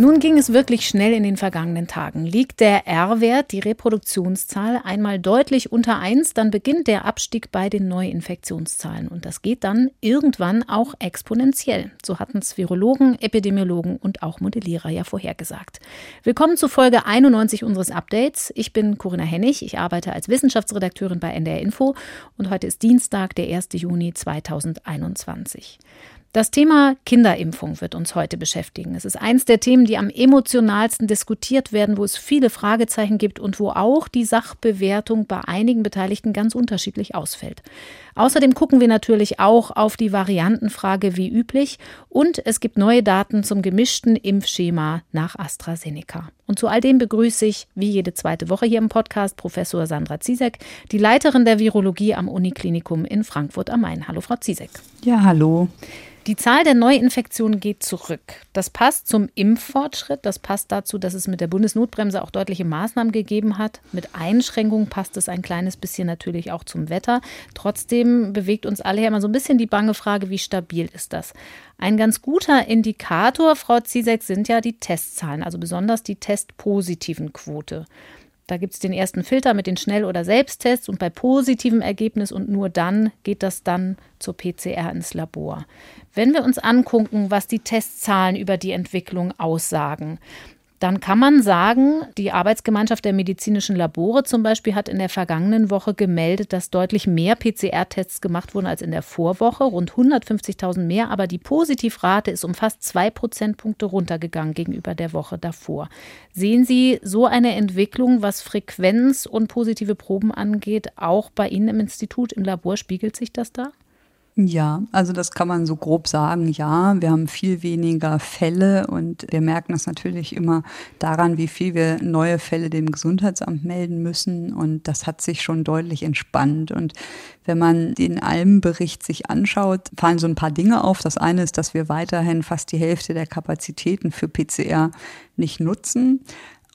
Nun ging es wirklich schnell in den vergangenen Tagen. Liegt der R-Wert, die Reproduktionszahl, einmal deutlich unter 1, dann beginnt der Abstieg bei den Neuinfektionszahlen. Und das geht dann irgendwann auch exponentiell. So hatten es Virologen, Epidemiologen und auch Modellierer ja vorhergesagt. Willkommen zu Folge 91 unseres Updates. Ich bin Corinna Hennig. Ich arbeite als Wissenschaftsredakteurin bei NDR Info. Und heute ist Dienstag, der 1. Juni 2021. Das Thema Kinderimpfung wird uns heute beschäftigen. Es ist eins der Themen, die am emotionalsten diskutiert werden, wo es viele Fragezeichen gibt und wo auch die Sachbewertung bei einigen Beteiligten ganz unterschiedlich ausfällt. Außerdem gucken wir natürlich auch auf die Variantenfrage wie üblich und es gibt neue Daten zum gemischten Impfschema nach AstraZeneca. Und zu all dem begrüße ich, wie jede zweite Woche hier im Podcast, Professor Sandra Ziesek, die Leiterin der Virologie am Uniklinikum in Frankfurt am Main. Hallo, Frau Ziesek. Ja, hallo. Die Zahl der Neuinfektionen geht zurück. Das passt zum Impffortschritt. Das passt dazu, dass es mit der Bundesnotbremse auch deutliche Maßnahmen gegeben hat. Mit Einschränkungen passt es ein kleines bisschen natürlich auch zum Wetter. Trotzdem bewegt uns alle ja immer so ein bisschen die bange Frage, wie stabil ist das? Ein ganz guter Indikator, Frau Ziesek, sind ja die Testzahlen, also besonders die testpositiven Quote. Da gibt es den ersten Filter mit den Schnell- oder Selbsttests und bei positivem Ergebnis und nur dann geht das dann zur PCR ins Labor. Wenn wir uns angucken, was die Testzahlen über die Entwicklung aussagen, dann kann man sagen, die Arbeitsgemeinschaft der medizinischen Labore zum Beispiel hat in der vergangenen Woche gemeldet, dass deutlich mehr PCR-Tests gemacht wurden als in der Vorwoche, rund 150.000 mehr, aber die Positivrate ist um fast zwei Prozentpunkte runtergegangen gegenüber der Woche davor. Sehen Sie so eine Entwicklung, was Frequenz und positive Proben angeht, auch bei Ihnen im Institut, im Labor? Spiegelt sich das da? Ja, also das kann man so grob sagen. Ja, wir haben viel weniger Fälle und wir merken das natürlich immer daran, wie viel wir neue Fälle dem Gesundheitsamt melden müssen. Und das hat sich schon deutlich entspannt. Und wenn man den Albenbericht sich anschaut, fallen so ein paar Dinge auf. Das eine ist, dass wir weiterhin fast die Hälfte der Kapazitäten für PCR nicht nutzen.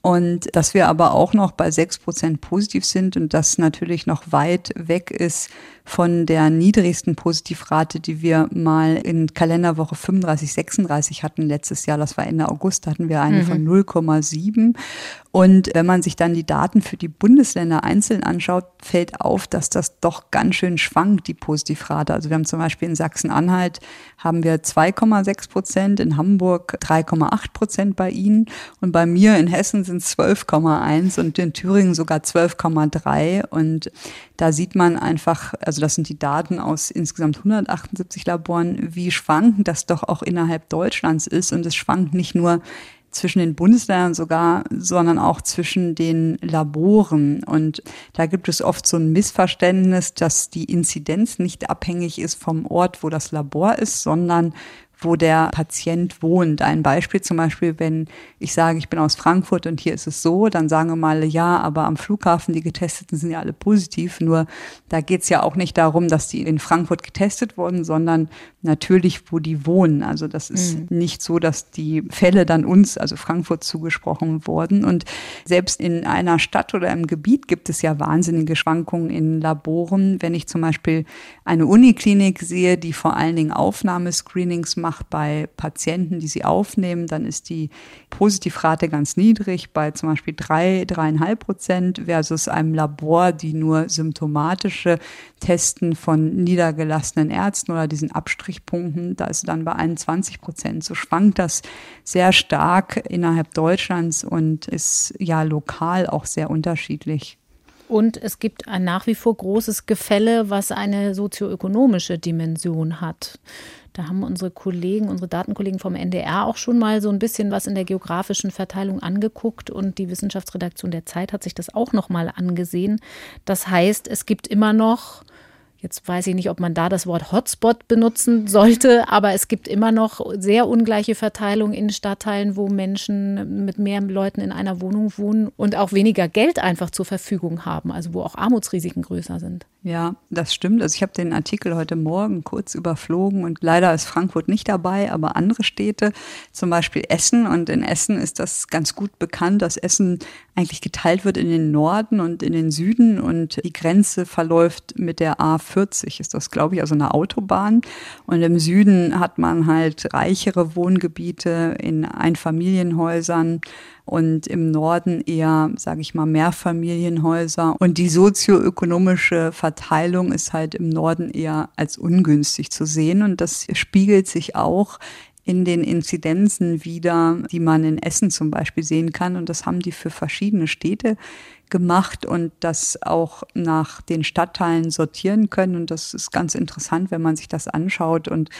Und dass wir aber auch noch bei sechs Prozent positiv sind und das natürlich noch weit weg ist von der niedrigsten Positivrate, die wir mal in Kalenderwoche 35, 36 hatten letztes Jahr. Das war Ende August, da hatten wir eine mhm. von 0,7. Und wenn man sich dann die Daten für die Bundesländer einzeln anschaut, fällt auf, dass das doch ganz schön schwankt, die Positivrate. Also wir haben zum Beispiel in Sachsen-Anhalt haben wir 2,6 Prozent, in Hamburg 3,8 Prozent bei Ihnen. Und bei mir in Hessen sind es 12,1 und in Thüringen sogar 12,3 und da sieht man einfach, also das sind die Daten aus insgesamt 178 Laboren, wie schwankend das doch auch innerhalb Deutschlands ist. Und es schwankt nicht nur zwischen den Bundesländern sogar, sondern auch zwischen den Laboren. Und da gibt es oft so ein Missverständnis, dass die Inzidenz nicht abhängig ist vom Ort, wo das Labor ist, sondern wo der Patient wohnt. Ein Beispiel zum Beispiel, wenn ich sage, ich bin aus Frankfurt und hier ist es so, dann sagen wir mal, ja, aber am Flughafen, die Getesteten sind ja alle positiv. Nur da geht es ja auch nicht darum, dass die in Frankfurt getestet wurden, sondern natürlich, wo die wohnen. Also das ist mhm. nicht so, dass die Fälle dann uns, also Frankfurt, zugesprochen wurden. Und selbst in einer Stadt oder im Gebiet gibt es ja wahnsinnige Schwankungen in Laboren. Wenn ich zum Beispiel eine Uniklinik sehe, die vor allen Dingen Aufnahmescreenings macht bei Patienten, die sie aufnehmen, dann ist die Positivrate ganz niedrig, bei zum Beispiel drei, dreieinhalb Prozent versus einem Labor, die nur symptomatische Testen von niedergelassenen Ärzten oder diesen Abstrichpunkten, da ist sie dann bei 21 Prozent. So schwankt das sehr stark innerhalb Deutschlands und ist ja lokal auch sehr unterschiedlich. Und es gibt ein nach wie vor großes Gefälle, was eine sozioökonomische Dimension hat. Da haben unsere Kollegen, unsere Datenkollegen vom NDR auch schon mal so ein bisschen was in der geografischen Verteilung angeguckt und die Wissenschaftsredaktion der Zeit hat sich das auch noch mal angesehen. Das heißt, es gibt immer noch Jetzt weiß ich nicht, ob man da das Wort Hotspot benutzen sollte, aber es gibt immer noch sehr ungleiche Verteilung in Stadtteilen, wo Menschen mit mehr Leuten in einer Wohnung wohnen und auch weniger Geld einfach zur Verfügung haben, also wo auch Armutsrisiken größer sind. Ja, das stimmt. Also ich habe den Artikel heute Morgen kurz überflogen und leider ist Frankfurt nicht dabei, aber andere Städte, zum Beispiel Essen. Und in Essen ist das ganz gut bekannt, dass Essen eigentlich geteilt wird in den Norden und in den Süden und die Grenze verläuft mit der A40, ist das, glaube ich, also eine Autobahn. Und im Süden hat man halt reichere Wohngebiete in Einfamilienhäusern und im Norden eher, sage ich mal, Mehrfamilienhäuser. Und die sozioökonomische Verteilung ist halt im Norden eher als ungünstig zu sehen. Und das spiegelt sich auch in den Inzidenzen wieder, die man in Essen zum Beispiel sehen kann. Und das haben die für verschiedene Städte gemacht und das auch nach den Stadtteilen sortieren können. Und das ist ganz interessant, wenn man sich das anschaut und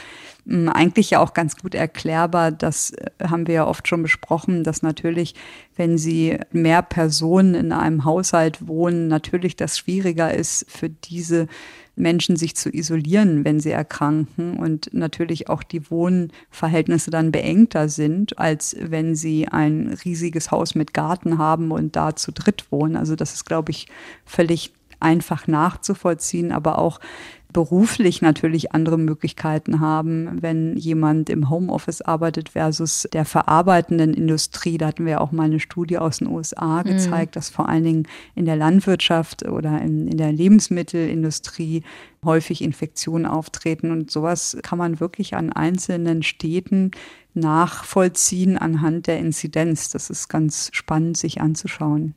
mh, eigentlich ja auch ganz gut erklärbar. Das äh, haben wir ja oft schon besprochen, dass natürlich, wenn Sie mehr Personen in einem Haushalt wohnen, natürlich das schwieriger ist für diese Menschen sich zu isolieren, wenn sie erkranken und natürlich auch die Wohnverhältnisse dann beengter sind, als wenn sie ein riesiges Haus mit Garten haben und da zu dritt wohnen. Also das ist, glaube ich, völlig einfach nachzuvollziehen, aber auch beruflich natürlich andere Möglichkeiten haben, wenn jemand im Homeoffice arbeitet versus der verarbeitenden Industrie. Da hatten wir auch mal eine Studie aus den USA mhm. gezeigt, mhm. dass vor allen Dingen in der Landwirtschaft oder in, in der Lebensmittelindustrie häufig Infektionen auftreten. Und sowas kann man wirklich an einzelnen Städten nachvollziehen anhand der Inzidenz. Das ist ganz spannend, sich anzuschauen.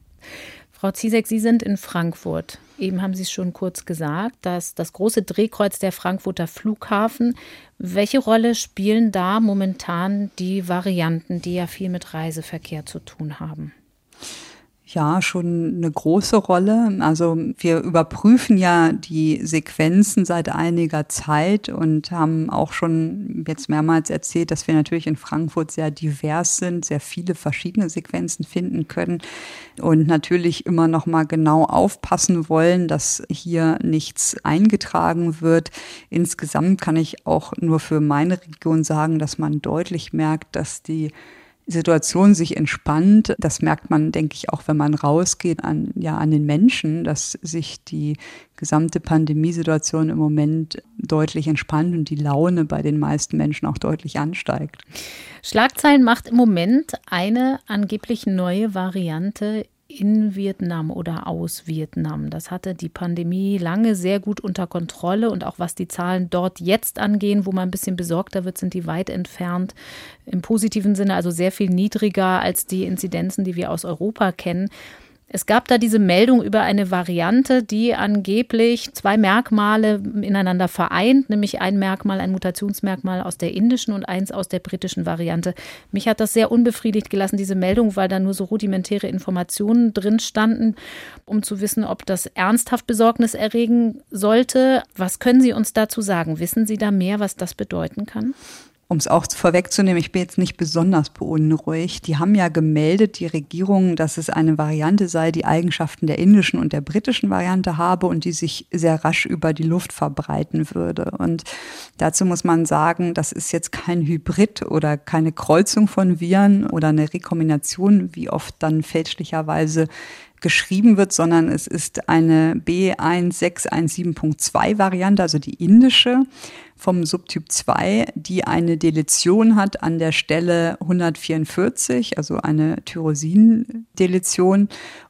Frau Ziesek, Sie sind in Frankfurt. Eben haben Sie es schon kurz gesagt, dass das große Drehkreuz der Frankfurter Flughafen. Welche Rolle spielen da momentan die Varianten, die ja viel mit Reiseverkehr zu tun haben? Ja, schon eine große Rolle. Also wir überprüfen ja die Sequenzen seit einiger Zeit und haben auch schon jetzt mehrmals erzählt, dass wir natürlich in Frankfurt sehr divers sind, sehr viele verschiedene Sequenzen finden können und natürlich immer noch mal genau aufpassen wollen, dass hier nichts eingetragen wird. Insgesamt kann ich auch nur für meine Region sagen, dass man deutlich merkt, dass die Situation sich entspannt. Das merkt man, denke ich, auch wenn man rausgeht an, ja, an den Menschen, dass sich die gesamte Pandemiesituation im Moment deutlich entspannt und die Laune bei den meisten Menschen auch deutlich ansteigt. Schlagzeilen macht im Moment eine angeblich neue Variante in Vietnam oder aus Vietnam. Das hatte die Pandemie lange sehr gut unter Kontrolle und auch was die Zahlen dort jetzt angehen, wo man ein bisschen besorgter wird, sind die weit entfernt im positiven Sinne, also sehr viel niedriger als die Inzidenzen, die wir aus Europa kennen. Es gab da diese Meldung über eine Variante, die angeblich zwei Merkmale ineinander vereint, nämlich ein Merkmal, ein Mutationsmerkmal aus der indischen und eins aus der britischen Variante. Mich hat das sehr unbefriedigt gelassen, diese Meldung, weil da nur so rudimentäre Informationen drin standen, um zu wissen, ob das ernsthaft Besorgnis erregen sollte. Was können Sie uns dazu sagen? Wissen Sie da mehr, was das bedeuten kann? Um es auch vorwegzunehmen, ich bin jetzt nicht besonders beunruhigt. Die haben ja gemeldet, die Regierung, dass es eine Variante sei, die Eigenschaften der indischen und der britischen Variante habe und die sich sehr rasch über die Luft verbreiten würde. Und dazu muss man sagen, das ist jetzt kein Hybrid oder keine Kreuzung von Viren oder eine Rekombination, wie oft dann fälschlicherweise geschrieben wird, sondern es ist eine B1617.2 Variante, also die indische vom Subtyp 2, die eine Deletion hat an der Stelle 144, also eine Tyrosin-Deletion.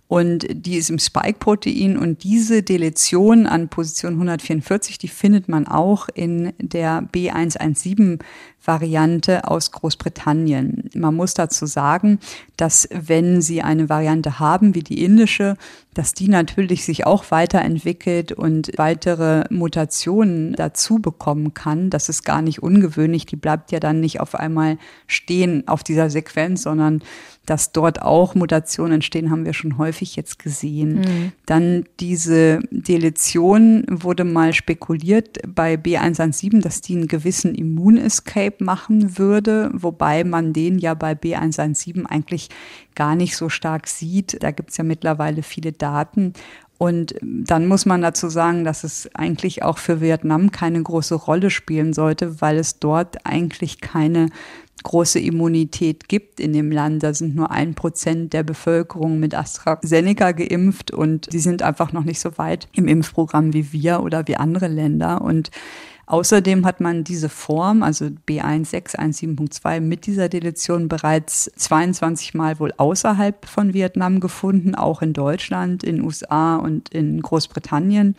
Und die ist im Spike-Protein und diese Deletion an Position 144, die findet man auch in der B117 Variante aus Großbritannien. Man muss dazu sagen, dass wenn Sie eine Variante haben wie die indische, dass die natürlich sich auch weiterentwickelt und weitere Mutationen dazu bekommen kann. Das ist gar nicht ungewöhnlich. Die bleibt ja dann nicht auf einmal stehen auf dieser Sequenz, sondern dass dort auch Mutationen entstehen, haben wir schon häufig jetzt gesehen. Mhm. Dann diese Deletion wurde mal spekuliert bei B117, dass die einen gewissen Immunescape machen würde, wobei man den ja bei B117 eigentlich gar nicht so stark sieht. Da gibt es ja mittlerweile viele Daten. Und dann muss man dazu sagen, dass es eigentlich auch für Vietnam keine große Rolle spielen sollte, weil es dort eigentlich keine große Immunität gibt in dem Land. Da sind nur ein Prozent der Bevölkerung mit AstraZeneca geimpft und die sind einfach noch nicht so weit im Impfprogramm wie wir oder wie andere Länder. Und Außerdem hat man diese Form, also B1617.2 mit dieser Deletion bereits 22 Mal wohl außerhalb von Vietnam gefunden, auch in Deutschland, in USA und in Großbritannien.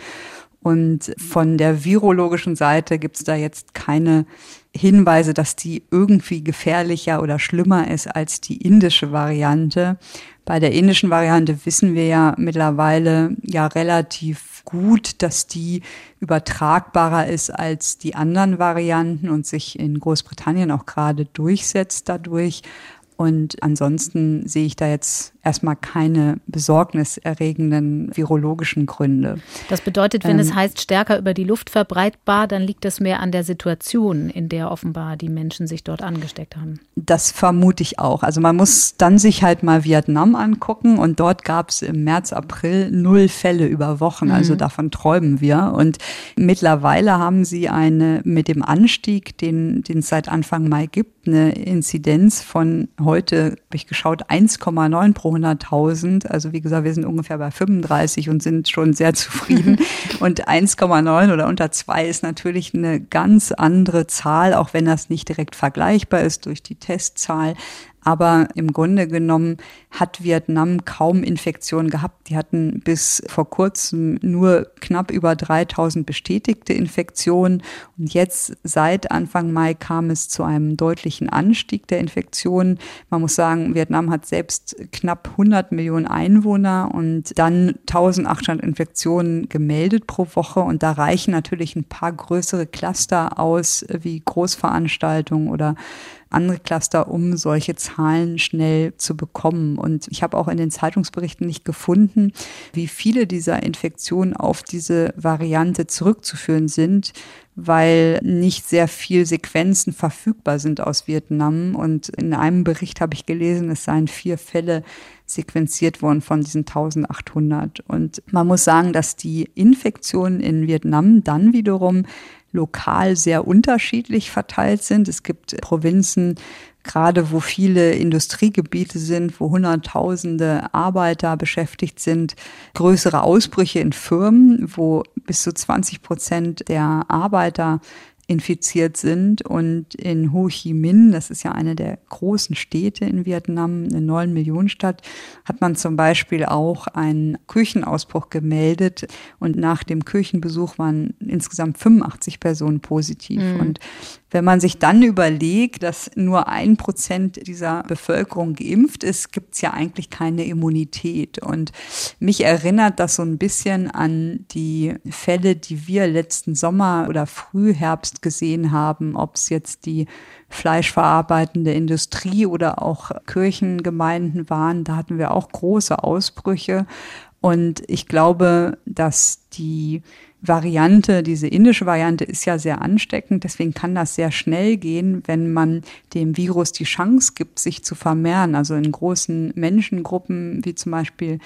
Und von der virologischen Seite gibt es da jetzt keine Hinweise, dass die irgendwie gefährlicher oder schlimmer ist als die indische Variante. Bei der indischen Variante wissen wir ja mittlerweile ja relativ gut, dass die übertragbarer ist als die anderen Varianten und sich in Großbritannien auch gerade durchsetzt dadurch. Und ansonsten sehe ich da jetzt erstmal keine besorgniserregenden virologischen Gründe. Das bedeutet, wenn ähm, es heißt, stärker über die Luft verbreitbar, dann liegt das mehr an der Situation, in der offenbar die Menschen sich dort angesteckt haben. Das vermute ich auch. Also man muss dann sich halt mal Vietnam angucken und dort gab es im März, April null Fälle über Wochen. Mhm. Also davon träumen wir. Und mittlerweile haben sie eine mit dem Anstieg, den, den es seit Anfang Mai gibt, eine Inzidenz von heute, habe ich geschaut, 1,9 pro 100.000. Also wie gesagt, wir sind ungefähr bei 35 und sind schon sehr zufrieden. und 1,9 oder unter 2 ist natürlich eine ganz andere Zahl, auch wenn das nicht direkt vergleichbar ist durch die Testzahl. Aber im Grunde genommen hat Vietnam kaum Infektionen gehabt. Die hatten bis vor kurzem nur knapp über 3000 bestätigte Infektionen. Und jetzt seit Anfang Mai kam es zu einem deutlichen Anstieg der Infektionen. Man muss sagen, Vietnam hat selbst knapp 100 Millionen Einwohner und dann 1800 Infektionen gemeldet pro Woche. Und da reichen natürlich ein paar größere Cluster aus, wie Großveranstaltungen oder andere Cluster, um solche Zahlen schnell zu bekommen. Und ich habe auch in den Zeitungsberichten nicht gefunden, wie viele dieser Infektionen auf diese Variante zurückzuführen sind, weil nicht sehr viel Sequenzen verfügbar sind aus Vietnam. Und in einem Bericht habe ich gelesen, es seien vier Fälle sequenziert worden von diesen 1800. Und man muss sagen, dass die Infektionen in Vietnam dann wiederum lokal sehr unterschiedlich verteilt sind. Es gibt Provinzen, gerade wo viele Industriegebiete sind, wo Hunderttausende Arbeiter beschäftigt sind, größere Ausbrüche in Firmen, wo bis zu 20 Prozent der Arbeiter infiziert sind. Und in Ho Chi Minh, das ist ja eine der großen Städte in Vietnam, eine 9 Millionen Stadt, hat man zum Beispiel auch einen Küchenausbruch gemeldet. Und nach dem Küchenbesuch waren insgesamt 85 Personen positiv. Mhm. Und wenn man sich dann überlegt, dass nur ein Prozent dieser Bevölkerung geimpft ist, gibt es ja eigentlich keine Immunität. Und mich erinnert das so ein bisschen an die Fälle, die wir letzten Sommer oder Frühherbst gesehen haben, ob es jetzt die fleischverarbeitende Industrie oder auch Kirchengemeinden waren. Da hatten wir auch große Ausbrüche. Und ich glaube, dass die Variante, diese indische Variante ist ja sehr ansteckend, deswegen kann das sehr schnell gehen, wenn man dem Virus die Chance gibt, sich zu vermehren. Also in großen Menschengruppen, wie zum Beispiel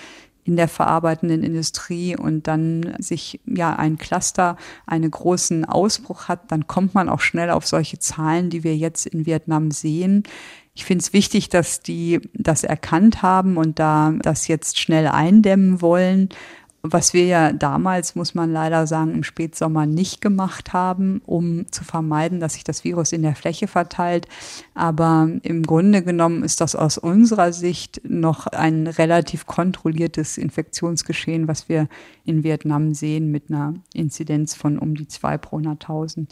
in der verarbeitenden Industrie und dann sich ja ein Cluster, einen großen Ausbruch hat, dann kommt man auch schnell auf solche Zahlen, die wir jetzt in Vietnam sehen. Ich finde es wichtig, dass die das erkannt haben und da das jetzt schnell eindämmen wollen was wir ja damals, muss man leider sagen, im Spätsommer nicht gemacht haben, um zu vermeiden, dass sich das Virus in der Fläche verteilt. Aber im Grunde genommen ist das aus unserer Sicht noch ein relativ kontrolliertes Infektionsgeschehen, was wir in Vietnam sehen mit einer Inzidenz von um die zwei pro 100.000.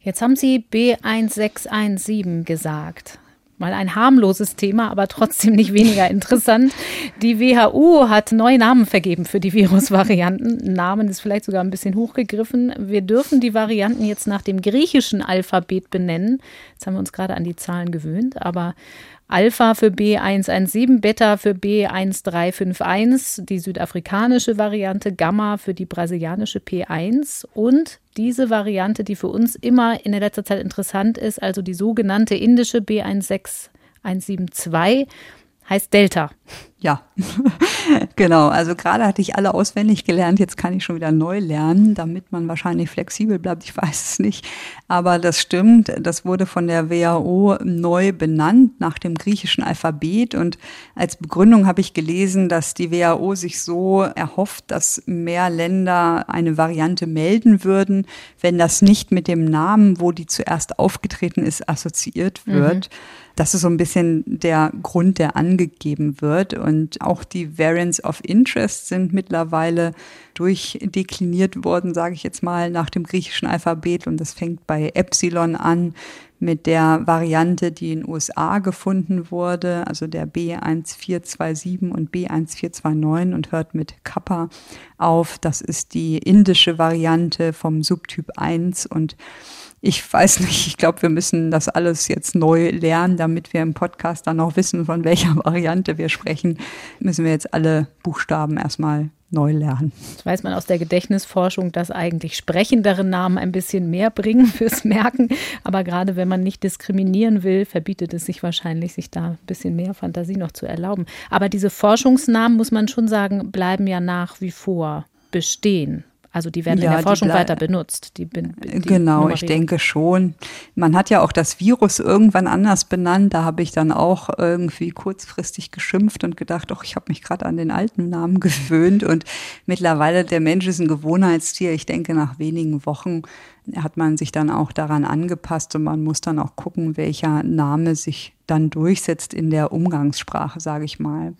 Jetzt haben Sie B1617 gesagt mal ein harmloses Thema, aber trotzdem nicht weniger interessant. Die WHO hat neue Namen vergeben für die Virusvarianten. Namen ist vielleicht sogar ein bisschen hochgegriffen. Wir dürfen die Varianten jetzt nach dem griechischen Alphabet benennen. Jetzt haben wir uns gerade an die Zahlen gewöhnt, aber Alpha für B117, Beta für B1351, die südafrikanische Variante, Gamma für die brasilianische P1 und diese Variante, die für uns immer in der letzter Zeit interessant ist, also die sogenannte indische B16172, heißt Delta. Ja, genau. Also gerade hatte ich alle auswendig gelernt, jetzt kann ich schon wieder neu lernen, damit man wahrscheinlich flexibel bleibt. Ich weiß es nicht. Aber das stimmt, das wurde von der WHO neu benannt nach dem griechischen Alphabet. Und als Begründung habe ich gelesen, dass die WHO sich so erhofft, dass mehr Länder eine Variante melden würden, wenn das nicht mit dem Namen, wo die zuerst aufgetreten ist, assoziiert wird. Mhm. Das ist so ein bisschen der Grund, der angegeben wird. Und auch die Variants of Interest sind mittlerweile durchdekliniert worden, sage ich jetzt mal, nach dem griechischen Alphabet. Und das fängt bei Epsilon an mit der Variante, die in den USA gefunden wurde, also der B1427 und B1429 und hört mit Kappa auf. Das ist die indische Variante vom Subtyp 1 und ich weiß nicht, ich glaube, wir müssen das alles jetzt neu lernen, damit wir im Podcast dann auch wissen, von welcher Variante wir sprechen. Müssen wir jetzt alle Buchstaben erstmal neu lernen. Das weiß man aus der Gedächtnisforschung, dass eigentlich sprechendere Namen ein bisschen mehr bringen fürs Merken. Aber gerade wenn man nicht diskriminieren will, verbietet es sich wahrscheinlich, sich da ein bisschen mehr Fantasie noch zu erlauben. Aber diese Forschungsnamen, muss man schon sagen, bleiben ja nach wie vor bestehen. Also die werden ja, in der Forschung weiter benutzt. Die, die genau, ich denke schon. Man hat ja auch das Virus irgendwann anders benannt. Da habe ich dann auch irgendwie kurzfristig geschimpft und gedacht, doch, ich habe mich gerade an den alten Namen gewöhnt. Und mittlerweile, der Mensch ist ein Gewohnheitstier. Ich denke, nach wenigen Wochen hat man sich dann auch daran angepasst und man muss dann auch gucken, welcher Name sich dann durchsetzt in der Umgangssprache, sage ich mal.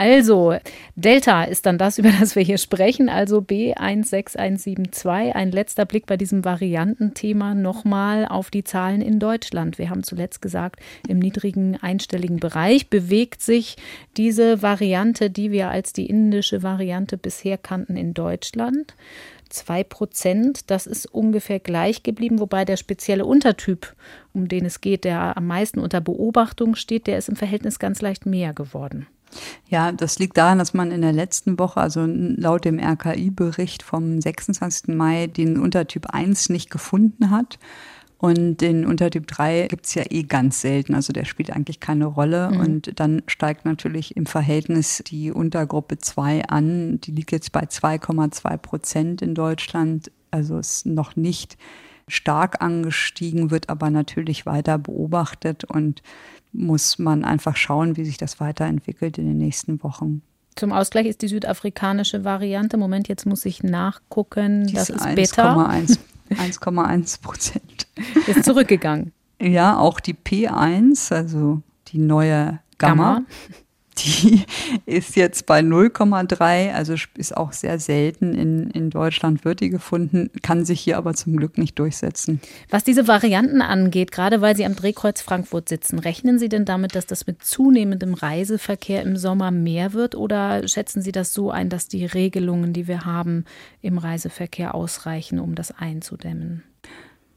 Also, Delta ist dann das, über das wir hier sprechen, also B16172. Ein letzter Blick bei diesem Variantenthema nochmal auf die Zahlen in Deutschland. Wir haben zuletzt gesagt, im niedrigen einstelligen Bereich bewegt sich diese Variante, die wir als die indische Variante bisher kannten, in Deutschland. 2 Prozent. Das ist ungefähr gleich geblieben, wobei der spezielle Untertyp, um den es geht, der am meisten unter Beobachtung steht, der ist im Verhältnis ganz leicht mehr geworden. Ja, das liegt daran, dass man in der letzten Woche, also laut dem RKI-Bericht vom 26. Mai, den Untertyp 1 nicht gefunden hat. Und den Untertyp 3 gibt's ja eh ganz selten, also der spielt eigentlich keine Rolle. Mhm. Und dann steigt natürlich im Verhältnis die Untergruppe 2 an. Die liegt jetzt bei 2,2 Prozent in Deutschland. Also ist noch nicht stark angestiegen, wird aber natürlich weiter beobachtet und muss man einfach schauen, wie sich das weiterentwickelt in den nächsten Wochen. Zum Ausgleich ist die südafrikanische Variante. Moment, jetzt muss ich nachgucken. Die das ist, ist Beta. 1,1 Prozent. Ist zurückgegangen. Ja, auch die P1, also die neue Gamma, Gamma die ist jetzt bei 0,3, also ist auch sehr selten. In, in Deutschland wird die gefunden, kann sich hier aber zum Glück nicht durchsetzen. Was diese Varianten angeht, gerade weil Sie am Drehkreuz Frankfurt sitzen, rechnen Sie denn damit, dass das mit zunehmendem Reiseverkehr im Sommer mehr wird oder schätzen Sie das so ein, dass die Regelungen, die wir haben, im Reiseverkehr ausreichen, um das einzudämmen?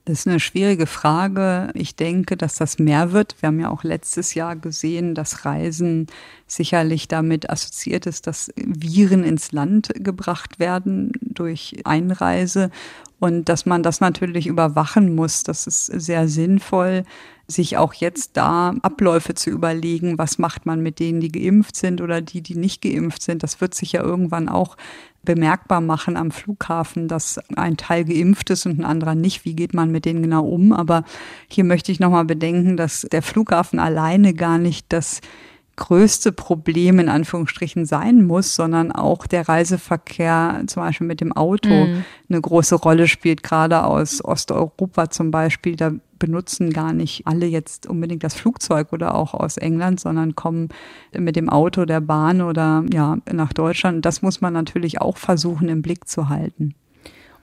Das ist eine schwierige Frage. Ich denke, dass das mehr wird. Wir haben ja auch letztes Jahr gesehen, dass Reisen sicherlich damit assoziiert ist, dass Viren ins Land gebracht werden durch Einreise und dass man das natürlich überwachen muss. Das ist sehr sinnvoll, sich auch jetzt da Abläufe zu überlegen, was macht man mit denen, die geimpft sind oder die, die nicht geimpft sind. Das wird sich ja irgendwann auch bemerkbar machen am Flughafen, dass ein Teil geimpft ist und ein anderer nicht. Wie geht man mit denen genau um? Aber hier möchte ich nochmal bedenken, dass der Flughafen alleine gar nicht das größte Problem in Anführungsstrichen sein muss, sondern auch der Reiseverkehr zum Beispiel mit dem Auto mhm. eine große Rolle spielt, gerade aus Osteuropa zum Beispiel. Da benutzen gar nicht alle jetzt unbedingt das Flugzeug oder auch aus England, sondern kommen mit dem Auto, der Bahn oder ja nach Deutschland. Das muss man natürlich auch versuchen im Blick zu halten.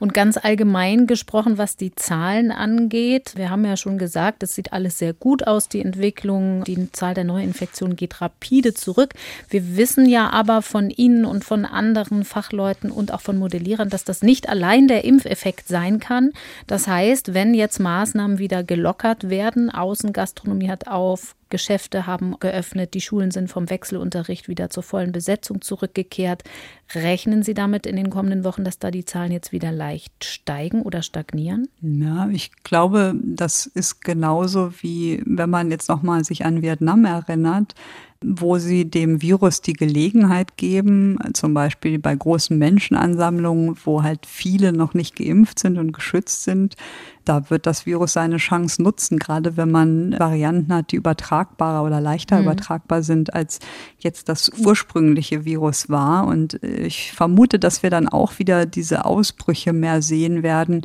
Und ganz allgemein gesprochen, was die Zahlen angeht, wir haben ja schon gesagt, es sieht alles sehr gut aus, die Entwicklung, die Zahl der Neuinfektionen geht rapide zurück. Wir wissen ja aber von Ihnen und von anderen Fachleuten und auch von Modellierern, dass das nicht allein der Impfeffekt sein kann. Das heißt, wenn jetzt Maßnahmen wieder gelockert werden, Außengastronomie hat auf, Geschäfte haben geöffnet, die Schulen sind vom Wechselunterricht wieder zur vollen Besetzung zurückgekehrt. Rechnen Sie damit in den kommenden Wochen, dass da die Zahlen jetzt wieder leicht steigen oder stagnieren? Ja, ich glaube, das ist genauso wie wenn man jetzt noch mal sich an Vietnam erinnert. Wo sie dem Virus die Gelegenheit geben, zum Beispiel bei großen Menschenansammlungen, wo halt viele noch nicht geimpft sind und geschützt sind. Da wird das Virus seine Chance nutzen, gerade wenn man Varianten hat, die übertragbarer oder leichter mhm. übertragbar sind, als jetzt das ursprüngliche Virus war. Und ich vermute, dass wir dann auch wieder diese Ausbrüche mehr sehen werden,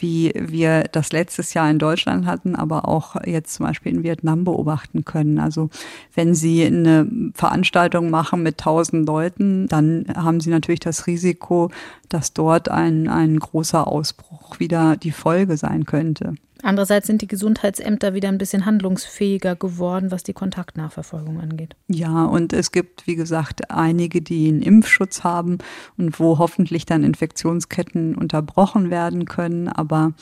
wie wir das letztes Jahr in Deutschland hatten, aber auch jetzt zum Beispiel in Vietnam beobachten können. Also wenn Sie eine Veranstaltung machen mit tausend Leuten, dann haben Sie natürlich das Risiko, dass dort ein, ein großer Ausbruch wieder die Folge sein könnte. Andererseits sind die Gesundheitsämter wieder ein bisschen handlungsfähiger geworden, was die Kontaktnachverfolgung angeht. Ja, und es gibt, wie gesagt, einige, die einen Impfschutz haben und wo hoffentlich dann Infektionsketten unterbrochen werden können. Aber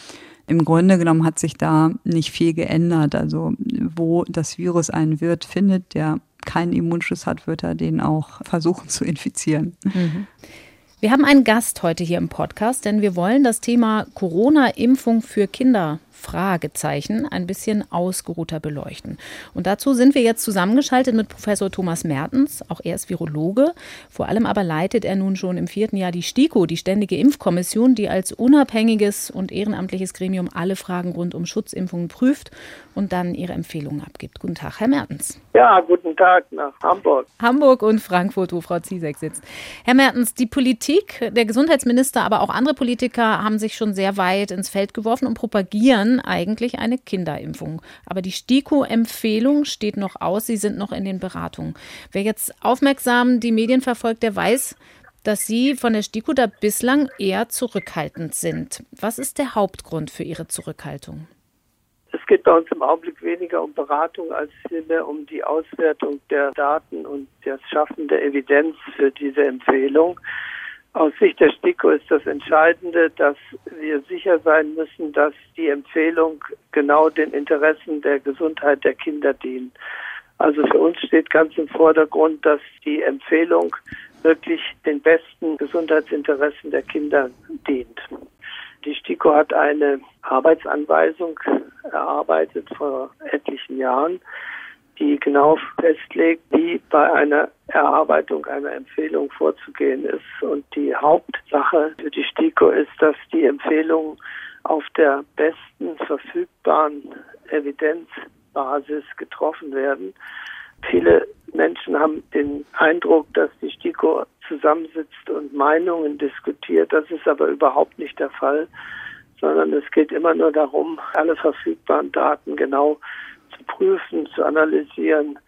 im Grunde genommen hat sich da nicht viel geändert. Also wo das Virus einen Wirt findet, der keinen Immunschutz hat, wird er den auch versuchen zu infizieren. Mhm. Wir haben einen Gast heute hier im Podcast, denn wir wollen das Thema Corona-Impfung für Kinder Fragezeichen ein bisschen ausgeruhter beleuchten. Und dazu sind wir jetzt zusammengeschaltet mit Professor Thomas Mertens. Auch er ist Virologe. Vor allem aber leitet er nun schon im vierten Jahr die STIKO, die Ständige Impfkommission, die als unabhängiges und ehrenamtliches Gremium alle Fragen rund um Schutzimpfungen prüft und dann ihre Empfehlungen abgibt. Guten Tag, Herr Mertens. Ja, guten Tag nach Hamburg. Hamburg und Frankfurt, wo Frau Ziesek sitzt. Herr Mertens, die Politik, der Gesundheitsminister, aber auch andere Politiker haben sich schon sehr weit ins Feld geworfen und propagieren dann eigentlich eine Kinderimpfung. Aber die STIKO-Empfehlung steht noch aus, Sie sind noch in den Beratungen. Wer jetzt aufmerksam die Medien verfolgt, der weiß, dass Sie von der STIKO da bislang eher zurückhaltend sind. Was ist der Hauptgrund für Ihre Zurückhaltung? Es geht bei uns im Augenblick weniger um Beratung als vielmehr um die Auswertung der Daten und das Schaffen der Evidenz für diese Empfehlung. Aus Sicht der STIKO ist das Entscheidende, dass wir sicher sein müssen, dass die Empfehlung genau den Interessen der Gesundheit der Kinder dient. Also für uns steht ganz im Vordergrund, dass die Empfehlung wirklich den besten Gesundheitsinteressen der Kinder dient. Die STIKO hat eine Arbeitsanweisung erarbeitet vor etlichen Jahren, die genau festlegt, wie bei einer Erarbeitung einer Empfehlung vorzugehen ist. Und die Hauptsache für die STIKO ist, dass die Empfehlungen auf der besten verfügbaren Evidenzbasis getroffen werden. Viele Menschen haben den Eindruck, dass die STIKO zusammensitzt und Meinungen diskutiert. Das ist aber überhaupt nicht der Fall, sondern es geht immer nur darum, alle verfügbaren Daten genau zu prüfen, zu analysieren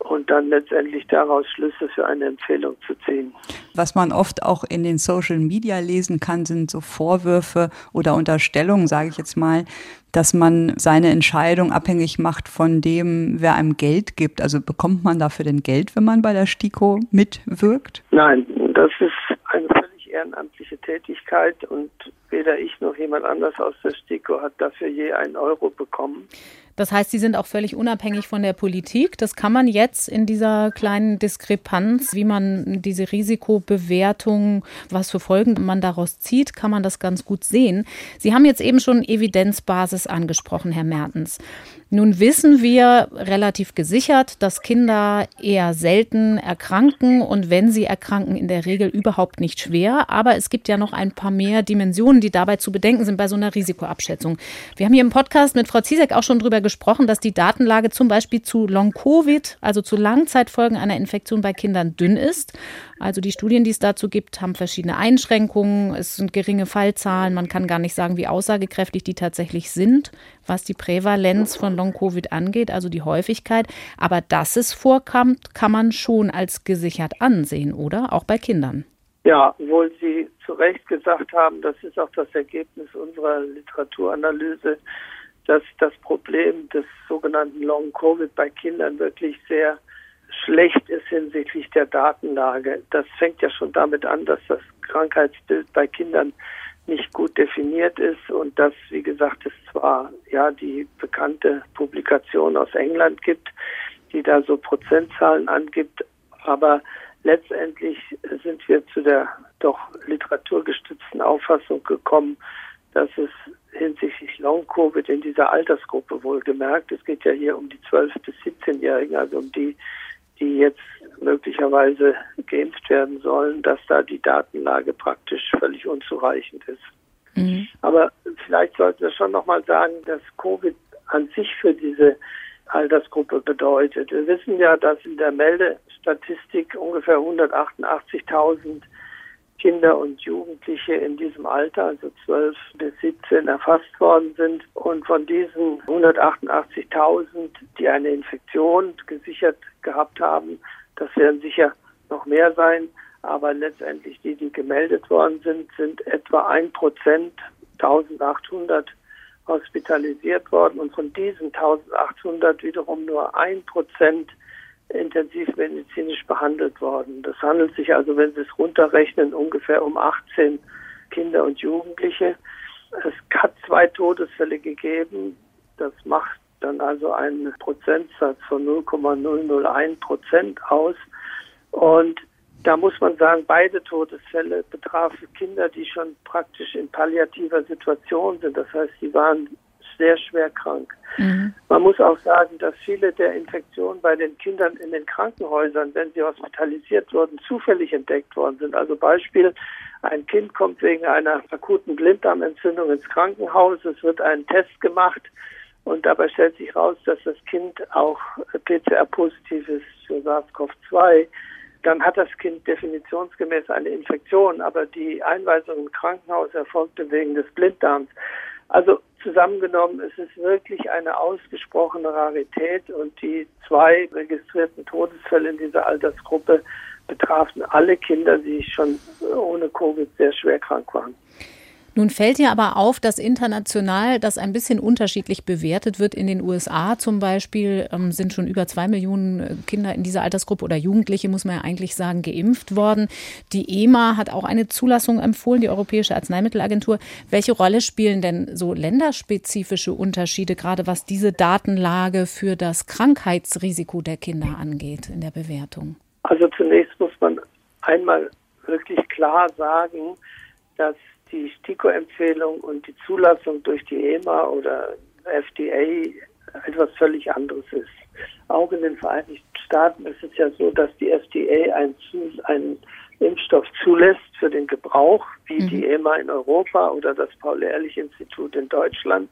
und dann letztendlich daraus Schlüsse für eine Empfehlung zu ziehen. Was man oft auch in den Social Media lesen kann, sind so Vorwürfe oder Unterstellungen, sage ich jetzt mal, dass man seine Entscheidung abhängig macht von dem, wer einem Geld gibt. Also bekommt man dafür denn Geld, wenn man bei der STIKO mitwirkt? Nein, das ist eine völlig ehrenamtliche Tätigkeit und weder ich noch jemand anders aus der STIKO hat dafür je einen Euro bekommen. Das heißt, sie sind auch völlig unabhängig von der Politik. Das kann man jetzt in dieser kleinen Diskrepanz, wie man diese Risikobewertung, was für Folgen man daraus zieht, kann man das ganz gut sehen. Sie haben jetzt eben schon Evidenzbasis angesprochen, Herr Mertens. Nun wissen wir relativ gesichert, dass Kinder eher selten erkranken und wenn sie erkranken, in der Regel überhaupt nicht schwer. Aber es gibt ja noch ein paar mehr Dimensionen, die dabei zu bedenken sind bei so einer Risikoabschätzung. Wir haben hier im Podcast mit Frau Ziesek auch schon darüber gesprochen, dass die Datenlage zum Beispiel zu Long-Covid, also zu Langzeitfolgen einer Infektion bei Kindern dünn ist. Also die Studien, die es dazu gibt, haben verschiedene Einschränkungen. Es sind geringe Fallzahlen. Man kann gar nicht sagen, wie aussagekräftig die tatsächlich sind, was die Prävalenz von Long-Covid angeht, also die Häufigkeit. Aber dass es vorkommt, kann man schon als gesichert ansehen, oder? Auch bei Kindern. Ja, obwohl Sie zu Recht gesagt haben, das ist auch das Ergebnis unserer Literaturanalyse, dass das Problem des sogenannten Long-Covid bei Kindern wirklich sehr schlecht ist hinsichtlich der Datenlage. Das fängt ja schon damit an, dass das Krankheitsbild bei Kindern nicht gut definiert ist und dass, wie gesagt, es zwar ja die bekannte Publikation aus England gibt, die da so Prozentzahlen angibt, aber letztendlich sind wir zu der doch literaturgestützten Auffassung gekommen, dass es hinsichtlich Long-Covid in dieser Altersgruppe wohlgemerkt, es geht ja hier um die 12- bis 17-Jährigen, also um die, die jetzt möglicherweise geimpft werden sollen, dass da die Datenlage praktisch völlig unzureichend ist. Mhm. Aber vielleicht sollten wir schon nochmal sagen, dass Covid an sich für diese Altersgruppe bedeutet. Wir wissen ja, dass in der Meldestatistik ungefähr 188.000 Kinder und Jugendliche in diesem Alter, also 12 bis 17, erfasst worden sind. Und von diesen 188.000, die eine Infektion gesichert gehabt haben, das werden sicher noch mehr sein, aber letztendlich die, die gemeldet worden sind, sind etwa ein Prozent, 1800 hospitalisiert worden und von diesen 1800 wiederum nur ein Prozent intensivmedizinisch behandelt worden. Das handelt sich also, wenn Sie es runterrechnen, ungefähr um 18 Kinder und Jugendliche. Es hat zwei Todesfälle gegeben. Das macht dann also einen Prozentsatz von 0,001 Prozent aus. Und da muss man sagen, beide Todesfälle betrafen Kinder, die schon praktisch in palliativer Situation sind. Das heißt, sie waren sehr schwer krank. Mhm. Man muss auch sagen, dass viele der Infektionen bei den Kindern in den Krankenhäusern, wenn sie hospitalisiert wurden, zufällig entdeckt worden sind. Also Beispiel, ein Kind kommt wegen einer akuten Blinddarmentzündung ins Krankenhaus, es wird ein Test gemacht und dabei stellt sich heraus, dass das Kind auch PCR-positiv ist für SARS-CoV-2 dann hat das Kind definitionsgemäß eine Infektion, aber die Einweisung im Krankenhaus erfolgte wegen des Blinddarms. Also zusammengenommen ist es wirklich eine ausgesprochene Rarität und die zwei registrierten Todesfälle in dieser Altersgruppe betrafen alle Kinder, die schon ohne Covid sehr schwer krank waren. Nun fällt ja aber auf, dass international das ein bisschen unterschiedlich bewertet wird. In den USA zum Beispiel ähm, sind schon über zwei Millionen äh, Kinder in dieser Altersgruppe oder Jugendliche, muss man ja eigentlich sagen, geimpft worden. Die EMA hat auch eine Zulassung empfohlen, die Europäische Arzneimittelagentur. Welche Rolle spielen denn so länderspezifische Unterschiede, gerade was diese Datenlage für das Krankheitsrisiko der Kinder angeht in der Bewertung? Also zunächst muss man einmal wirklich klar sagen, dass die STIKO-Empfehlung und die Zulassung durch die EMA oder FDA etwas völlig anderes ist. Auch in den Vereinigten Staaten ist es ja so, dass die FDA einen, einen Impfstoff zulässt für den Gebrauch, wie mhm. die EMA in Europa oder das Paul-Ehrlich-Institut in Deutschland.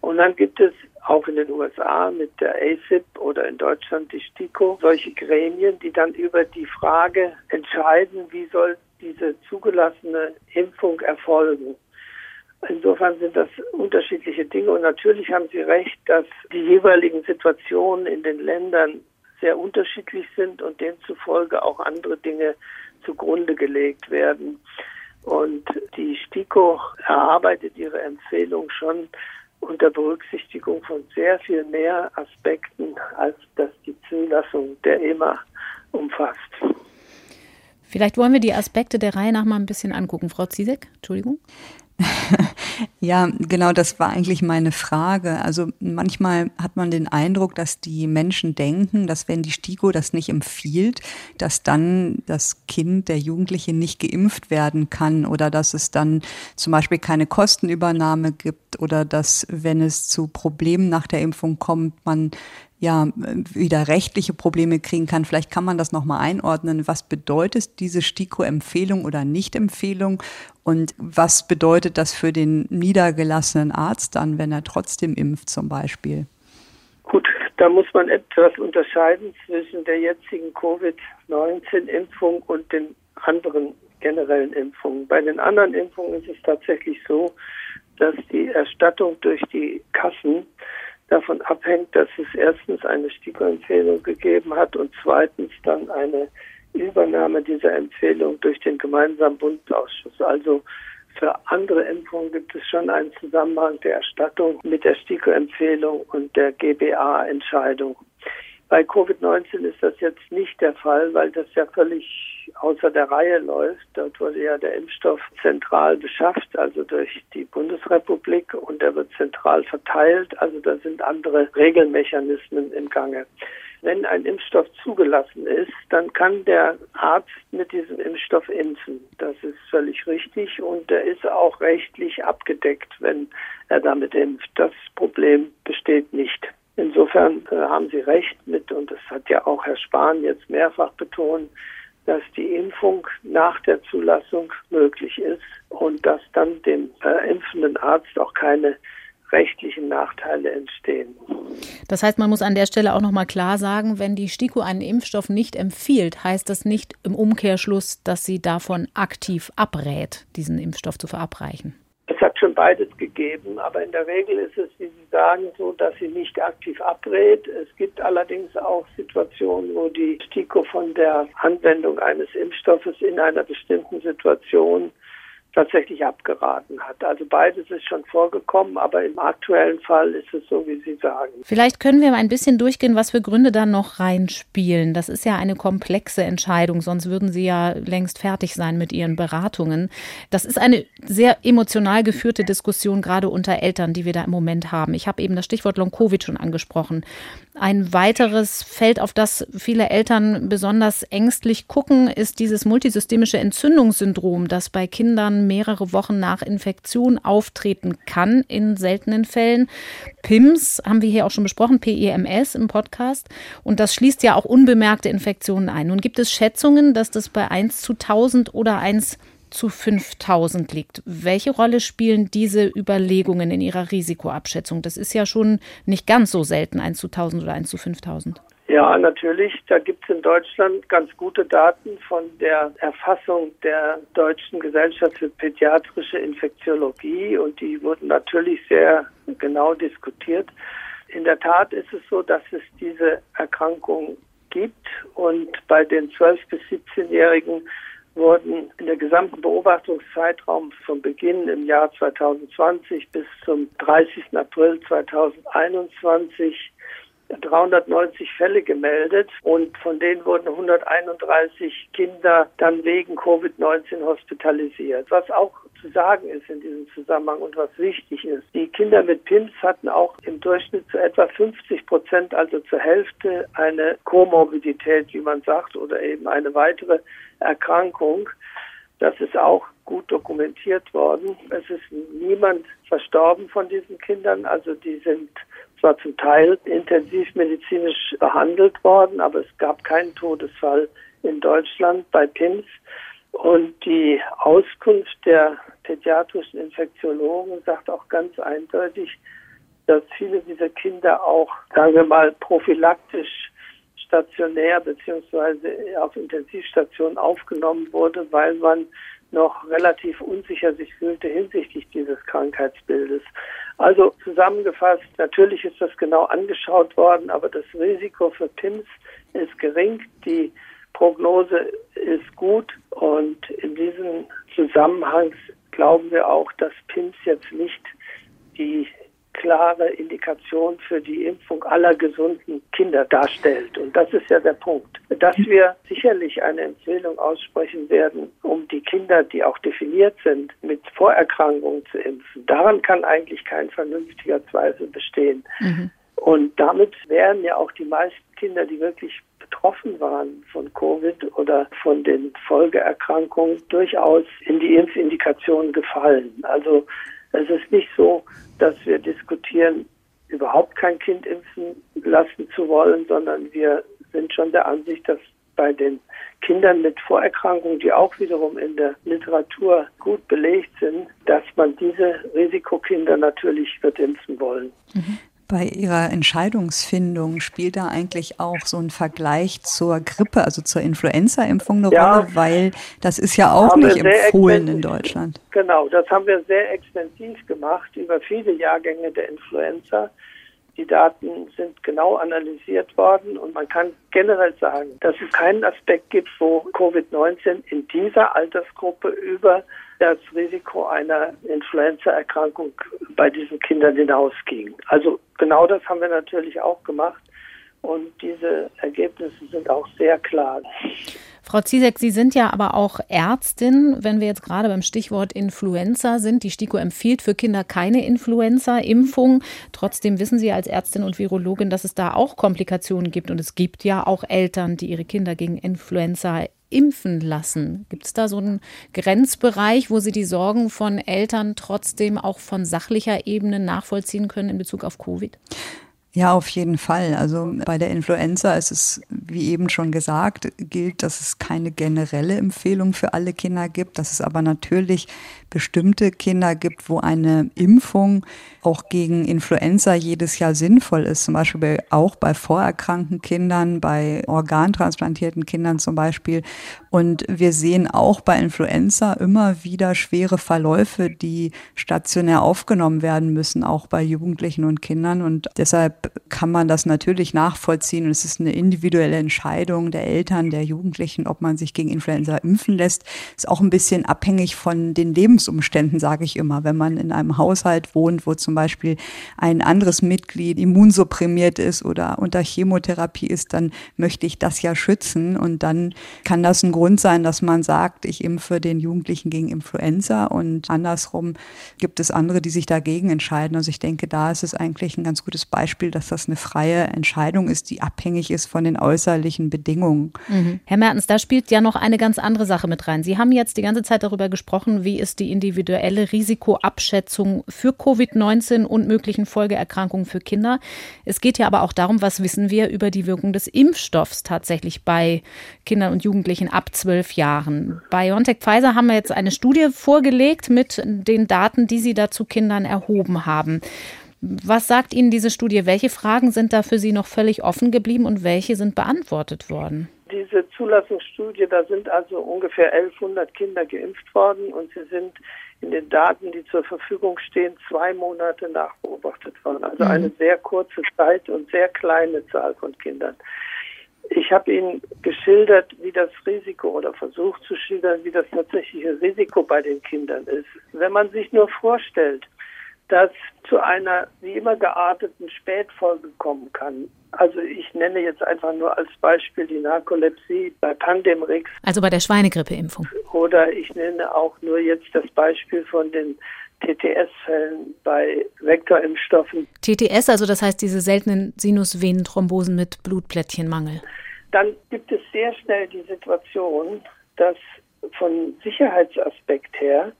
Und dann gibt es auch in den USA mit der ACIP oder in Deutschland die STIKO solche Gremien, die dann über die Frage entscheiden, wie soll diese zugelassene Impfung erfolgen. Insofern sind das unterschiedliche Dinge und natürlich haben Sie recht, dass die jeweiligen Situationen in den Ländern sehr unterschiedlich sind und demzufolge auch andere Dinge zugrunde gelegt werden. Und die STIKO erarbeitet ihre Empfehlung schon unter Berücksichtigung von sehr viel mehr Aspekten, als das die Zulassung der EMA umfasst. Vielleicht wollen wir die Aspekte der Reihe nach mal ein bisschen angucken. Frau Ziesek, Entschuldigung. Ja, genau, das war eigentlich meine Frage. Also manchmal hat man den Eindruck, dass die Menschen denken, dass wenn die STIKO das nicht empfiehlt, dass dann das Kind, der Jugendliche nicht geimpft werden kann oder dass es dann zum Beispiel keine Kostenübernahme gibt oder dass, wenn es zu Problemen nach der Impfung kommt, man ja wieder rechtliche Probleme kriegen kann. Vielleicht kann man das nochmal einordnen. Was bedeutet diese STIKO-Empfehlung oder Nicht-Empfehlung und was bedeutet das für den niedergelassenen Arzt dann, wenn er trotzdem impft zum Beispiel? Gut, da muss man etwas unterscheiden zwischen der jetzigen Covid-19-Impfung und den anderen generellen Impfungen. Bei den anderen Impfungen ist es tatsächlich so, dass die Erstattung durch die Kassen davon abhängt, dass es erstens eine STIKO-Empfehlung gegeben hat und zweitens dann eine Übernahme dieser Empfehlung durch den gemeinsamen Bundesausschuss. Also für andere Impfungen gibt es schon einen Zusammenhang der Erstattung mit der STIKO-Empfehlung und der GBA-Entscheidung. Bei Covid-19 ist das jetzt nicht der Fall, weil das ja völlig außer der Reihe läuft. Dort wurde ja der Impfstoff zentral beschafft, also durch die Bundesrepublik, und er wird zentral verteilt. Also da sind andere Regelmechanismen im Gange. Wenn ein Impfstoff zugelassen ist, dann kann der Arzt mit diesem Impfstoff impfen. Das ist völlig richtig und er ist auch rechtlich abgedeckt, wenn er damit impft. Das Problem besteht nicht. Insofern äh, haben Sie recht mit, und das hat ja auch Herr Spahn jetzt mehrfach betont, dass die Impfung nach der Zulassung möglich ist und dass dann dem äh, impfenden Arzt auch keine rechtlichen Nachteile entstehen. Das heißt, man muss an der Stelle auch noch mal klar sagen, wenn die STIKO einen Impfstoff nicht empfiehlt, heißt das nicht im Umkehrschluss, dass sie davon aktiv abrät, diesen Impfstoff zu verabreichen. Es hat schon beides gegeben, aber in der Regel ist es, wie Sie sagen, so, dass sie nicht aktiv abrät. Es gibt allerdings auch Situationen, wo die STIKO von der Anwendung eines Impfstoffes in einer bestimmten Situation tatsächlich abgeraten hat. Also beides ist schon vorgekommen, aber im aktuellen Fall ist es so, wie Sie sagen. Vielleicht können wir mal ein bisschen durchgehen, was für Gründe da noch reinspielen. Das ist ja eine komplexe Entscheidung, sonst würden Sie ja längst fertig sein mit Ihren Beratungen. Das ist eine sehr emotional geführte Diskussion, gerade unter Eltern, die wir da im Moment haben. Ich habe eben das Stichwort Long-Covid schon angesprochen. Ein weiteres Feld, auf das viele Eltern besonders ängstlich gucken, ist dieses multisystemische Entzündungssyndrom, das bei Kindern mehrere Wochen nach Infektion auftreten kann in seltenen Fällen. PIMS haben wir hier auch schon besprochen, PIMS im Podcast. Und das schließt ja auch unbemerkte Infektionen ein. Nun gibt es Schätzungen, dass das bei 1 zu 1000 oder 1 zu 5000 liegt. Welche Rolle spielen diese Überlegungen in Ihrer Risikoabschätzung? Das ist ja schon nicht ganz so selten, 1 zu 1000 oder 1 zu 5000. Ja, natürlich. Da gibt es in Deutschland ganz gute Daten von der Erfassung der Deutschen Gesellschaft für Pädiatrische Infektiologie und die wurden natürlich sehr genau diskutiert. In der Tat ist es so, dass es diese Erkrankung gibt und bei den 12- bis 17-Jährigen wurden in der gesamten Beobachtungszeitraum von Beginn im Jahr 2020 bis zum 30. April 2021 390 Fälle gemeldet und von denen wurden 131 Kinder dann wegen Covid-19 hospitalisiert. Was auch zu sagen ist in diesem Zusammenhang und was wichtig ist, die Kinder mit PIMS hatten auch im Durchschnitt zu etwa 50 Prozent, also zur Hälfte, eine Komorbidität, wie man sagt, oder eben eine weitere Erkrankung. Das ist auch gut dokumentiert worden. Es ist niemand verstorben von diesen Kindern. Also die sind zwar zum Teil intensivmedizinisch behandelt worden, aber es gab keinen Todesfall in Deutschland bei PIMS. Und die Auskunft der pädiatrischen Infektiologen sagt auch ganz eindeutig, dass viele dieser Kinder auch, sagen wir mal, prophylaktisch stationär beziehungsweise auf Intensivstationen aufgenommen wurde, weil man noch relativ unsicher sich fühlte hinsichtlich dieses Krankheitsbildes. Also zusammengefasst, natürlich ist das genau angeschaut worden, aber das Risiko für PIMS ist gering. Die Prognose ist gut und in diesem Zusammenhang glauben wir auch, dass PIMS jetzt nicht die klare Indikation für die Impfung aller gesunden Kinder darstellt. Und das ist ja der Punkt. Dass wir sicherlich eine Empfehlung aussprechen werden, um die Kinder, die auch definiert sind, mit Vorerkrankungen zu impfen. Daran kann eigentlich kein vernünftiger Zweifel bestehen. Mhm. Und damit wären ja auch die meisten Kinder, die wirklich betroffen waren von Covid oder von den Folgeerkrankungen, durchaus in die Impfindikation gefallen. Also es ist nicht so, dass wir diskutieren, überhaupt kein Kind impfen lassen zu wollen, sondern wir sind schon der Ansicht, dass bei den Kindern mit Vorerkrankungen, die auch wiederum in der Literatur gut belegt sind, dass man diese Risikokinder natürlich wird impfen wollen. Mhm. Bei Ihrer Entscheidungsfindung spielt da eigentlich auch so ein Vergleich zur Grippe, also zur Influenza-Impfung eine ja, Rolle, weil das ist ja auch nicht empfohlen in Deutschland. Genau, das haben wir sehr extensiv gemacht über viele Jahrgänge der Influenza. Die Daten sind genau analysiert worden und man kann generell sagen, dass es keinen Aspekt gibt, wo Covid-19 in dieser Altersgruppe über das Risiko einer Influenzaerkrankung bei diesen Kindern hinausging. Also genau das haben wir natürlich auch gemacht und diese Ergebnisse sind auch sehr klar. Frau Ziesek, Sie sind ja aber auch Ärztin. Wenn wir jetzt gerade beim Stichwort Influenza sind, die STIKO empfiehlt für Kinder keine Influenza-Impfung. Trotzdem wissen Sie als Ärztin und Virologin, dass es da auch Komplikationen gibt. Und es gibt ja auch Eltern, die ihre Kinder gegen Influenza impfen lassen? Gibt es da so einen Grenzbereich, wo Sie die Sorgen von Eltern trotzdem auch von sachlicher Ebene nachvollziehen können in Bezug auf Covid? Ja, auf jeden Fall. Also bei der Influenza ist es, wie eben schon gesagt, gilt, dass es keine generelle Empfehlung für alle Kinder gibt, dass es aber natürlich bestimmte Kinder gibt, wo eine Impfung auch gegen Influenza jedes Jahr sinnvoll ist. Zum Beispiel bei, auch bei vorerkrankten Kindern, bei organtransplantierten Kindern zum Beispiel. Und wir sehen auch bei Influenza immer wieder schwere Verläufe, die stationär aufgenommen werden müssen, auch bei Jugendlichen und Kindern. Und deshalb kann man das natürlich nachvollziehen. Und es ist eine individuelle Entscheidung der Eltern, der Jugendlichen, ob man sich gegen Influenza impfen lässt. Ist auch ein bisschen abhängig von den Lebensumständen, sage ich immer. Wenn man in einem Haushalt wohnt, wo zum Beispiel ein anderes Mitglied immunsupprimiert ist oder unter Chemotherapie ist, dann möchte ich das ja schützen. Und dann kann das ein Grund sein, dass man sagt, ich impfe den Jugendlichen gegen Influenza. Und andersrum gibt es andere, die sich dagegen entscheiden. Also ich denke, da ist es eigentlich ein ganz gutes Beispiel, dass das eine freie Entscheidung ist, die abhängig ist von den äußerlichen Bedingungen. Mhm. Herr Mertens, da spielt ja noch eine ganz andere Sache mit rein. Sie haben jetzt die ganze Zeit darüber gesprochen, wie ist die individuelle Risikoabschätzung für Covid-19 und möglichen Folgeerkrankungen für Kinder. Es geht ja aber auch darum, was wissen wir über die Wirkung des Impfstoffs tatsächlich bei Kindern und Jugendlichen ab zwölf Jahren. BioNTech Pfizer haben wir jetzt eine Studie vorgelegt mit den Daten, die sie dazu Kindern erhoben haben. Was sagt Ihnen diese Studie? Welche Fragen sind da für Sie noch völlig offen geblieben und welche sind beantwortet worden? Diese Zulassungsstudie, da sind also ungefähr 1100 Kinder geimpft worden und sie sind in den Daten, die zur Verfügung stehen, zwei Monate nachbeobachtet worden. Also mhm. eine sehr kurze Zeit und sehr kleine Zahl von Kindern. Ich habe Ihnen geschildert, wie das Risiko oder versucht zu schildern, wie das tatsächliche Risiko bei den Kindern ist. Wenn man sich nur vorstellt, das zu einer wie immer gearteten Spätfolge kommen kann. Also ich nenne jetzt einfach nur als Beispiel die Narkolepsie bei Pandemrix. Also bei der Schweinegrippeimpfung. Oder ich nenne auch nur jetzt das Beispiel von den TTS-Fällen bei Vektorimpfstoffen. TTS, also das heißt diese seltenen Sinusvenenthrombosen mit Blutplättchenmangel. Dann gibt es sehr schnell die Situation, dass von Sicherheitsaspekt her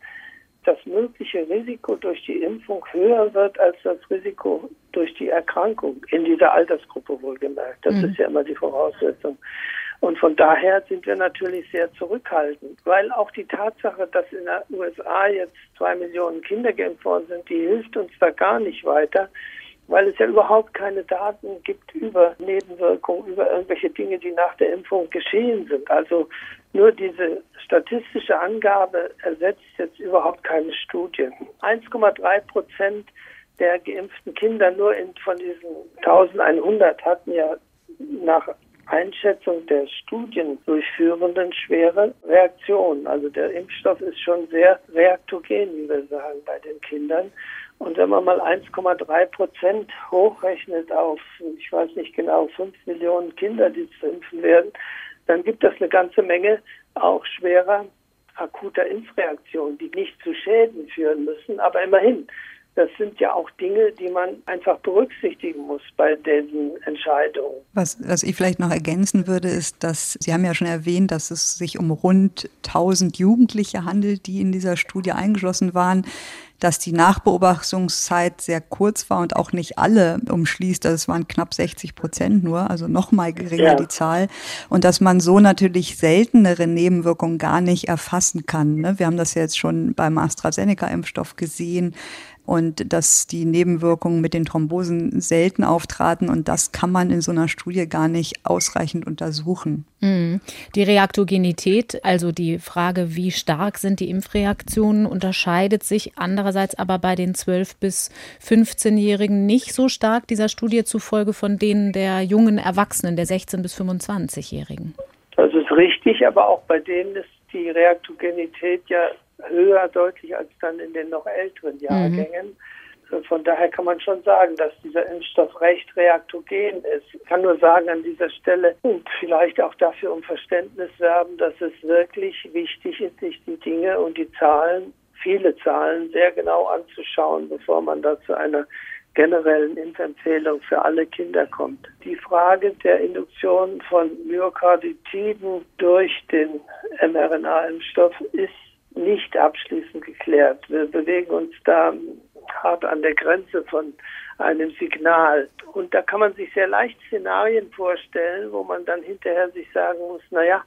das mögliche Risiko durch die Impfung höher wird als das Risiko durch die Erkrankung, in dieser Altersgruppe wohlgemerkt. Das mhm. ist ja immer die Voraussetzung. Und von daher sind wir natürlich sehr zurückhaltend, weil auch die Tatsache, dass in den USA jetzt zwei Millionen Kinder geimpft worden sind, die hilft uns da gar nicht weiter, weil es ja überhaupt keine Daten gibt über Nebenwirkungen, über irgendwelche Dinge, die nach der Impfung geschehen sind. Also nur diese statistische Angabe ersetzt jetzt überhaupt keine Studie. 1,3 Prozent der geimpften Kinder nur in, von diesen 1100 hatten ja nach Einschätzung der Studiendurchführenden schwere Reaktionen. Also der Impfstoff ist schon sehr reaktogen, wie wir sagen, bei den Kindern. Und wenn man mal 1,3 Prozent hochrechnet auf, ich weiß nicht genau, 5 Millionen Kinder, die zu impfen werden, dann gibt es eine ganze Menge auch schwerer akuter Impfreaktionen, die nicht zu Schäden führen müssen, aber immerhin. Das sind ja auch Dinge, die man einfach berücksichtigen muss bei diesen Entscheidungen. Was, was ich vielleicht noch ergänzen würde, ist, dass Sie haben ja schon erwähnt, dass es sich um rund 1000 Jugendliche handelt, die in dieser Studie eingeschlossen waren dass die Nachbeobachtungszeit sehr kurz war und auch nicht alle umschließt. Also es waren knapp 60 Prozent nur, also noch mal geringer ja. die Zahl. Und dass man so natürlich seltenere Nebenwirkungen gar nicht erfassen kann. Ne? Wir haben das ja jetzt schon beim AstraZeneca-Impfstoff gesehen und dass die Nebenwirkungen mit den Thrombosen selten auftraten und das kann man in so einer Studie gar nicht ausreichend untersuchen. Mhm. Die Reaktogenität, also die Frage, wie stark sind die Impfreaktionen, unterscheidet sich andererseits aber bei den 12- bis 15-Jährigen nicht so stark dieser Studie zufolge von denen der jungen Erwachsenen, der 16- bis 25-Jährigen. Das ist richtig, aber auch bei denen ist die Reaktogenität ja höher deutlich als dann in den noch älteren Jahrgängen. Mhm. Von daher kann man schon sagen, dass dieser Impfstoff recht reaktogen ist. Ich kann nur sagen an dieser Stelle und vielleicht auch dafür um Verständnis werben, dass es wirklich wichtig ist, sich die Dinge und die Zahlen, viele Zahlen sehr genau anzuschauen, bevor man da zu einer generellen Impfempfehlung für alle Kinder kommt. Die Frage der Induktion von Myokarditiden durch den mRNA-Impfstoff ist nicht abschließend geklärt. Wir bewegen uns da hart an der Grenze von einem Signal. Und da kann man sich sehr leicht Szenarien vorstellen, wo man dann hinterher sich sagen muss, naja,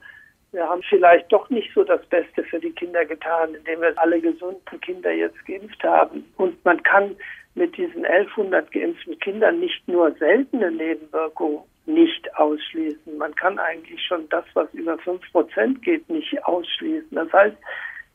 wir haben vielleicht doch nicht so das Beste für die Kinder getan, indem wir alle gesunden Kinder jetzt geimpft haben. Und man kann mit diesen 1100 geimpften Kindern nicht nur seltene Nebenwirkungen nicht ausschließen. Man kann eigentlich schon das, was über 5 Prozent geht, nicht ausschließen. Das heißt,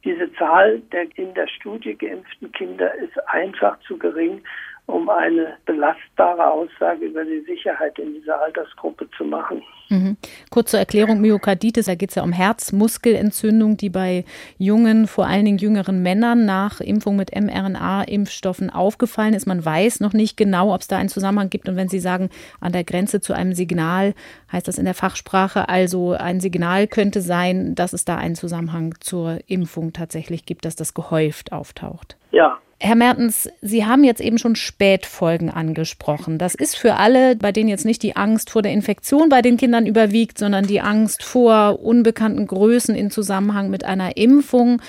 diese Zahl der in der Studie geimpften Kinder ist einfach zu gering, um eine belastbare Aussage über die Sicherheit in dieser Altersgruppe zu machen. Mhm. Kurz zur Erklärung Myokarditis, da geht es ja um Herzmuskelentzündung, die bei jungen, vor allen Dingen jüngeren Männern nach Impfung mit mRNA-Impfstoffen aufgefallen ist. Man weiß noch nicht genau, ob es da einen Zusammenhang gibt. Und wenn Sie sagen, an der Grenze zu einem Signal, heißt das in der Fachsprache also, ein Signal könnte sein, dass es da einen Zusammenhang zur Impfung tatsächlich gibt, dass das gehäuft auftaucht. Ja, Herr Mertens, Sie haben jetzt eben schon Spätfolgen angesprochen. Das ist für alle, bei denen jetzt nicht die Angst vor der Infektion bei den Kindern überwiegt, sondern die Angst vor unbekannten Größen in Zusammenhang mit einer Impfung,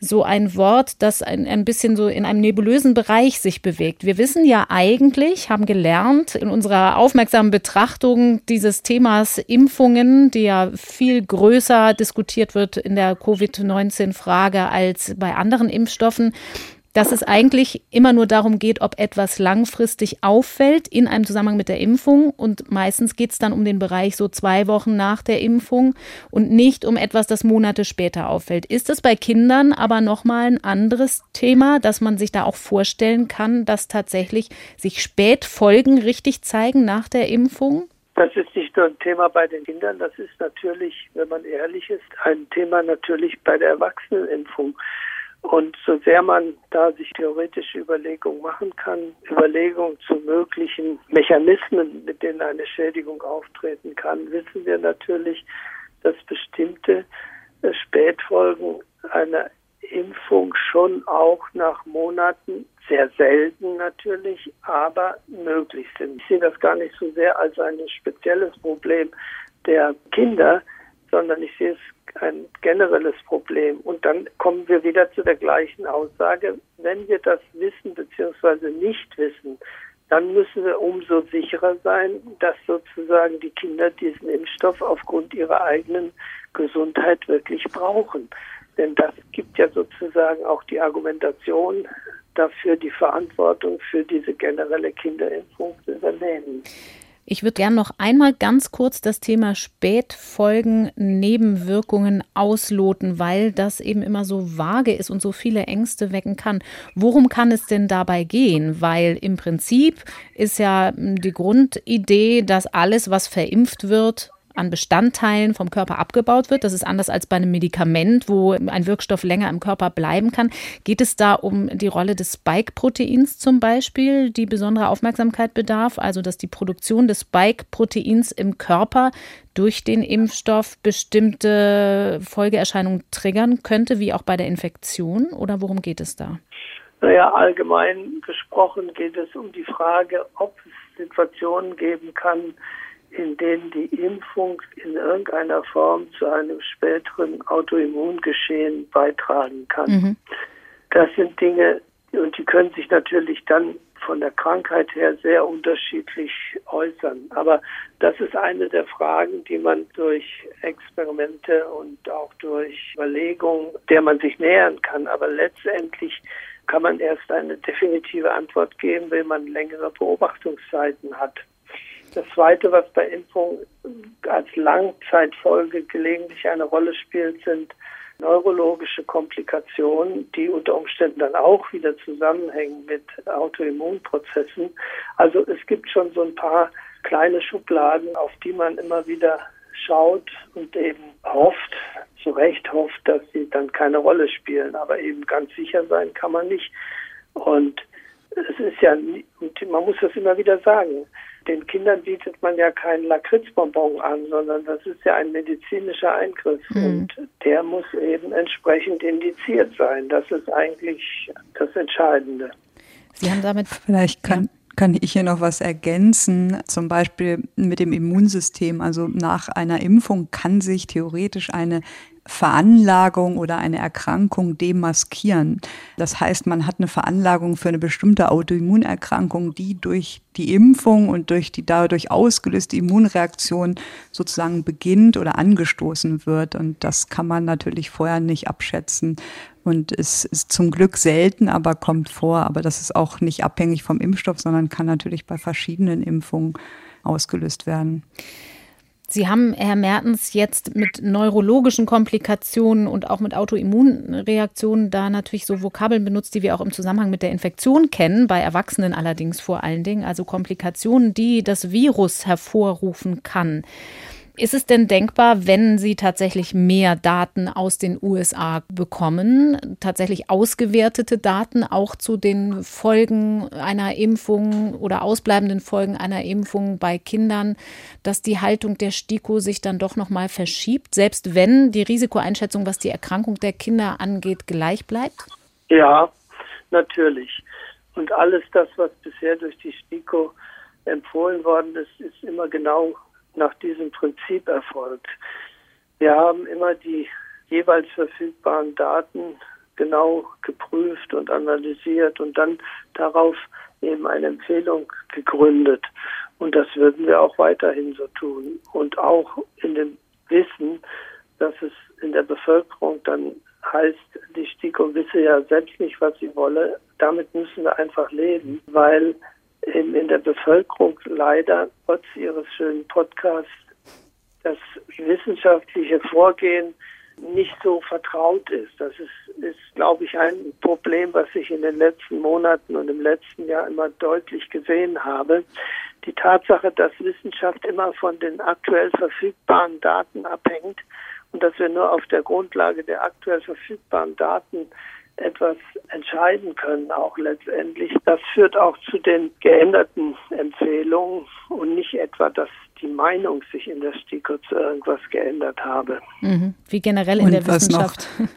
so ein Wort, das ein, ein bisschen so in einem nebulösen Bereich sich bewegt. Wir wissen ja eigentlich, haben gelernt in unserer aufmerksamen Betrachtung dieses Themas Impfungen, die ja viel größer diskutiert wird in der Covid-19-Frage als bei anderen Impfstoffen, dass es eigentlich immer nur darum geht, ob etwas langfristig auffällt in einem Zusammenhang mit der Impfung. Und meistens geht es dann um den Bereich so zwei Wochen nach der Impfung und nicht um etwas, das Monate später auffällt. Ist es bei Kindern aber nochmal ein anderes Thema, dass man sich da auch vorstellen kann, dass tatsächlich sich Spätfolgen richtig zeigen nach der Impfung? Das ist nicht nur ein Thema bei den Kindern, das ist natürlich, wenn man ehrlich ist, ein Thema natürlich bei der Erwachsenenimpfung. Und so sehr man da sich theoretische Überlegungen machen kann, Überlegungen zu möglichen Mechanismen, mit denen eine Schädigung auftreten kann, wissen wir natürlich, dass bestimmte äh, Spätfolgen einer Impfung schon auch nach Monaten, sehr selten natürlich, aber möglich sind. Ich sehe das gar nicht so sehr als ein spezielles Problem der Kinder, sondern ich sehe es ein generelles Problem. Und dann kommen wir wieder zu der gleichen Aussage. Wenn wir das wissen bzw. nicht wissen, dann müssen wir umso sicherer sein, dass sozusagen die Kinder diesen Impfstoff aufgrund ihrer eigenen Gesundheit wirklich brauchen. Denn das gibt ja sozusagen auch die Argumentation dafür, die Verantwortung für diese generelle Kinderimpfung zu übernehmen. Ich würde gerne noch einmal ganz kurz das Thema Spätfolgen, Nebenwirkungen ausloten, weil das eben immer so vage ist und so viele Ängste wecken kann. Worum kann es denn dabei gehen? Weil im Prinzip ist ja die Grundidee, dass alles, was verimpft wird, an Bestandteilen vom Körper abgebaut wird. Das ist anders als bei einem Medikament, wo ein Wirkstoff länger im Körper bleiben kann. Geht es da um die Rolle des Spike-Proteins zum Beispiel, die besondere Aufmerksamkeit bedarf? Also, dass die Produktion des Spike-Proteins im Körper durch den Impfstoff bestimmte Folgeerscheinungen triggern könnte, wie auch bei der Infektion? Oder worum geht es da? Naja, allgemein gesprochen geht es um die Frage, ob es Situationen geben kann, in denen die Impfung in irgendeiner Form zu einem späteren Autoimmungeschehen beitragen kann. Mhm. Das sind Dinge, und die können sich natürlich dann von der Krankheit her sehr unterschiedlich äußern. Aber das ist eine der Fragen, die man durch Experimente und auch durch Überlegungen, der man sich nähern kann. Aber letztendlich kann man erst eine definitive Antwort geben, wenn man längere Beobachtungszeiten hat. Das Zweite, was bei Impfung als Langzeitfolge gelegentlich eine Rolle spielt, sind neurologische Komplikationen, die unter Umständen dann auch wieder zusammenhängen mit Autoimmunprozessen. Also es gibt schon so ein paar kleine Schubladen, auf die man immer wieder schaut und eben hofft, zu Recht hofft, dass sie dann keine Rolle spielen. Aber eben ganz sicher sein kann man nicht. Und es ist ja, man muss das immer wieder sagen, den Kindern bietet man ja keinen Lakritzbonbon an, sondern das ist ja ein medizinischer Eingriff mhm. und der muss eben entsprechend indiziert sein. Das ist eigentlich das Entscheidende. Sie haben damit vielleicht kann kann ich hier noch was ergänzen? Zum Beispiel mit dem Immunsystem. Also nach einer Impfung kann sich theoretisch eine Veranlagung oder eine Erkrankung demaskieren. Das heißt, man hat eine Veranlagung für eine bestimmte Autoimmunerkrankung, die durch die Impfung und durch die dadurch ausgelöste Immunreaktion sozusagen beginnt oder angestoßen wird. Und das kann man natürlich vorher nicht abschätzen. Und es ist zum Glück selten, aber kommt vor. Aber das ist auch nicht abhängig vom Impfstoff, sondern kann natürlich bei verschiedenen Impfungen ausgelöst werden. Sie haben, Herr Mertens, jetzt mit neurologischen Komplikationen und auch mit Autoimmunreaktionen da natürlich so Vokabeln benutzt, die wir auch im Zusammenhang mit der Infektion kennen, bei Erwachsenen allerdings vor allen Dingen, also Komplikationen, die das Virus hervorrufen kann. Ist es denn denkbar, wenn Sie tatsächlich mehr Daten aus den USA bekommen, tatsächlich ausgewertete Daten auch zu den Folgen einer Impfung oder ausbleibenden Folgen einer Impfung bei Kindern, dass die Haltung der STIKO sich dann doch noch mal verschiebt, selbst wenn die Risikoeinschätzung, was die Erkrankung der Kinder angeht, gleich bleibt? Ja, natürlich. Und alles das, was bisher durch die STIKO empfohlen worden ist, ist immer genau nach diesem Prinzip erfolgt. Wir haben immer die jeweils verfügbaren Daten genau geprüft und analysiert und dann darauf eben eine Empfehlung gegründet. Und das würden wir auch weiterhin so tun. Und auch in dem Wissen, dass es in der Bevölkerung dann heißt, die STIKO wisse ja selbst nicht, was sie wolle. Damit müssen wir einfach leben, weil in, in der Bevölkerung leider trotz ihres schönen Podcasts das wissenschaftliche Vorgehen nicht so vertraut ist. Das ist, ist, glaube ich, ein Problem, was ich in den letzten Monaten und im letzten Jahr immer deutlich gesehen habe. Die Tatsache, dass Wissenschaft immer von den aktuell verfügbaren Daten abhängt und dass wir nur auf der Grundlage der aktuell verfügbaren Daten etwas entscheiden können, auch letztendlich. Das führt auch zu den geänderten Empfehlungen und nicht etwa, dass die Meinung sich in der STIKO zu irgendwas geändert habe. Mhm. Wie generell in und der Wissenschaft. Noch,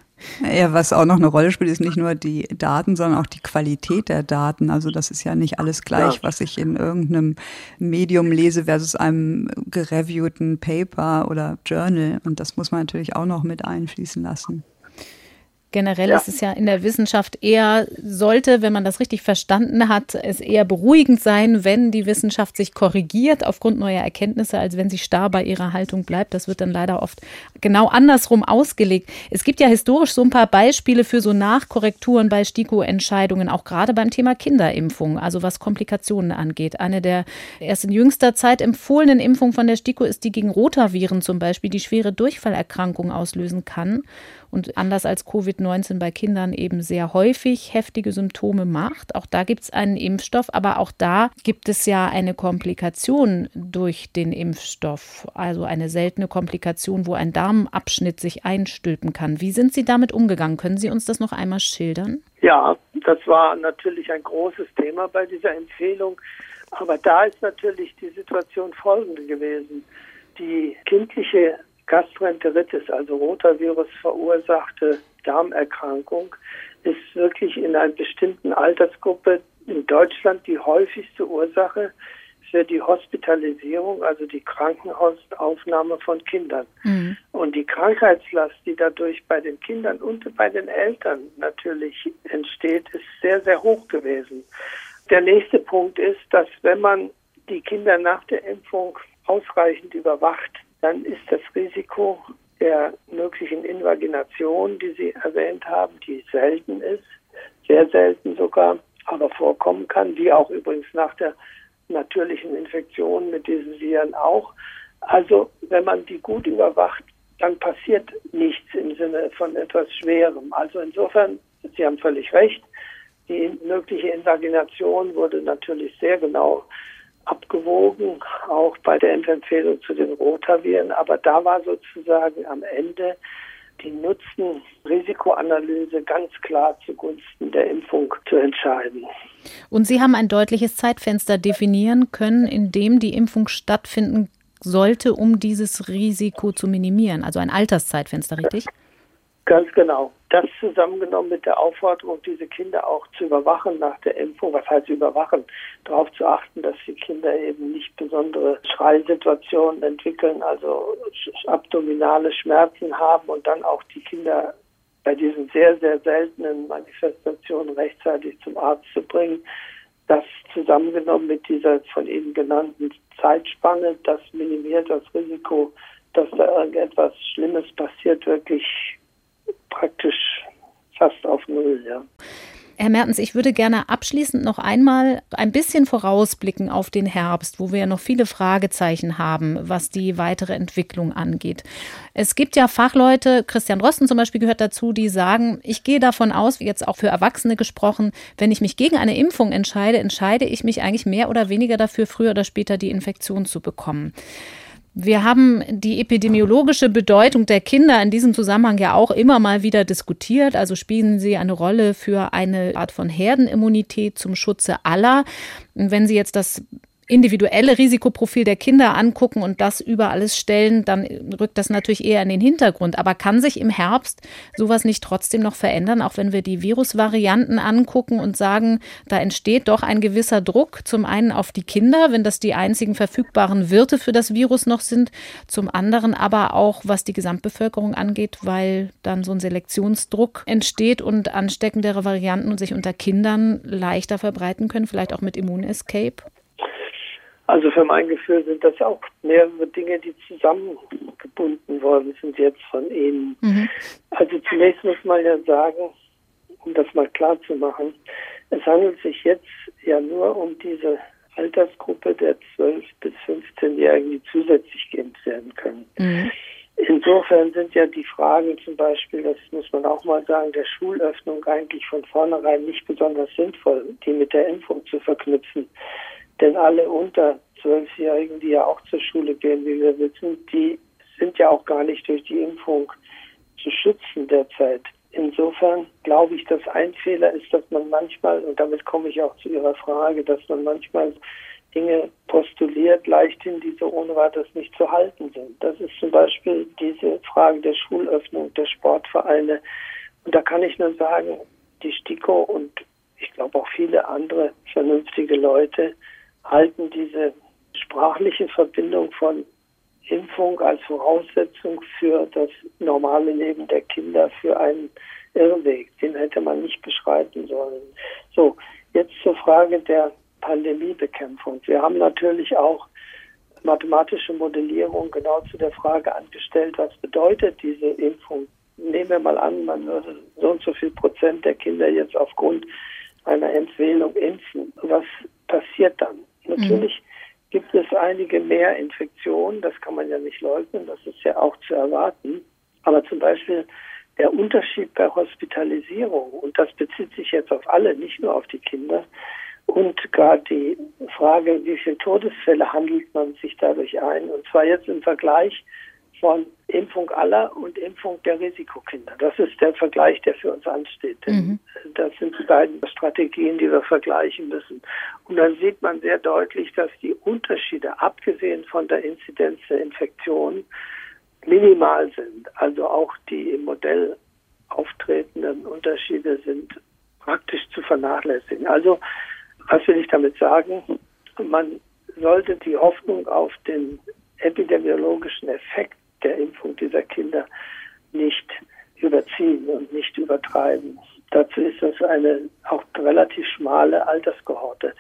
ja, was auch noch eine Rolle spielt, ist nicht nur die Daten, sondern auch die Qualität der Daten. Also das ist ja nicht alles gleich, ja. was ich in irgendeinem Medium lese versus einem gereviewten Paper oder Journal. Und das muss man natürlich auch noch mit einfließen lassen. Generell ja. ist es ja in der Wissenschaft eher, sollte, wenn man das richtig verstanden hat, es eher beruhigend sein, wenn die Wissenschaft sich korrigiert aufgrund neuer Erkenntnisse, als wenn sie starr bei ihrer Haltung bleibt. Das wird dann leider oft genau andersrum ausgelegt. Es gibt ja historisch so ein paar Beispiele für so Nachkorrekturen bei STIKO-Entscheidungen, auch gerade beim Thema Kinderimpfung, also was Komplikationen angeht. Eine der erst in jüngster Zeit empfohlenen Impfungen von der STIKO ist die gegen Rotaviren zum Beispiel, die schwere Durchfallerkrankungen auslösen kann und anders als Covid-19 bei Kindern eben sehr häufig heftige Symptome macht. Auch da gibt es einen Impfstoff, aber auch da gibt es ja eine Komplikation durch den Impfstoff, also eine seltene Komplikation, wo ein Darmabschnitt sich einstülpen kann. Wie sind Sie damit umgegangen? Können Sie uns das noch einmal schildern? Ja, das war natürlich ein großes Thema bei dieser Empfehlung. Aber da ist natürlich die Situation folgende gewesen. Die kindliche Gastroenteritis, also Rotavirus verursachte Darmerkrankung, ist wirklich in einer bestimmten Altersgruppe in Deutschland die häufigste Ursache für die Hospitalisierung, also die Krankenhausaufnahme von Kindern. Mhm. Und die Krankheitslast, die dadurch bei den Kindern und bei den Eltern natürlich entsteht, ist sehr, sehr hoch gewesen. Der nächste Punkt ist, dass wenn man die Kinder nach der Impfung ausreichend überwacht, dann ist das Risiko der möglichen Invagination, die Sie erwähnt haben, die selten ist, sehr selten sogar, aber vorkommen kann, die auch übrigens nach der natürlichen Infektion mit diesen Viren auch. Also wenn man die gut überwacht, dann passiert nichts im Sinne von etwas Schwerem. Also insofern, Sie haben völlig recht, die mögliche Invagination wurde natürlich sehr genau abgewogen, auch bei der Impfempfehlung zu den Rotaviren. Aber da war sozusagen am Ende die Nutzen-Risikoanalyse ganz klar zugunsten der Impfung zu entscheiden. Und Sie haben ein deutliches Zeitfenster definieren können, in dem die Impfung stattfinden sollte, um dieses Risiko zu minimieren. Also ein Alterszeitfenster, richtig? Ganz genau. Das zusammengenommen mit der Aufforderung, diese Kinder auch zu überwachen nach der Impfung, was heißt überwachen, darauf zu achten, dass die Kinder eben nicht besondere Schreisituationen entwickeln, also abdominale Schmerzen haben und dann auch die Kinder bei diesen sehr, sehr seltenen Manifestationen rechtzeitig zum Arzt zu bringen. Das zusammengenommen mit dieser von Ihnen genannten Zeitspanne, das minimiert das Risiko, dass da irgendetwas Schlimmes passiert, wirklich praktisch fast auf Null, ja. Herr Mertens, ich würde gerne abschließend noch einmal ein bisschen vorausblicken auf den Herbst, wo wir ja noch viele Fragezeichen haben, was die weitere Entwicklung angeht. Es gibt ja Fachleute, Christian Rosten zum Beispiel gehört dazu, die sagen, ich gehe davon aus, wie jetzt auch für Erwachsene gesprochen, wenn ich mich gegen eine Impfung entscheide, entscheide ich mich eigentlich mehr oder weniger dafür, früher oder später die Infektion zu bekommen. Wir haben die epidemiologische Bedeutung der Kinder in diesem Zusammenhang ja auch immer mal wieder diskutiert. Also spielen sie eine Rolle für eine Art von Herdenimmunität zum Schutze aller. Wenn Sie jetzt das individuelle Risikoprofil der Kinder angucken und das über alles stellen, dann rückt das natürlich eher in den Hintergrund. Aber kann sich im Herbst sowas nicht trotzdem noch verändern, auch wenn wir die Virusvarianten angucken und sagen, da entsteht doch ein gewisser Druck, zum einen auf die Kinder, wenn das die einzigen verfügbaren Wirte für das Virus noch sind, zum anderen aber auch, was die Gesamtbevölkerung angeht, weil dann so ein Selektionsdruck entsteht und ansteckendere Varianten sich unter Kindern leichter verbreiten können, vielleicht auch mit Immunescape? Also für mein Gefühl sind das auch mehrere Dinge, die zusammengebunden worden sind jetzt von Ihnen. Mhm. Also zunächst muss man ja sagen, um das mal klar zu machen, es handelt sich jetzt ja nur um diese Altersgruppe der 12- bis 15-Jährigen, die zusätzlich geimpft werden können. Mhm. Insofern sind ja die Fragen zum Beispiel, das muss man auch mal sagen, der Schulöffnung eigentlich von vornherein nicht besonders sinnvoll, die mit der Impfung zu verknüpfen. Denn alle unter Zwölfjährigen, die ja auch zur Schule gehen, wie wir wissen, die sind ja auch gar nicht durch die Impfung zu schützen derzeit. Insofern glaube ich, dass ein Fehler ist, dass man manchmal, und damit komme ich auch zu Ihrer Frage, dass man manchmal Dinge postuliert, leichthin, die so ohne weiteres nicht zu halten sind. Das ist zum Beispiel diese Frage der Schulöffnung, der Sportvereine. Und da kann ich nur sagen, die STIKO und ich glaube auch viele andere vernünftige Leute halten diese sprachliche Verbindung von Impfung als Voraussetzung für das normale Leben der Kinder für einen Irrweg. Den hätte man nicht beschreiten sollen. So, jetzt zur Frage der Pandemiebekämpfung. Wir haben natürlich auch mathematische Modellierung genau zu der Frage angestellt, was bedeutet diese Impfung. Nehmen wir mal an, man würde so und so viel Prozent der Kinder jetzt aufgrund einer Empfehlung impfen. Was passiert dann? Natürlich mhm. gibt es einige mehr Infektionen, das kann man ja nicht leugnen, das ist ja auch zu erwarten. Aber zum Beispiel der Unterschied bei Hospitalisierung, und das bezieht sich jetzt auf alle, nicht nur auf die Kinder, und gerade die Frage, wie viele Todesfälle handelt man sich dadurch ein, und zwar jetzt im Vergleich von Impfung aller und Impfung der Risikokinder. Das ist der Vergleich, der für uns ansteht. Mhm. Das sind die beiden Strategien, die wir vergleichen müssen. Und dann sieht man sehr deutlich, dass die Unterschiede, abgesehen von der Inzidenz der Infektion, minimal sind. Also auch die im Modell auftretenden Unterschiede sind praktisch zu vernachlässigen. Also, was will ich damit sagen? Man sollte die Hoffnung auf den epidemiologischen Effekt der Impfung dieser Kinder nicht überziehen und nicht übertreiben. Dazu ist das eine auch relativ schmale Alterskohorte.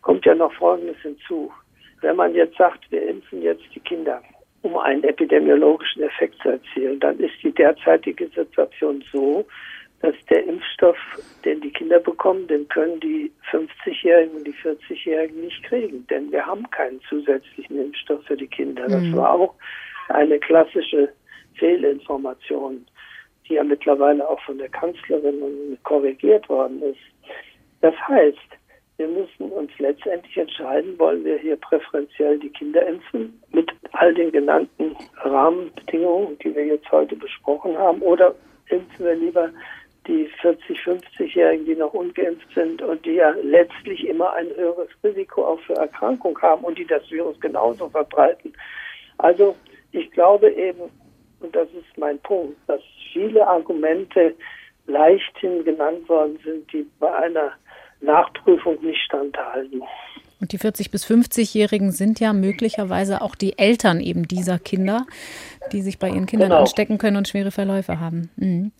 Kommt ja noch Folgendes hinzu. Wenn man jetzt sagt, wir impfen jetzt die Kinder, um einen epidemiologischen Effekt zu erzielen, dann ist die derzeitige Situation so, dass der Impfstoff, den die Kinder bekommen, den können die 50-Jährigen und die 40-Jährigen nicht kriegen, denn wir haben keinen zusätzlichen Impfstoff für die Kinder. Das mhm. war auch eine klassische Fehlinformation, die ja mittlerweile auch von der Kanzlerin korrigiert worden ist. Das heißt, wir müssen uns letztendlich entscheiden, wollen wir hier präferenziell die Kinder impfen mit all den genannten Rahmenbedingungen, die wir jetzt heute besprochen haben, oder impfen wir lieber die 40, 50-Jährigen, die noch ungeimpft sind und die ja letztlich immer ein höheres Risiko auch für Erkrankung haben und die das Virus genauso verbreiten. Also ich glaube eben, und das ist mein Punkt, dass viele Argumente leichthin genannt worden sind, die bei einer Nachprüfung nicht standhalten. Und die 40- bis 50-Jährigen sind ja möglicherweise auch die Eltern eben dieser Kinder, die sich bei ihren Kindern genau. anstecken können und schwere Verläufe haben. Mhm.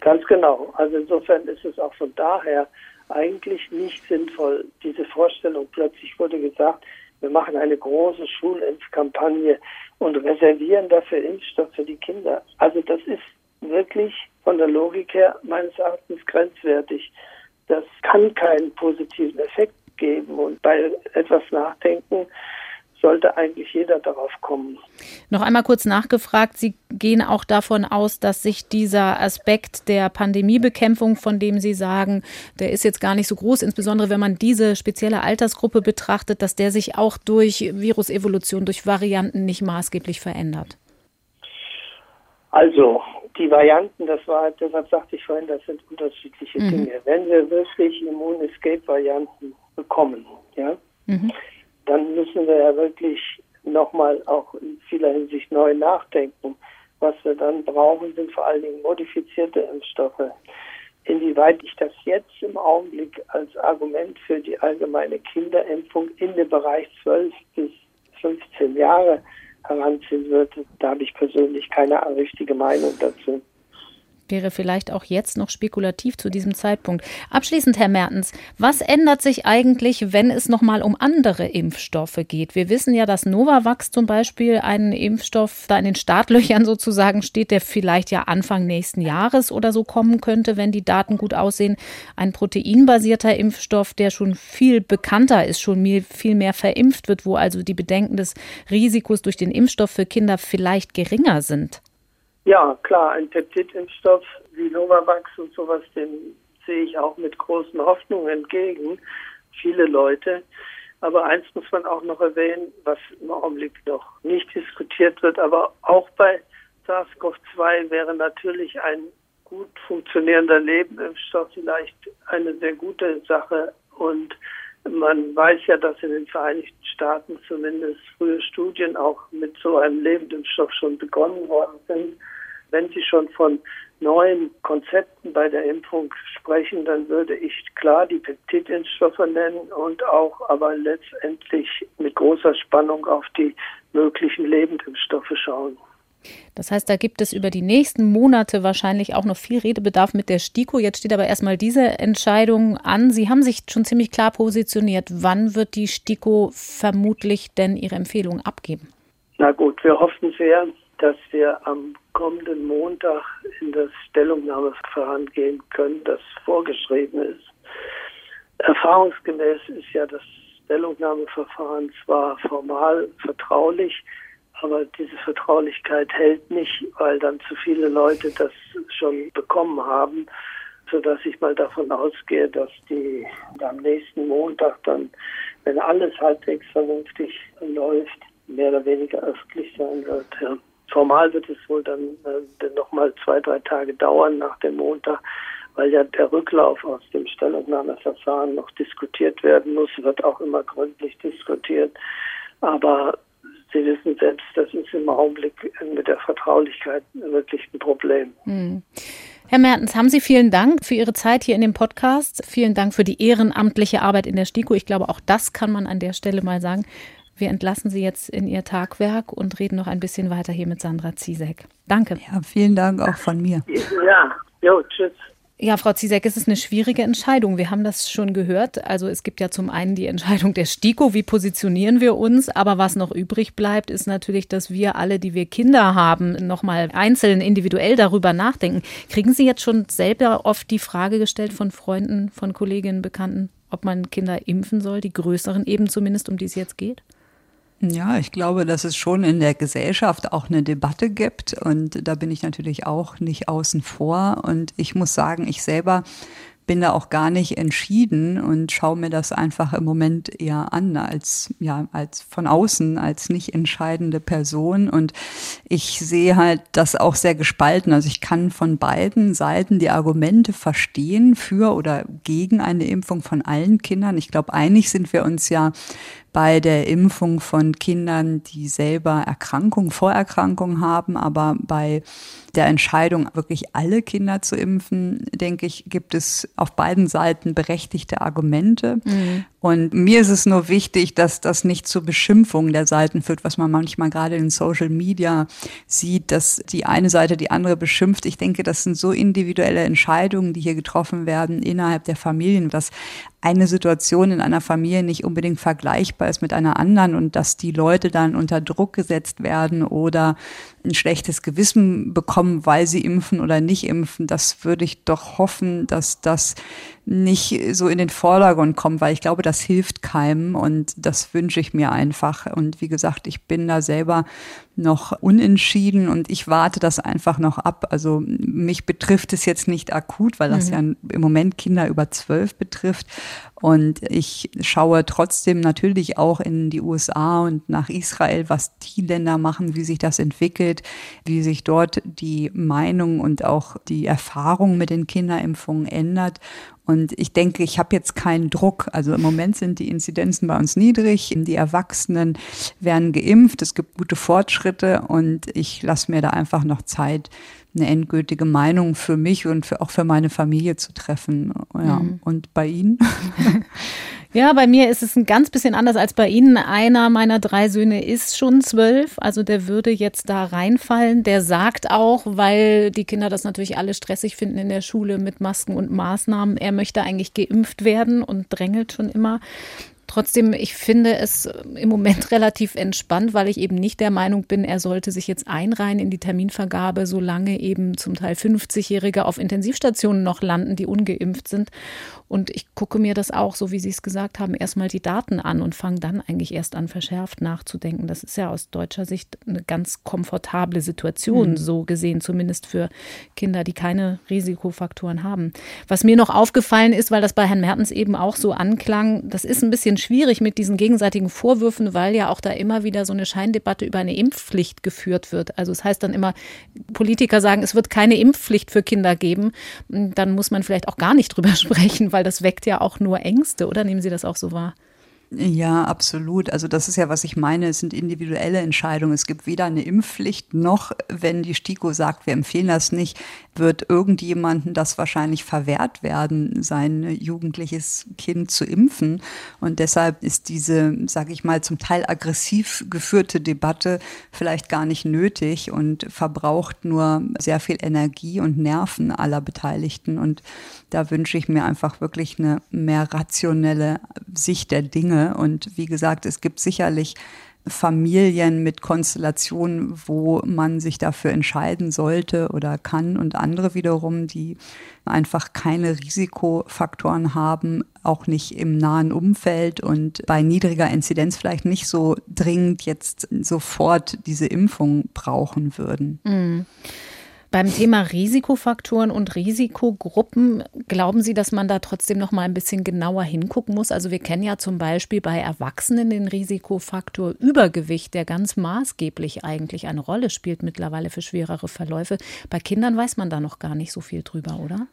Ganz genau. Also insofern ist es auch von daher eigentlich nicht sinnvoll, diese Vorstellung. Plötzlich wurde gesagt, wir machen eine große Schulimpfkampagne und reservieren dafür Impfstoff für die Kinder. Also das ist wirklich von der Logik her meines Erachtens grenzwertig. Das kann keinen positiven Effekt geben und bei etwas Nachdenken sollte eigentlich jeder darauf kommen. Noch einmal kurz nachgefragt, Sie gehen auch davon aus, dass sich dieser Aspekt der Pandemiebekämpfung, von dem Sie sagen, der ist jetzt gar nicht so groß, insbesondere wenn man diese spezielle Altersgruppe betrachtet, dass der sich auch durch Virusevolution, durch Varianten nicht maßgeblich verändert. Also, die Varianten, das war, deshalb sagte ich vorhin, das sind unterschiedliche mhm. Dinge. Wenn wir wirklich Immun-Escape-Varianten bekommen, ja, mhm dann müssen wir ja wirklich nochmal auch in vieler Hinsicht neu nachdenken. Was wir dann brauchen, sind vor allen Dingen modifizierte Impfstoffe. Inwieweit ich das jetzt im Augenblick als Argument für die allgemeine Kinderimpfung in dem Bereich 12 bis 15 Jahre heranziehen würde, da habe ich persönlich keine richtige Meinung dazu wäre vielleicht auch jetzt noch spekulativ zu diesem Zeitpunkt. Abschließend, Herr Mertens, was ändert sich eigentlich, wenn es nochmal um andere Impfstoffe geht? Wir wissen ja, dass Novavax zum Beispiel einen Impfstoff da in den Startlöchern sozusagen steht, der vielleicht ja Anfang nächsten Jahres oder so kommen könnte, wenn die Daten gut aussehen. Ein proteinbasierter Impfstoff, der schon viel bekannter ist, schon viel mehr verimpft wird, wo also die Bedenken des Risikos durch den Impfstoff für Kinder vielleicht geringer sind. Ja, klar, ein Peptidimpfstoff wie Novavax und sowas, den sehe ich auch mit großen Hoffnungen entgegen. Viele Leute. Aber eins muss man auch noch erwähnen, was im Augenblick noch nicht diskutiert wird, aber auch bei SARS-CoV-2 wäre natürlich ein gut funktionierender Lebenimpfstoff vielleicht eine sehr gute Sache. Und man weiß ja, dass in den Vereinigten Staaten zumindest frühe Studien auch mit so einem Lebendimpfstoff schon begonnen worden sind. Wenn Sie schon von neuen Konzepten bei der Impfung sprechen, dann würde ich klar die Peptidinstoffe nennen und auch aber letztendlich mit großer Spannung auf die möglichen Lebendimpfstoffe schauen. Das heißt, da gibt es über die nächsten Monate wahrscheinlich auch noch viel Redebedarf mit der STIKO. Jetzt steht aber erstmal diese Entscheidung an. Sie haben sich schon ziemlich klar positioniert. Wann wird die STIKO vermutlich denn ihre Empfehlung abgeben? Na gut, wir hoffen sehr, dass wir am kommenden Montag in das Stellungnahmeverfahren gehen können, das vorgeschrieben ist. Erfahrungsgemäß ist ja das Stellungnahmeverfahren zwar formal vertraulich, aber diese Vertraulichkeit hält nicht, weil dann zu viele Leute das schon bekommen haben, sodass ich mal davon ausgehe, dass die am nächsten Montag dann, wenn alles halbwegs vernünftig läuft, mehr oder weniger öffentlich sein wird. Ja. Formal wird es wohl dann äh, noch mal zwei, drei Tage dauern nach dem Montag, weil ja der Rücklauf aus dem Stellungnahmeverfahren noch diskutiert werden muss, wird auch immer gründlich diskutiert. Aber Sie wissen selbst, das ist im Augenblick mit der Vertraulichkeit wirklich ein Problem. Hm. Herr Mertens, haben Sie vielen Dank für Ihre Zeit hier in dem Podcast. Vielen Dank für die ehrenamtliche Arbeit in der STIKO. Ich glaube, auch das kann man an der Stelle mal sagen. Wir entlassen Sie jetzt in Ihr Tagwerk und reden noch ein bisschen weiter hier mit Sandra Ziesek. Danke. Ja, vielen Dank auch von mir. Ja, jo, tschüss. Ja, Frau Ziesek, es ist eine schwierige Entscheidung. Wir haben das schon gehört. Also es gibt ja zum einen die Entscheidung der STIKO, wie positionieren wir uns. Aber was noch übrig bleibt, ist natürlich, dass wir alle, die wir Kinder haben, nochmal einzeln, individuell darüber nachdenken. Kriegen Sie jetzt schon selber oft die Frage gestellt von Freunden, von Kolleginnen, Bekannten, ob man Kinder impfen soll, die größeren eben zumindest, um die es jetzt geht? Ja, ich glaube, dass es schon in der Gesellschaft auch eine Debatte gibt und da bin ich natürlich auch nicht außen vor und ich muss sagen, ich selber bin da auch gar nicht entschieden und schaue mir das einfach im Moment eher an als ja als von außen als nicht entscheidende Person und ich sehe halt das auch sehr gespalten. Also ich kann von beiden Seiten die Argumente verstehen für oder gegen eine Impfung von allen Kindern. Ich glaube, einig sind wir uns ja, bei der Impfung von Kindern, die selber Erkrankungen, Vorerkrankungen haben, aber bei der Entscheidung, wirklich alle Kinder zu impfen, denke ich, gibt es auf beiden Seiten berechtigte Argumente. Mhm. Und mir ist es nur wichtig, dass das nicht zur Beschimpfung der Seiten führt, was man manchmal gerade in Social Media sieht, dass die eine Seite die andere beschimpft. Ich denke, das sind so individuelle Entscheidungen, die hier getroffen werden innerhalb der Familien, dass eine Situation in einer Familie nicht unbedingt vergleichbar ist mit einer anderen und dass die Leute dann unter Druck gesetzt werden oder ein schlechtes Gewissen bekommen, weil sie impfen oder nicht impfen, das würde ich doch hoffen, dass das nicht so in den Vordergrund kommt, weil ich glaube, das hilft keinem und das wünsche ich mir einfach. Und wie gesagt, ich bin da selber noch unentschieden und ich warte das einfach noch ab. Also mich betrifft es jetzt nicht akut, weil das mhm. ja im Moment Kinder über zwölf betrifft. Und ich schaue trotzdem natürlich auch in die USA und nach Israel, was die Länder machen, wie sich das entwickelt, wie sich dort die Meinung und auch die Erfahrung mit den Kinderimpfungen ändert. Und ich denke, ich habe jetzt keinen Druck. Also im Moment sind die Inzidenzen bei uns niedrig. Die Erwachsenen werden geimpft. Es gibt gute Fortschritte und ich lasse mir da einfach noch Zeit, eine endgültige Meinung für mich und für, auch für meine Familie zu treffen. Ja. Mhm. Und bei Ihnen? Ja, bei mir ist es ein ganz bisschen anders als bei Ihnen. Einer meiner drei Söhne ist schon zwölf, also der würde jetzt da reinfallen. Der sagt auch, weil die Kinder das natürlich alle stressig finden in der Schule mit Masken und Maßnahmen, er möchte eigentlich geimpft werden und drängelt schon immer. Trotzdem, ich finde es im Moment relativ entspannt, weil ich eben nicht der Meinung bin, er sollte sich jetzt einreihen in die Terminvergabe, solange eben zum Teil 50-Jährige auf Intensivstationen noch landen, die ungeimpft sind. Und ich gucke mir das auch, so wie Sie es gesagt haben, erstmal die Daten an und fange dann eigentlich erst an, verschärft nachzudenken. Das ist ja aus deutscher Sicht eine ganz komfortable Situation, mhm. so gesehen, zumindest für Kinder, die keine Risikofaktoren haben. Was mir noch aufgefallen ist, weil das bei Herrn Mertens eben auch so anklang, das ist ein bisschen schwierig mit diesen gegenseitigen Vorwürfen, weil ja auch da immer wieder so eine Scheindebatte über eine Impfpflicht geführt wird. Also es das heißt dann immer, Politiker sagen, es wird keine Impfpflicht für Kinder geben. Dann muss man vielleicht auch gar nicht drüber sprechen, weil das weckt ja auch nur Ängste, oder nehmen Sie das auch so wahr? Ja, absolut. Also das ist ja, was ich meine, es sind individuelle Entscheidungen. Es gibt weder eine Impfpflicht noch, wenn die STIKO sagt, wir empfehlen das nicht, wird irgendjemanden das wahrscheinlich verwehrt werden, sein jugendliches Kind zu impfen. Und deshalb ist diese, sage ich mal, zum Teil aggressiv geführte Debatte vielleicht gar nicht nötig und verbraucht nur sehr viel Energie und Nerven aller Beteiligten. Und da wünsche ich mir einfach wirklich eine mehr rationelle Sicht der Dinge. Und wie gesagt, es gibt sicherlich Familien mit Konstellationen, wo man sich dafür entscheiden sollte oder kann und andere wiederum, die einfach keine Risikofaktoren haben, auch nicht im nahen Umfeld und bei niedriger Inzidenz vielleicht nicht so dringend jetzt sofort diese Impfung brauchen würden. Mhm. Beim Thema Risikofaktoren und Risikogruppen, glauben Sie, dass man da trotzdem noch mal ein bisschen genauer hingucken muss? Also wir kennen ja zum Beispiel bei Erwachsenen den Risikofaktor Übergewicht, der ganz maßgeblich eigentlich eine Rolle spielt mittlerweile für schwerere Verläufe. Bei Kindern weiß man da noch gar nicht so viel drüber, oder?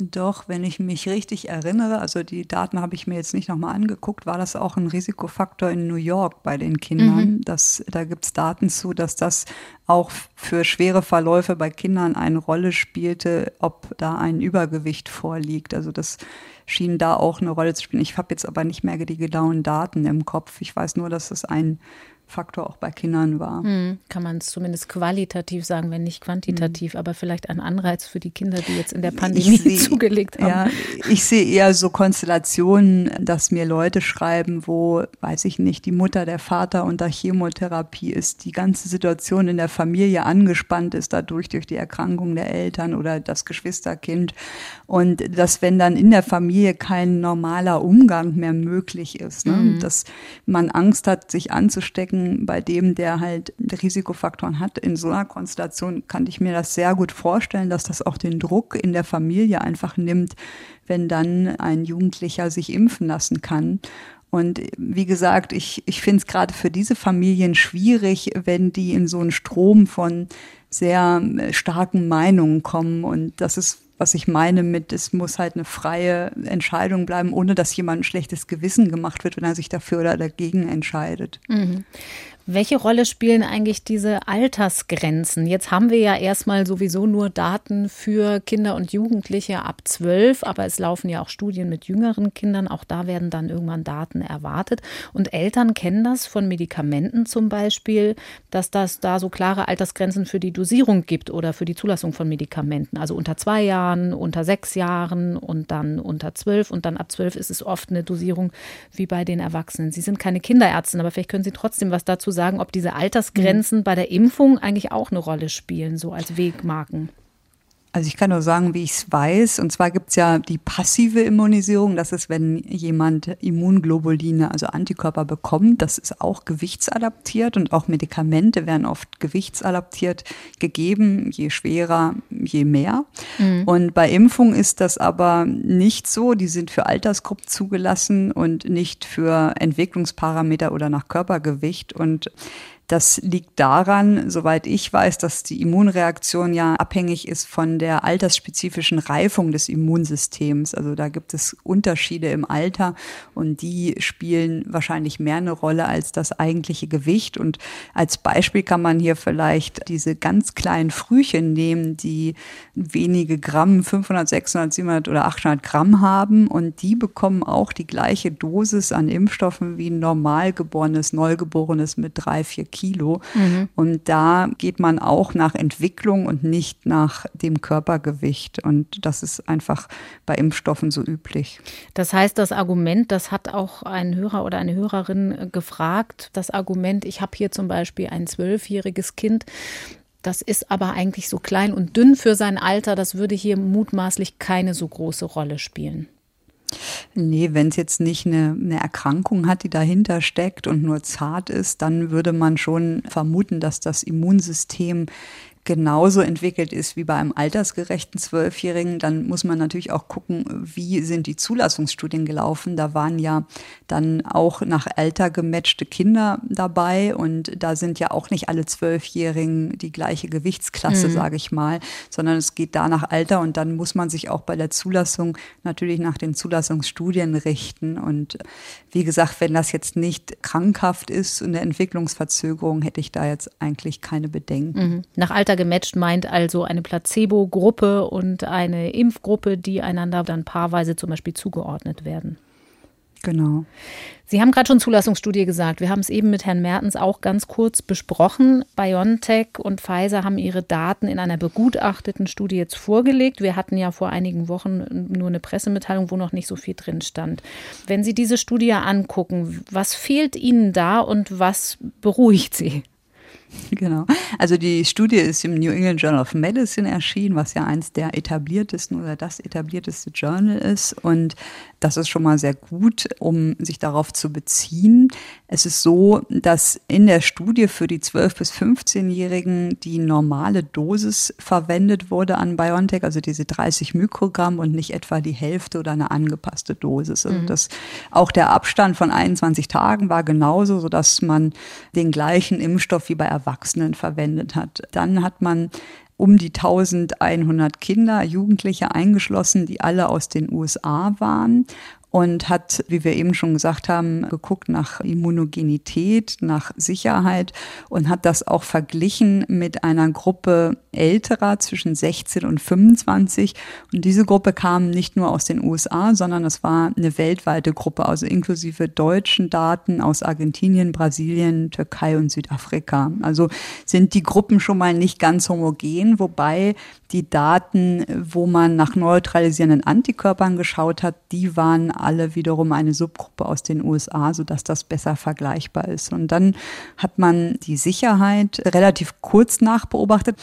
Doch, wenn ich mich richtig erinnere, also die Daten habe ich mir jetzt nicht nochmal angeguckt, war das auch ein Risikofaktor in New York bei den Kindern. Mhm. Das, da gibt es Daten zu, dass das auch für schwere Verläufe bei Kindern eine Rolle spielte, ob da ein Übergewicht vorliegt. Also das schien da auch eine Rolle zu spielen. Ich habe jetzt aber nicht mehr die genauen Daten im Kopf. Ich weiß nur, dass es ein Faktor auch bei Kindern war. Hm, kann man es zumindest qualitativ sagen, wenn nicht quantitativ, hm. aber vielleicht ein Anreiz für die Kinder, die jetzt in der Pandemie seh, zugelegt haben. Ja, ich sehe eher so Konstellationen, dass mir Leute schreiben, wo, weiß ich nicht, die Mutter, der Vater unter Chemotherapie ist, die ganze Situation in der Familie angespannt ist dadurch, durch die Erkrankung der Eltern oder das Geschwisterkind. Und dass, wenn dann in der Familie kein normaler Umgang mehr möglich ist, ne, mhm. dass man Angst hat, sich anzustecken, stecken bei dem, der halt Risikofaktoren hat. In so einer Konstellation kann ich mir das sehr gut vorstellen, dass das auch den Druck in der Familie einfach nimmt, wenn dann ein Jugendlicher sich impfen lassen kann. Und wie gesagt, ich, ich finde es gerade für diese Familien schwierig, wenn die in so einen Strom von sehr starken Meinungen kommen. Und das ist was ich meine mit, es muss halt eine freie Entscheidung bleiben, ohne dass jemand ein schlechtes Gewissen gemacht wird, wenn er sich dafür oder dagegen entscheidet. Mhm. Welche Rolle spielen eigentlich diese Altersgrenzen? Jetzt haben wir ja erstmal sowieso nur Daten für Kinder und Jugendliche ab zwölf, aber es laufen ja auch Studien mit jüngeren Kindern. Auch da werden dann irgendwann Daten erwartet. Und Eltern kennen das von Medikamenten zum Beispiel, dass das da so klare Altersgrenzen für die Dosierung gibt oder für die Zulassung von Medikamenten. Also unter zwei Jahren, unter sechs Jahren und dann unter zwölf. Und dann ab zwölf ist es oft eine Dosierung wie bei den Erwachsenen. Sie sind keine Kinderärztin, aber vielleicht können Sie trotzdem was dazu sagen, ob diese Altersgrenzen mhm. bei der Impfung eigentlich auch eine Rolle spielen, so als Wegmarken. Also ich kann nur sagen, wie ich es weiß. Und zwar gibt es ja die passive Immunisierung. Das ist, wenn jemand Immunglobuline, also Antikörper bekommt. Das ist auch gewichtsadaptiert und auch Medikamente werden oft gewichtsadaptiert gegeben. Je schwerer, je mehr. Mhm. Und bei Impfung ist das aber nicht so. Die sind für Altersgruppen zugelassen und nicht für Entwicklungsparameter oder nach Körpergewicht. Und das liegt daran, soweit ich weiß, dass die Immunreaktion ja abhängig ist von der altersspezifischen Reifung des Immunsystems. Also da gibt es Unterschiede im Alter und die spielen wahrscheinlich mehr eine Rolle als das eigentliche Gewicht. Und als Beispiel kann man hier vielleicht diese ganz kleinen Frühchen nehmen, die wenige Gramm, 500, 600, 700 oder 800 Gramm haben und die bekommen auch die gleiche Dosis an Impfstoffen wie ein normalgeborenes, Neugeborenes mit drei, vier Kilo. Mhm. Und da geht man auch nach Entwicklung und nicht nach dem Körpergewicht. Und das ist einfach bei Impfstoffen so üblich. Das heißt, das Argument, das hat auch ein Hörer oder eine Hörerin gefragt, das Argument, ich habe hier zum Beispiel ein zwölfjähriges Kind, das ist aber eigentlich so klein und dünn für sein Alter, das würde hier mutmaßlich keine so große Rolle spielen. Nee, wenn es jetzt nicht eine, eine Erkrankung hat, die dahinter steckt und nur zart ist, dann würde man schon vermuten, dass das Immunsystem genauso entwickelt ist wie bei einem altersgerechten Zwölfjährigen, dann muss man natürlich auch gucken, wie sind die Zulassungsstudien gelaufen. Da waren ja dann auch nach Alter gematchte Kinder dabei und da sind ja auch nicht alle Zwölfjährigen die gleiche Gewichtsklasse, mhm. sage ich mal, sondern es geht da nach Alter und dann muss man sich auch bei der Zulassung natürlich nach den Zulassungsstudien richten. Und wie gesagt, wenn das jetzt nicht krankhaft ist und eine Entwicklungsverzögerung, hätte ich da jetzt eigentlich keine Bedenken. Mhm. Nach Alter Alter gematcht meint also eine Placebo-Gruppe und eine Impfgruppe, die einander dann paarweise zum Beispiel zugeordnet werden. Genau. Sie haben gerade schon Zulassungsstudie gesagt. Wir haben es eben mit Herrn Mertens auch ganz kurz besprochen. BioNTech und Pfizer haben ihre Daten in einer begutachteten Studie jetzt vorgelegt. Wir hatten ja vor einigen Wochen nur eine Pressemitteilung, wo noch nicht so viel drin stand. Wenn Sie diese Studie angucken, was fehlt Ihnen da und was beruhigt Sie? Genau. Also die Studie ist im New England Journal of Medicine erschienen, was ja eins der etabliertesten oder das etablierteste Journal ist. Und das ist schon mal sehr gut, um sich darauf zu beziehen. Es ist so, dass in der Studie für die 12- bis 15-Jährigen die normale Dosis verwendet wurde an BioNTech, also diese 30 Mikrogramm und nicht etwa die Hälfte oder eine angepasste Dosis. Also mhm. das, auch der Abstand von 21 Tagen war genauso, sodass man den gleichen Impfstoff wie bei Erwachsenen verwendet hat. Dann hat man um die 1100 Kinder, Jugendliche eingeschlossen, die alle aus den USA waren und hat, wie wir eben schon gesagt haben, geguckt nach Immunogenität, nach Sicherheit und hat das auch verglichen mit einer Gruppe älterer zwischen 16 und 25. Und diese Gruppe kam nicht nur aus den USA, sondern es war eine weltweite Gruppe, also inklusive deutschen Daten aus Argentinien, Brasilien, Türkei und Südafrika. Also sind die Gruppen schon mal nicht ganz homogen, wobei die Daten, wo man nach neutralisierenden Antikörpern geschaut hat, die waren alle wiederum eine Subgruppe aus den USA, sodass das besser vergleichbar ist. Und dann hat man die Sicherheit relativ kurz nachbeobachtet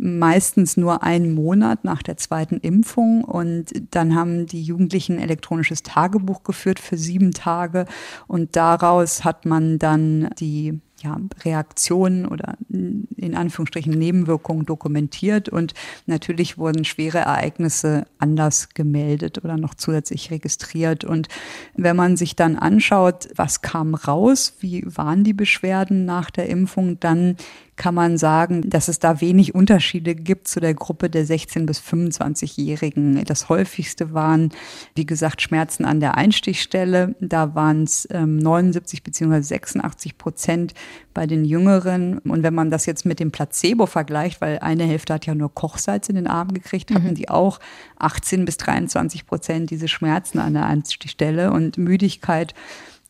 meistens nur einen Monat nach der zweiten Impfung. Und dann haben die Jugendlichen ein elektronisches Tagebuch geführt für sieben Tage. Und daraus hat man dann die ja, Reaktionen oder in Anführungsstrichen Nebenwirkungen dokumentiert und natürlich wurden schwere Ereignisse anders gemeldet oder noch zusätzlich registriert. Und wenn man sich dann anschaut, was kam raus, wie waren die Beschwerden nach der Impfung, dann kann man sagen, dass es da wenig Unterschiede gibt zu der Gruppe der 16- bis 25-Jährigen. Das häufigste waren, wie gesagt, Schmerzen an der Einstichstelle. Da waren es ähm, 79 bzw. 86 Prozent bei den Jüngeren. Und wenn man das jetzt mit dem Placebo vergleicht, weil eine Hälfte hat ja nur Kochsalz in den Arm gekriegt, hatten mhm. die auch 18 bis 23 Prozent diese Schmerzen an der Einstichstelle und Müdigkeit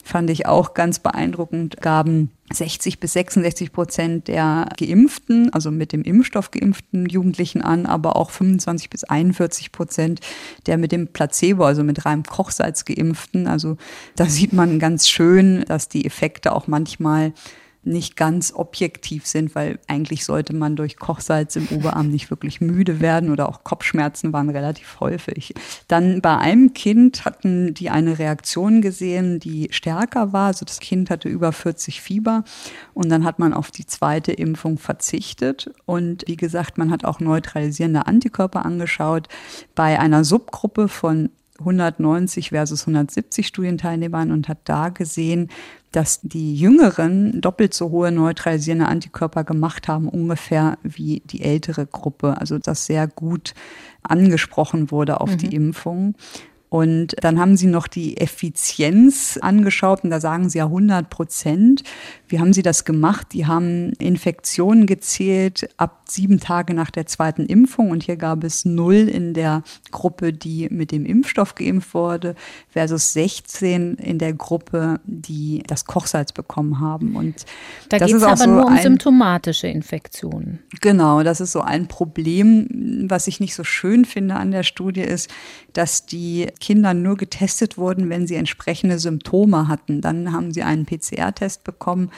fand ich auch ganz beeindruckend, gaben 60 bis 66 Prozent der Geimpften, also mit dem Impfstoff geimpften Jugendlichen an, aber auch 25 bis 41 Prozent der mit dem Placebo, also mit reinem Kochsalz geimpften. Also da sieht man ganz schön, dass die Effekte auch manchmal nicht ganz objektiv sind, weil eigentlich sollte man durch Kochsalz im Oberarm nicht wirklich müde werden oder auch Kopfschmerzen waren relativ häufig. Dann bei einem Kind hatten die eine Reaktion gesehen, die stärker war. Also das Kind hatte über 40 Fieber und dann hat man auf die zweite Impfung verzichtet. Und wie gesagt, man hat auch neutralisierende Antikörper angeschaut. Bei einer Subgruppe von 190 versus 170 Studienteilnehmern und hat da gesehen, dass die Jüngeren doppelt so hohe neutralisierende Antikörper gemacht haben, ungefähr wie die ältere Gruppe. Also das sehr gut angesprochen wurde auf mhm. die Impfung. Und dann haben sie noch die Effizienz angeschaut und da sagen sie ja 100 Prozent. Wie haben sie das gemacht? Die haben Infektionen gezählt ab sieben Tage nach der zweiten Impfung und hier gab es null in der Gruppe, die mit dem Impfstoff geimpft wurde, versus 16 in der Gruppe, die das Kochsalz bekommen haben. Und da geht es aber so nur um ein, symptomatische Infektionen. Genau, das ist so ein Problem, was ich nicht so schön finde an der Studie ist, dass die Kinder nur getestet wurden, wenn sie entsprechende Symptome hatten. Dann haben sie einen PCR-Test bekommen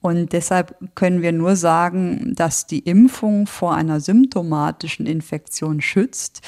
und deshalb können wir nur sagen, dass die Impfung vor einer symptomatischen Infektion schützt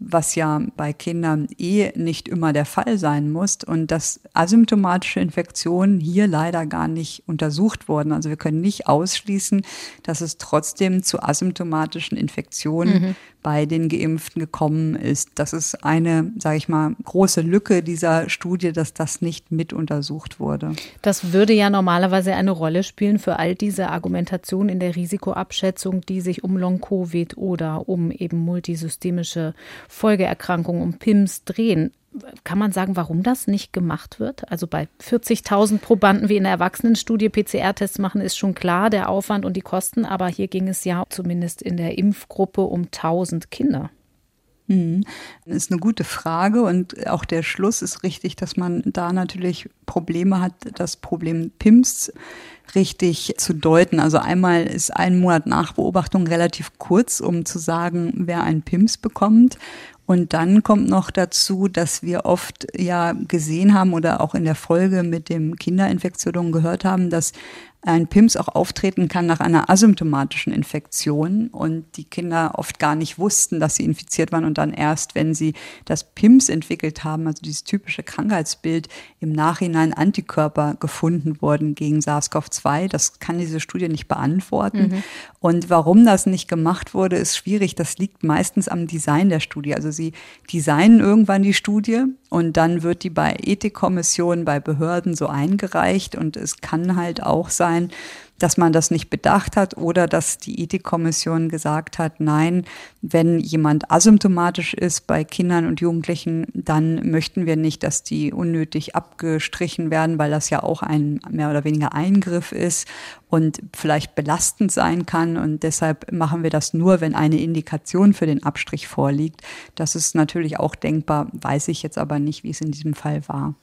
was ja bei Kindern eh nicht immer der Fall sein muss und dass asymptomatische Infektionen hier leider gar nicht untersucht wurden. Also wir können nicht ausschließen, dass es trotzdem zu asymptomatischen Infektionen mhm. Bei den Geimpften gekommen ist. Das ist eine, sage ich mal, große Lücke dieser Studie, dass das nicht mit untersucht wurde. Das würde ja normalerweise eine Rolle spielen für all diese Argumentationen in der Risikoabschätzung, die sich um Long-Covid oder um eben multisystemische Folgeerkrankungen, um PIMS drehen. Kann man sagen, warum das nicht gemacht wird? Also bei 40.000 Probanden wie in der Erwachsenenstudie PCR-Tests machen, ist schon klar der Aufwand und die Kosten. Aber hier ging es ja zumindest in der Impfgruppe um 1000 Kinder. Das ist eine gute Frage und auch der Schluss ist richtig, dass man da natürlich Probleme hat, das Problem PIMS richtig zu deuten. Also einmal ist ein Monat Nachbeobachtung relativ kurz, um zu sagen, wer ein PIMS bekommt. Und dann kommt noch dazu, dass wir oft ja gesehen haben oder auch in der Folge mit dem Kinderinfektion gehört haben, dass ein PIMS auch auftreten kann nach einer asymptomatischen Infektion und die Kinder oft gar nicht wussten, dass sie infiziert waren und dann erst, wenn sie das PIMS entwickelt haben, also dieses typische Krankheitsbild, im Nachhinein Antikörper gefunden wurden gegen SARS-CoV-2. Das kann diese Studie nicht beantworten. Mhm. Und warum das nicht gemacht wurde, ist schwierig. Das liegt meistens am Design der Studie. Also sie designen irgendwann die Studie und dann wird die bei Ethikkommissionen, bei Behörden so eingereicht und es kann halt auch sein, dass man das nicht bedacht hat oder dass die Ethikkommission gesagt hat, nein, wenn jemand asymptomatisch ist bei Kindern und Jugendlichen, dann möchten wir nicht, dass die unnötig abgestrichen werden, weil das ja auch ein mehr oder weniger Eingriff ist und vielleicht belastend sein kann. Und deshalb machen wir das nur, wenn eine Indikation für den Abstrich vorliegt. Das ist natürlich auch denkbar, weiß ich jetzt aber nicht, wie es in diesem Fall war.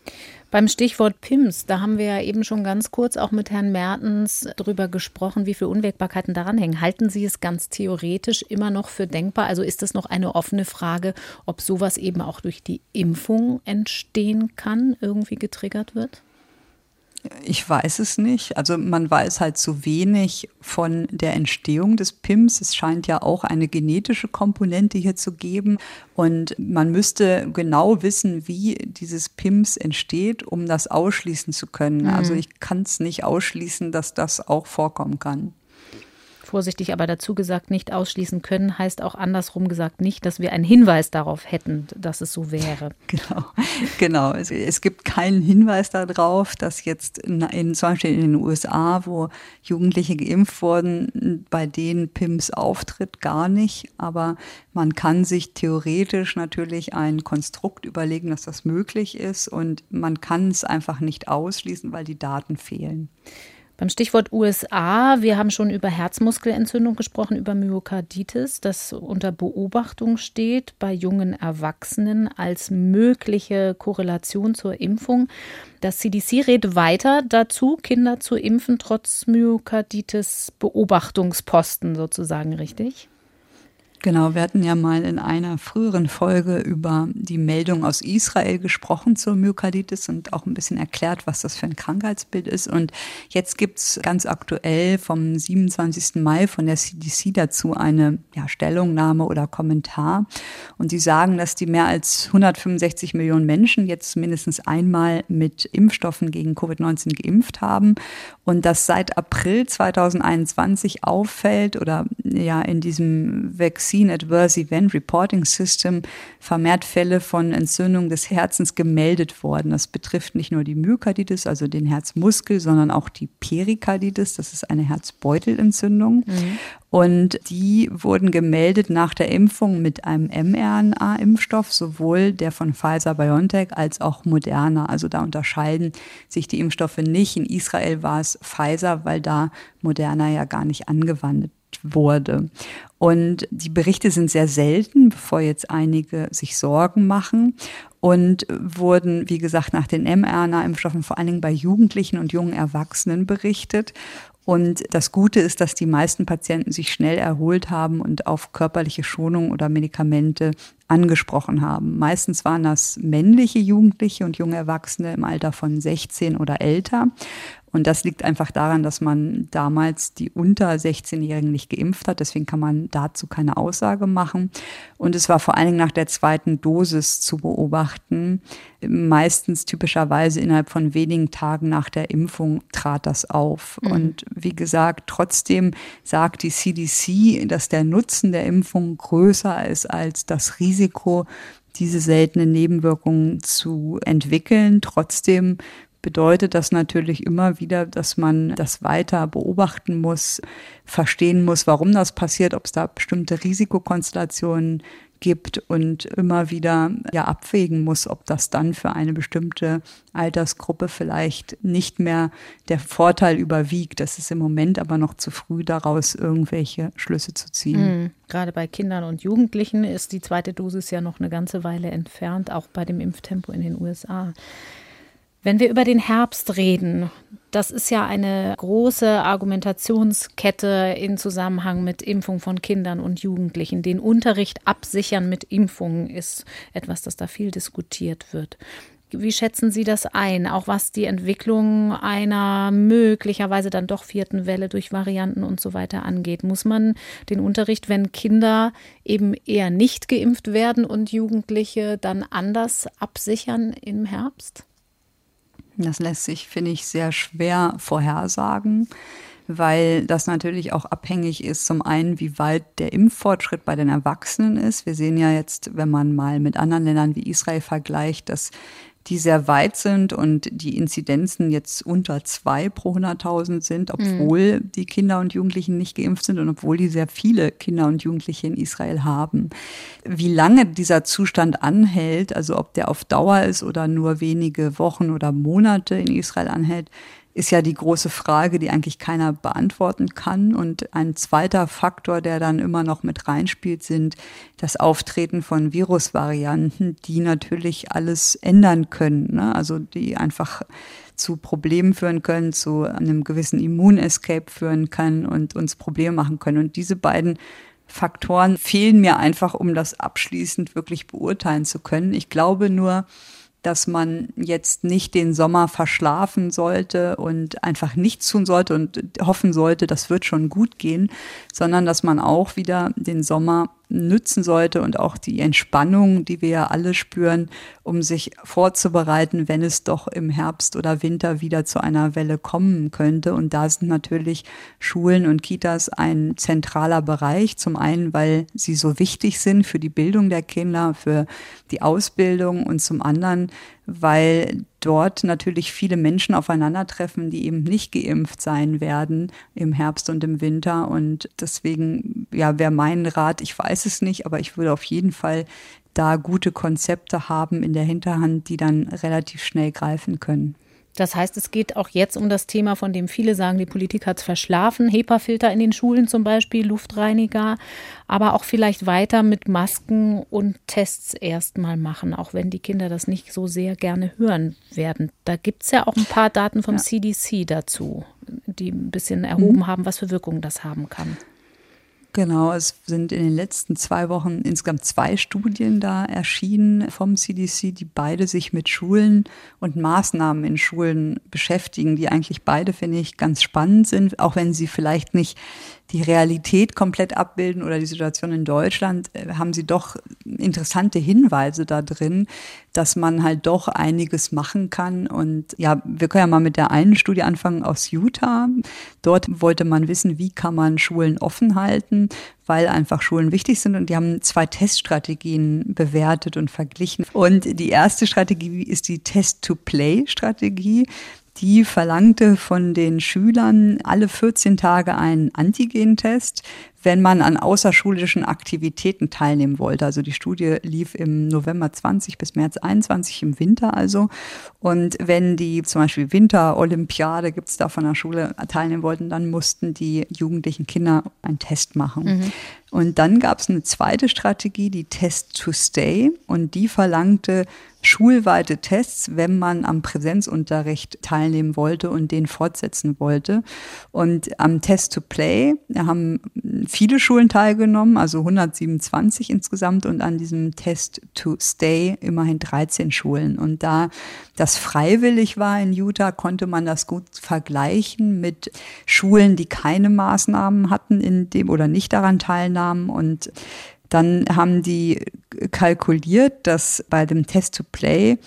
Beim Stichwort PIMS, da haben wir ja eben schon ganz kurz auch mit Herrn Mertens darüber gesprochen, wie viele Unwägbarkeiten daran hängen. Halten Sie es ganz theoretisch immer noch für denkbar? Also ist das noch eine offene Frage, ob sowas eben auch durch die Impfung entstehen kann, irgendwie getriggert wird? Ich weiß es nicht. Also man weiß halt zu wenig von der Entstehung des PIMS. Es scheint ja auch eine genetische Komponente hier zu geben. Und man müsste genau wissen, wie dieses PIMS entsteht, um das ausschließen zu können. Mhm. Also ich kann es nicht ausschließen, dass das auch vorkommen kann. Vorsichtig aber dazu gesagt, nicht ausschließen können, heißt auch andersrum gesagt nicht, dass wir einen Hinweis darauf hätten, dass es so wäre. Genau, genau. Es, es gibt keinen Hinweis darauf, dass jetzt in, zum Beispiel in den USA, wo Jugendliche geimpft wurden, bei denen PIMS auftritt, gar nicht. Aber man kann sich theoretisch natürlich ein Konstrukt überlegen, dass das möglich ist und man kann es einfach nicht ausschließen, weil die Daten fehlen. Beim Stichwort USA, wir haben schon über Herzmuskelentzündung gesprochen, über Myokarditis, das unter Beobachtung steht bei jungen Erwachsenen als mögliche Korrelation zur Impfung. Das CDC redet weiter dazu, Kinder zu impfen, trotz Myokarditis Beobachtungsposten sozusagen, richtig? Genau, wir hatten ja mal in einer früheren Folge über die Meldung aus Israel gesprochen zur Myokarditis und auch ein bisschen erklärt, was das für ein Krankheitsbild ist. Und jetzt gibt's ganz aktuell vom 27. Mai von der CDC dazu eine ja, Stellungnahme oder Kommentar. Und sie sagen, dass die mehr als 165 Millionen Menschen jetzt mindestens einmal mit Impfstoffen gegen Covid-19 geimpft haben und dass seit April 2021 auffällt oder ja in diesem Vaccine Vaccine Adverse Event Reporting System vermehrt Fälle von Entzündung des Herzens gemeldet worden. Das betrifft nicht nur die Myokarditis, also den Herzmuskel, sondern auch die Perikarditis. Das ist eine Herzbeutelentzündung. Mhm. Und die wurden gemeldet nach der Impfung mit einem mRNA-Impfstoff, sowohl der von Pfizer BioNTech als auch Moderna. Also da unterscheiden sich die Impfstoffe nicht. In Israel war es Pfizer, weil da Moderna ja gar nicht angewandt wurde. Und die Berichte sind sehr selten, bevor jetzt einige sich Sorgen machen und wurden, wie gesagt, nach den mRNA-Impfstoffen vor allen Dingen bei Jugendlichen und jungen Erwachsenen berichtet. Und das Gute ist, dass die meisten Patienten sich schnell erholt haben und auf körperliche Schonung oder Medikamente angesprochen haben. Meistens waren das männliche Jugendliche und junge Erwachsene im Alter von 16 oder älter. Und das liegt einfach daran, dass man damals die unter 16-Jährigen nicht geimpft hat. Deswegen kann man dazu keine Aussage machen. Und es war vor allen Dingen nach der zweiten Dosis zu beobachten. Meistens typischerweise innerhalb von wenigen Tagen nach der Impfung trat das auf. Mhm. Und wie gesagt, trotzdem sagt die CDC, dass der Nutzen der Impfung größer ist als das Risiko, diese seltenen Nebenwirkungen zu entwickeln. Trotzdem bedeutet das natürlich immer wieder, dass man das weiter beobachten muss, verstehen muss, warum das passiert, ob es da bestimmte Risikokonstellationen gibt und immer wieder ja abwägen muss, ob das dann für eine bestimmte Altersgruppe vielleicht nicht mehr der Vorteil überwiegt. Das ist im Moment aber noch zu früh daraus irgendwelche Schlüsse zu ziehen. Mhm. Gerade bei Kindern und Jugendlichen ist die zweite Dosis ja noch eine ganze Weile entfernt, auch bei dem Impftempo in den USA. Wenn wir über den Herbst reden, das ist ja eine große Argumentationskette in Zusammenhang mit Impfung von Kindern und Jugendlichen. Den Unterricht absichern mit Impfungen ist etwas, das da viel diskutiert wird. Wie schätzen Sie das ein, auch was die Entwicklung einer möglicherweise dann doch vierten Welle durch Varianten und so weiter angeht? Muss man den Unterricht, wenn Kinder eben eher nicht geimpft werden und Jugendliche dann anders absichern im Herbst? Das lässt sich, finde ich, sehr schwer vorhersagen, weil das natürlich auch abhängig ist, zum einen, wie weit der Impffortschritt bei den Erwachsenen ist. Wir sehen ja jetzt, wenn man mal mit anderen Ländern wie Israel vergleicht, dass die sehr weit sind und die Inzidenzen jetzt unter zwei pro 100.000 sind, obwohl mhm. die Kinder und Jugendlichen nicht geimpft sind und obwohl die sehr viele Kinder und Jugendliche in Israel haben. Wie lange dieser Zustand anhält, also ob der auf Dauer ist oder nur wenige Wochen oder Monate in Israel anhält, ist ja die große Frage, die eigentlich keiner beantworten kann. Und ein zweiter Faktor, der dann immer noch mit reinspielt, sind das Auftreten von Virusvarianten, die natürlich alles ändern können. Ne? Also die einfach zu Problemen führen können, zu einem gewissen Immunescape führen können und uns Probleme machen können. Und diese beiden Faktoren fehlen mir einfach, um das abschließend wirklich beurteilen zu können. Ich glaube nur, dass man jetzt nicht den Sommer verschlafen sollte und einfach nichts tun sollte und hoffen sollte, das wird schon gut gehen, sondern dass man auch wieder den Sommer nützen sollte und auch die Entspannung, die wir ja alle spüren, um sich vorzubereiten, wenn es doch im Herbst oder Winter wieder zu einer Welle kommen könnte. Und da sind natürlich Schulen und Kitas ein zentraler Bereich. Zum einen, weil sie so wichtig sind für die Bildung der Kinder, für die Ausbildung und zum anderen, weil dort natürlich viele Menschen aufeinandertreffen, die eben nicht geimpft sein werden im Herbst und im Winter. Und deswegen, ja, wäre mein Rat, ich weiß es nicht, aber ich würde auf jeden Fall da gute Konzepte haben in der Hinterhand, die dann relativ schnell greifen können. Das heißt, es geht auch jetzt um das Thema, von dem viele sagen, die Politik hat es verschlafen. HEPA-Filter in den Schulen zum Beispiel, Luftreiniger, aber auch vielleicht weiter mit Masken und Tests erstmal machen, auch wenn die Kinder das nicht so sehr gerne hören werden. Da gibt es ja auch ein paar Daten vom ja. CDC dazu, die ein bisschen erhoben mhm. haben, was für Wirkungen das haben kann. Genau, es sind in den letzten zwei Wochen insgesamt zwei Studien da erschienen vom CDC, die beide sich mit Schulen und Maßnahmen in Schulen beschäftigen, die eigentlich beide, finde ich, ganz spannend sind, auch wenn sie vielleicht nicht die Realität komplett abbilden oder die Situation in Deutschland, äh, haben sie doch interessante Hinweise da drin, dass man halt doch einiges machen kann. Und ja, wir können ja mal mit der einen Studie anfangen aus Utah. Dort wollte man wissen, wie kann man Schulen offen halten, weil einfach Schulen wichtig sind. Und die haben zwei Teststrategien bewertet und verglichen. Und die erste Strategie ist die Test-to-Play-Strategie die verlangte von den Schülern alle 14 Tage einen Antigentest, wenn man an außerschulischen Aktivitäten teilnehmen wollte. Also die Studie lief im November 20 bis März 21 im Winter also. Und wenn die zum Beispiel Winterolympiade gibt es da von der Schule teilnehmen wollten, dann mussten die jugendlichen Kinder einen Test machen. Mhm. Und dann gab es eine zweite Strategie, die Test to Stay. Und die verlangte schulweite Tests, wenn man am Präsenzunterricht teilnehmen wollte und den fortsetzen wollte. Und am Test to Play haben viele Schulen teilgenommen, also 127 insgesamt und an diesem Test to Stay immerhin 13 Schulen. Und da das freiwillig war in Utah, konnte man das gut vergleichen mit Schulen, die keine Maßnahmen hatten in dem oder nicht daran teilnahmen und dann haben die kalkuliert, dass bei dem Test-to-Play,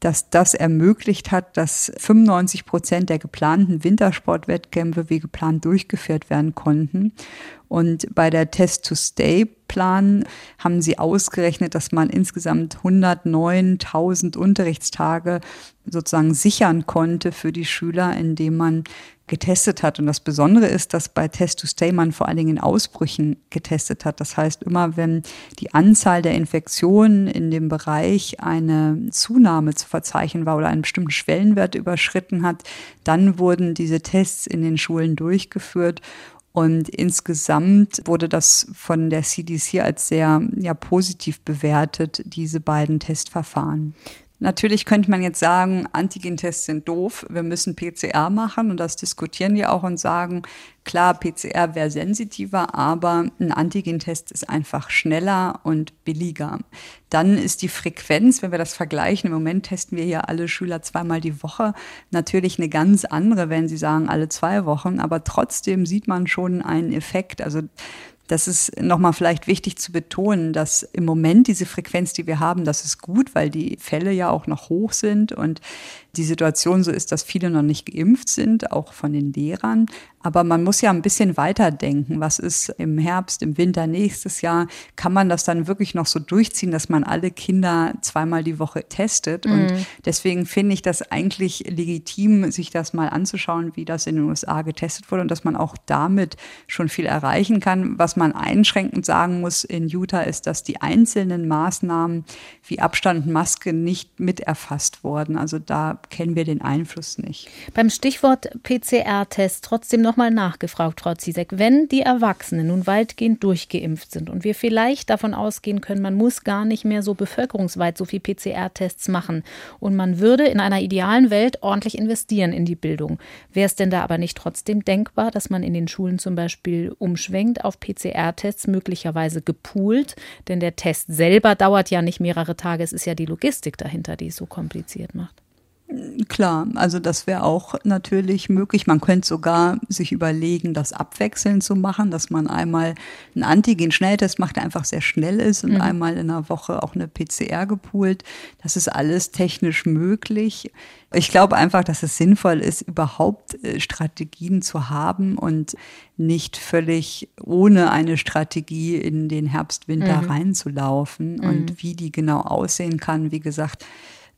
dass das ermöglicht hat, dass 95 Prozent der geplanten Wintersportwettkämpfe wie geplant durchgeführt werden konnten. Und bei der Test-to-Stay-Plan haben sie ausgerechnet, dass man insgesamt 109.000 Unterrichtstage sozusagen sichern konnte für die Schüler, indem man getestet hat. Und das Besondere ist, dass bei Test to Stay man vor allen Dingen in Ausbrüchen getestet hat. Das heißt, immer wenn die Anzahl der Infektionen in dem Bereich eine Zunahme zu verzeichnen war oder einen bestimmten Schwellenwert überschritten hat, dann wurden diese Tests in den Schulen durchgeführt. Und insgesamt wurde das von der CDC als sehr ja, positiv bewertet, diese beiden Testverfahren. Natürlich könnte man jetzt sagen, Antigentests sind doof, wir müssen PCR machen und das diskutieren die auch und sagen, klar, PCR wäre sensitiver, aber ein Antigentest ist einfach schneller und billiger. Dann ist die Frequenz, wenn wir das vergleichen, im Moment testen wir ja alle Schüler zweimal die Woche, natürlich eine ganz andere, wenn Sie sagen alle zwei Wochen, aber trotzdem sieht man schon einen Effekt. Also das ist nochmal vielleicht wichtig zu betonen, dass im Moment diese Frequenz, die wir haben, das ist gut, weil die Fälle ja auch noch hoch sind. Und die Situation so ist, dass viele noch nicht geimpft sind, auch von den Lehrern. Aber man muss ja ein bisschen weiterdenken. Was ist im Herbst, im Winter, nächstes Jahr? Kann man das dann wirklich noch so durchziehen, dass man alle Kinder zweimal die Woche testet? Mhm. Und deswegen finde ich das eigentlich legitim, sich das mal anzuschauen, wie das in den USA getestet wurde und dass man auch damit schon viel erreichen kann. Was man einschränkend sagen muss in Utah ist, dass die einzelnen Maßnahmen wie Abstand Maske nicht mit erfasst wurden. Also da kennen wir den Einfluss nicht. Beim Stichwort PCR-Test trotzdem nochmal nachgefragt, Frau Ziesek. Wenn die Erwachsenen nun weitgehend durchgeimpft sind und wir vielleicht davon ausgehen können, man muss gar nicht mehr so bevölkerungsweit so viel PCR-Tests machen und man würde in einer idealen Welt ordentlich investieren in die Bildung, wäre es denn da aber nicht trotzdem denkbar, dass man in den Schulen zum Beispiel umschwenkt auf PCR-Tests, möglicherweise gepoolt? Denn der Test selber dauert ja nicht mehrere Tage, es ist ja die Logistik dahinter, die es so kompliziert macht. Klar, also das wäre auch natürlich möglich. Man könnte sogar sich überlegen, das abwechselnd zu machen, dass man einmal einen Antigen-Schnelltest macht, der einfach sehr schnell ist und mhm. einmal in einer Woche auch eine PCR gepoolt. Das ist alles technisch möglich. Ich glaube einfach, dass es sinnvoll ist, überhaupt äh, Strategien zu haben und nicht völlig ohne eine Strategie in den Herbst, Winter mhm. reinzulaufen. Mhm. Und wie die genau aussehen kann, wie gesagt,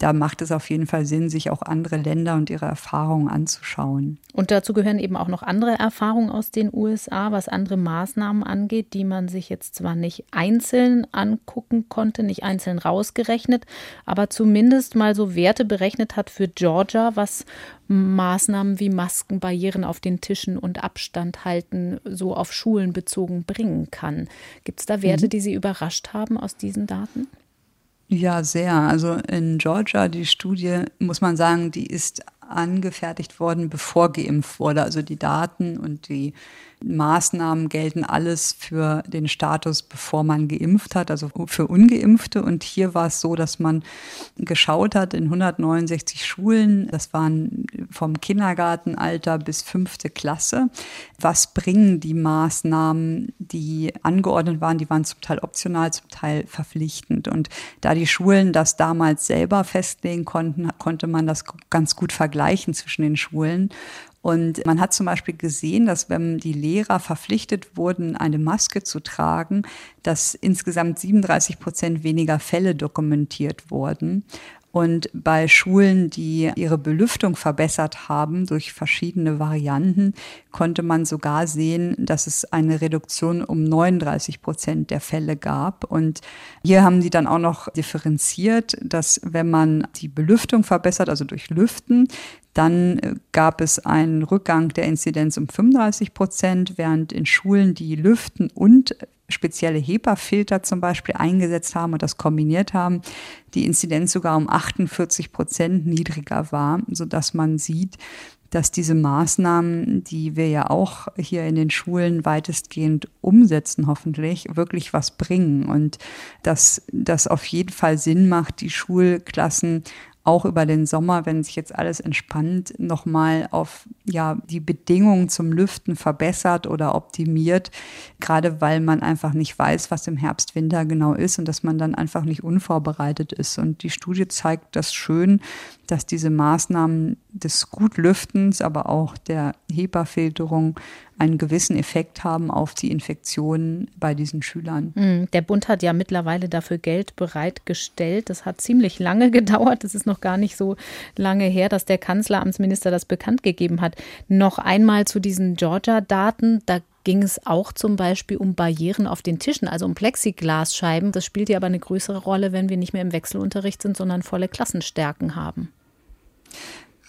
da macht es auf jeden Fall Sinn, sich auch andere Länder und ihre Erfahrungen anzuschauen. Und dazu gehören eben auch noch andere Erfahrungen aus den USA, was andere Maßnahmen angeht, die man sich jetzt zwar nicht einzeln angucken konnte, nicht einzeln rausgerechnet, aber zumindest mal so Werte berechnet hat für Georgia, was Maßnahmen wie Masken, Barrieren auf den Tischen und Abstand halten so auf Schulen bezogen bringen kann. Gibt es da Werte, mhm. die Sie überrascht haben aus diesen Daten? Ja, sehr. Also in Georgia, die Studie, muss man sagen, die ist angefertigt worden, bevor geimpft wurde. Also die Daten und die Maßnahmen gelten alles für den Status, bevor man geimpft hat, also für ungeimpfte. Und hier war es so, dass man geschaut hat in 169 Schulen, das waren vom Kindergartenalter bis fünfte Klasse, was bringen die Maßnahmen, die angeordnet waren, die waren zum Teil optional, zum Teil verpflichtend. Und da die Schulen das damals selber festlegen konnten, konnte man das ganz gut vergleichen zwischen den Schulen. Und man hat zum Beispiel gesehen, dass wenn die Lehrer verpflichtet wurden, eine Maske zu tragen, dass insgesamt 37 Prozent weniger Fälle dokumentiert wurden. Und bei Schulen, die ihre Belüftung verbessert haben durch verschiedene Varianten, konnte man sogar sehen, dass es eine Reduktion um 39 Prozent der Fälle gab. Und hier haben sie dann auch noch differenziert, dass wenn man die Belüftung verbessert, also durch Lüften, dann äh, gab es einen Rückgang der Inzidenz um 35 Prozent, während in Schulen, die lüften und spezielle HEPA-Filter zum Beispiel eingesetzt haben und das kombiniert haben, die Inzidenz sogar um 48 Prozent niedriger war, sodass man sieht, dass diese Maßnahmen, die wir ja auch hier in den Schulen weitestgehend umsetzen, hoffentlich, wirklich was bringen und dass das auf jeden Fall Sinn macht, die Schulklassen auch über den Sommer, wenn sich jetzt alles entspannt, nochmal auf ja, die Bedingungen zum Lüften verbessert oder optimiert, gerade weil man einfach nicht weiß, was im Herbst, Winter genau ist und dass man dann einfach nicht unvorbereitet ist. Und die Studie zeigt das schön, dass diese Maßnahmen des Gutlüftens, aber auch der HEPA-Filterung einen gewissen Effekt haben auf die Infektionen bei diesen Schülern. Hm, der Bund hat ja mittlerweile dafür Geld bereitgestellt. Das hat ziemlich lange gedauert. Das ist noch gar nicht so lange her, dass der Kanzleramtsminister das bekannt gegeben hat. Noch einmal zu diesen Georgia-Daten. Da ging es auch zum Beispiel um Barrieren auf den Tischen, also um Plexiglasscheiben. Das spielt ja aber eine größere Rolle, wenn wir nicht mehr im Wechselunterricht sind, sondern volle Klassenstärken haben.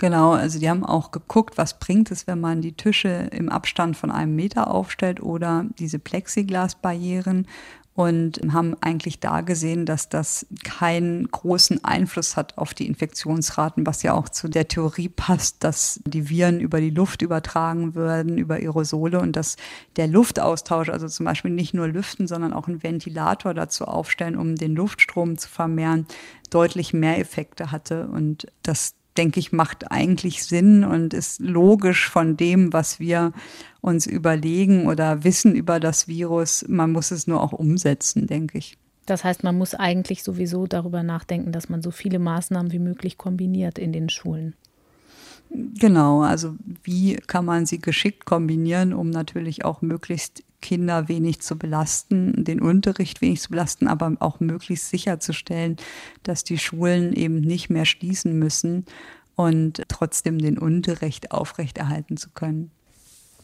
Genau, also die haben auch geguckt, was bringt es, wenn man die Tische im Abstand von einem Meter aufstellt oder diese Plexiglasbarrieren und haben eigentlich da gesehen, dass das keinen großen Einfluss hat auf die Infektionsraten, was ja auch zu der Theorie passt, dass die Viren über die Luft übertragen werden, über Aerosole und dass der Luftaustausch, also zum Beispiel nicht nur lüften, sondern auch einen Ventilator dazu aufstellen, um den Luftstrom zu vermehren, deutlich mehr Effekte hatte und das denke ich, macht eigentlich Sinn und ist logisch von dem, was wir uns überlegen oder wissen über das Virus. Man muss es nur auch umsetzen, denke ich. Das heißt, man muss eigentlich sowieso darüber nachdenken, dass man so viele Maßnahmen wie möglich kombiniert in den Schulen. Genau, also wie kann man sie geschickt kombinieren, um natürlich auch möglichst Kinder wenig zu belasten, den Unterricht wenig zu belasten, aber auch möglichst sicherzustellen, dass die Schulen eben nicht mehr schließen müssen und trotzdem den Unterricht aufrechterhalten zu können.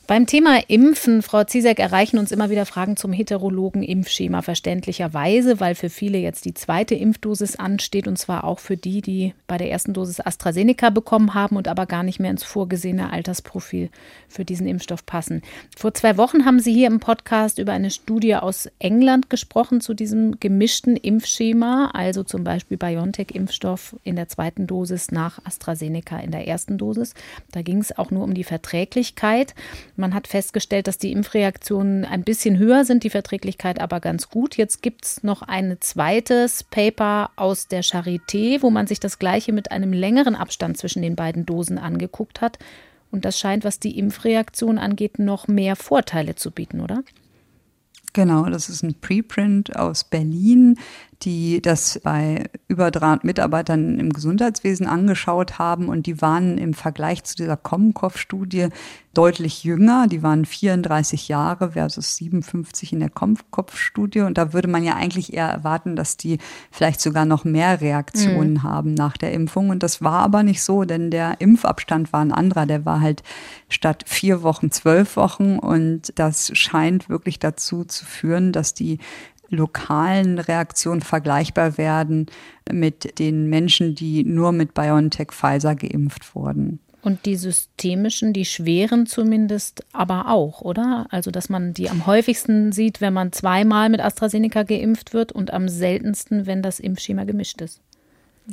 Beim Thema Impfen, Frau Ziesek, erreichen uns immer wieder Fragen zum heterologen Impfschema verständlicherweise, weil für viele jetzt die zweite Impfdosis ansteht und zwar auch für die, die bei der ersten Dosis AstraZeneca bekommen haben und aber gar nicht mehr ins vorgesehene Altersprofil für diesen Impfstoff passen. Vor zwei Wochen haben Sie hier im Podcast über eine Studie aus England gesprochen zu diesem gemischten Impfschema, also zum Beispiel BioNTech-Impfstoff in der zweiten Dosis nach AstraZeneca in der ersten Dosis. Da ging es auch nur um die Verträglichkeit. Man hat festgestellt, dass die Impfreaktionen ein bisschen höher sind, die Verträglichkeit aber ganz gut. Jetzt gibt es noch ein zweites Paper aus der Charité, wo man sich das gleiche mit einem längeren Abstand zwischen den beiden Dosen angeguckt hat. Und das scheint, was die Impfreaktion angeht, noch mehr Vorteile zu bieten, oder? Genau, das ist ein Preprint aus Berlin die das bei über 300 Mitarbeitern im Gesundheitswesen angeschaut haben und die waren im Vergleich zu dieser Kommenkopf-Studie deutlich jünger. Die waren 34 Jahre versus 57 in der Kommenkopf-Studie und da würde man ja eigentlich eher erwarten, dass die vielleicht sogar noch mehr Reaktionen mhm. haben nach der Impfung und das war aber nicht so, denn der Impfabstand war ein anderer. Der war halt statt vier Wochen zwölf Wochen und das scheint wirklich dazu zu führen, dass die lokalen Reaktionen vergleichbar werden mit den Menschen, die nur mit BioNTech Pfizer geimpft wurden. Und die systemischen, die schweren zumindest aber auch, oder? Also, dass man die am häufigsten sieht, wenn man zweimal mit AstraZeneca geimpft wird und am seltensten, wenn das Impfschema gemischt ist.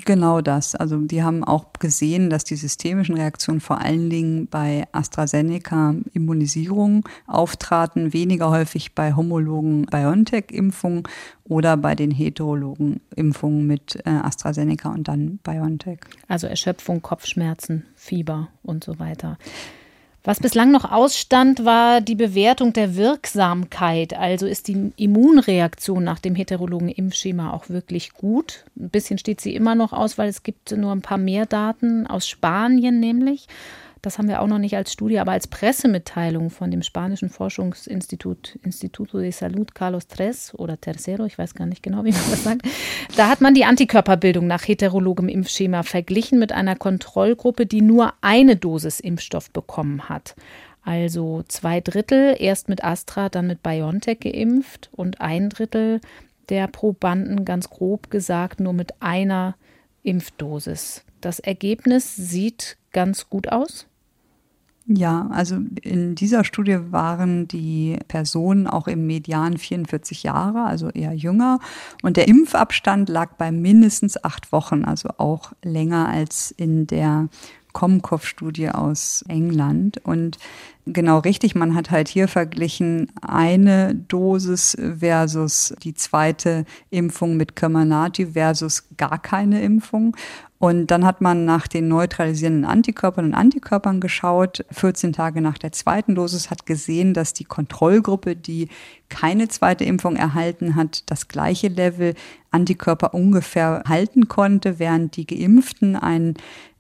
Genau das. Also die haben auch gesehen, dass die systemischen Reaktionen vor allen Dingen bei AstraZeneca Immunisierung auftraten, weniger häufig bei homologen BioNTech-Impfungen oder bei den heterologen Impfungen mit äh, AstraZeneca und dann BioNTech. Also Erschöpfung, Kopfschmerzen, Fieber und so weiter. Was bislang noch ausstand, war die Bewertung der Wirksamkeit. Also ist die Immunreaktion nach dem heterologen Impfschema auch wirklich gut. Ein bisschen steht sie immer noch aus, weil es gibt nur ein paar mehr Daten aus Spanien nämlich das haben wir auch noch nicht als Studie, aber als Pressemitteilung von dem spanischen Forschungsinstitut Instituto de Salud Carlos III oder Tercero, ich weiß gar nicht genau, wie man das sagt. Da hat man die Antikörperbildung nach heterologem Impfschema verglichen mit einer Kontrollgruppe, die nur eine Dosis Impfstoff bekommen hat. Also zwei Drittel erst mit Astra, dann mit BioNTech geimpft und ein Drittel der Probanden, ganz grob gesagt, nur mit einer Impfdosis. Das Ergebnis sieht ganz gut aus. Ja, also in dieser Studie waren die Personen auch im Median 44 Jahre, also eher jünger. Und der Impfabstand lag bei mindestens acht Wochen, also auch länger als in der Komkov-Studie aus England. Und genau richtig, man hat halt hier verglichen eine Dosis versus die zweite Impfung mit Comirnaty versus gar keine Impfung. Und dann hat man nach den neutralisierenden Antikörpern und Antikörpern geschaut. 14 Tage nach der zweiten Dosis hat gesehen, dass die Kontrollgruppe, die keine zweite Impfung erhalten hat, das gleiche Level Antikörper ungefähr halten konnte, während die Geimpften einen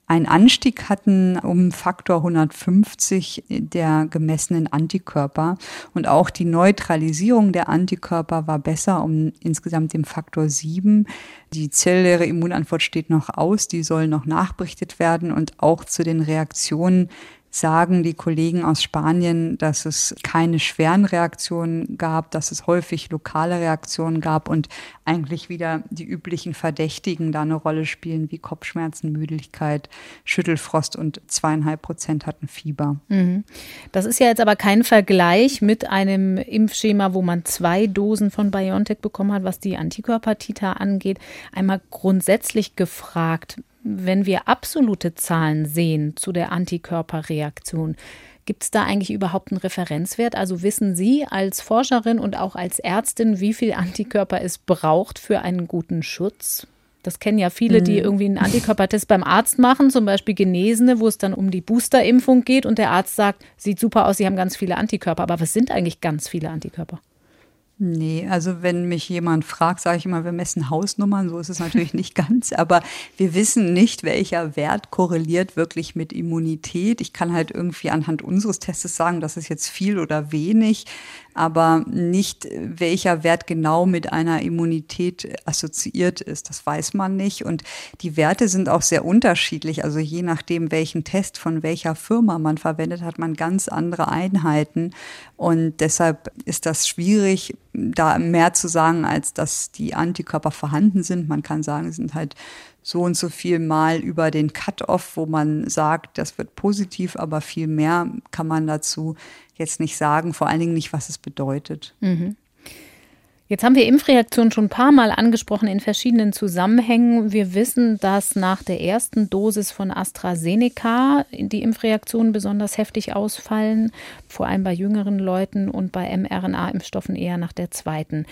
einen Anstieg hatten um Faktor 150 der gemessenen Antikörper. Und auch die Neutralisierung der Antikörper war besser um insgesamt den Faktor 7. Die zelluläre Immunantwort steht noch aus, die soll noch nachberichtet werden und auch zu den Reaktionen sagen die Kollegen aus Spanien, dass es keine schweren Reaktionen gab, dass es häufig lokale Reaktionen gab und eigentlich wieder die üblichen Verdächtigen da eine Rolle spielen, wie Kopfschmerzen, Müdigkeit, Schüttelfrost und zweieinhalb Prozent hatten Fieber. Mhm. Das ist ja jetzt aber kein Vergleich mit einem Impfschema, wo man zwei Dosen von BioNTech bekommen hat, was die Antikörpertiter angeht. Einmal grundsätzlich gefragt, wenn wir absolute Zahlen sehen zu der Antikörperreaktion, gibt es da eigentlich überhaupt einen Referenzwert? Also wissen Sie als Forscherin und auch als Ärztin, wie viel Antikörper es braucht für einen guten Schutz? Das kennen ja viele, die mhm. irgendwie einen Antikörpertest beim Arzt machen, zum Beispiel Genesene, wo es dann um die Boosterimpfung geht und der Arzt sagt, sieht super aus, Sie haben ganz viele Antikörper. Aber was sind eigentlich ganz viele Antikörper? Nee, also wenn mich jemand fragt, sage ich immer, wir messen Hausnummern, so ist es natürlich nicht ganz, aber wir wissen nicht, welcher Wert korreliert wirklich mit Immunität. Ich kann halt irgendwie anhand unseres Tests sagen, das ist jetzt viel oder wenig aber nicht welcher Wert genau mit einer Immunität assoziiert ist. Das weiß man nicht. Und die Werte sind auch sehr unterschiedlich. Also je nachdem, welchen Test von welcher Firma man verwendet, hat man ganz andere Einheiten. Und deshalb ist das schwierig, da mehr zu sagen, als dass die Antikörper vorhanden sind. Man kann sagen, sie sind halt so und so viel Mal über den Cut-off, wo man sagt, das wird positiv, aber viel mehr kann man dazu jetzt nicht sagen, vor allen Dingen nicht, was es bedeutet. Mhm. Jetzt haben wir Impfreaktionen schon ein paar Mal angesprochen in verschiedenen Zusammenhängen. Wir wissen, dass nach der ersten Dosis von AstraZeneca die Impfreaktionen besonders heftig ausfallen, vor allem bei jüngeren Leuten und bei mRNA-Impfstoffen eher nach der zweiten.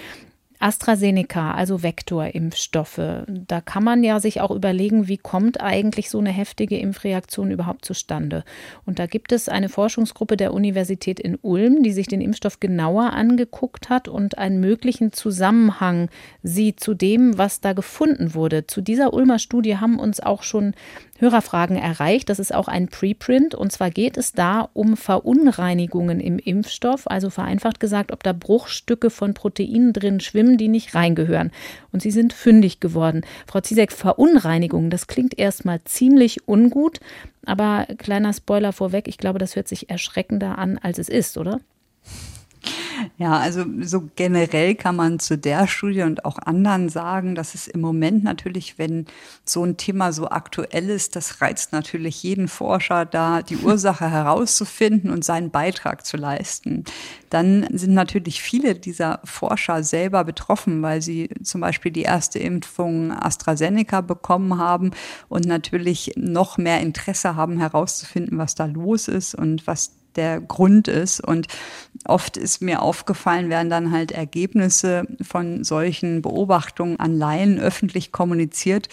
AstraZeneca, also Vektorimpfstoffe. Da kann man ja sich auch überlegen, wie kommt eigentlich so eine heftige Impfreaktion überhaupt zustande. Und da gibt es eine Forschungsgruppe der Universität in Ulm, die sich den Impfstoff genauer angeguckt hat und einen möglichen Zusammenhang sieht zu dem, was da gefunden wurde. Zu dieser Ulmer Studie haben uns auch schon Hörerfragen erreicht. Das ist auch ein Preprint. Und zwar geht es da um Verunreinigungen im Impfstoff. Also vereinfacht gesagt, ob da Bruchstücke von Proteinen drin schwimmen, die nicht reingehören. Und sie sind fündig geworden. Frau Zizek, Verunreinigungen, das klingt erstmal ziemlich ungut. Aber kleiner Spoiler vorweg, ich glaube, das hört sich erschreckender an, als es ist, oder? Ja, also so generell kann man zu der Studie und auch anderen sagen, dass es im Moment natürlich, wenn so ein Thema so aktuell ist, das reizt natürlich jeden Forscher da, die Ursache herauszufinden und seinen Beitrag zu leisten. Dann sind natürlich viele dieser Forscher selber betroffen, weil sie zum Beispiel die erste Impfung AstraZeneca bekommen haben und natürlich noch mehr Interesse haben herauszufinden, was da los ist und was der Grund ist. Und oft ist mir aufgefallen, werden dann halt Ergebnisse von solchen Beobachtungen an Laien öffentlich kommuniziert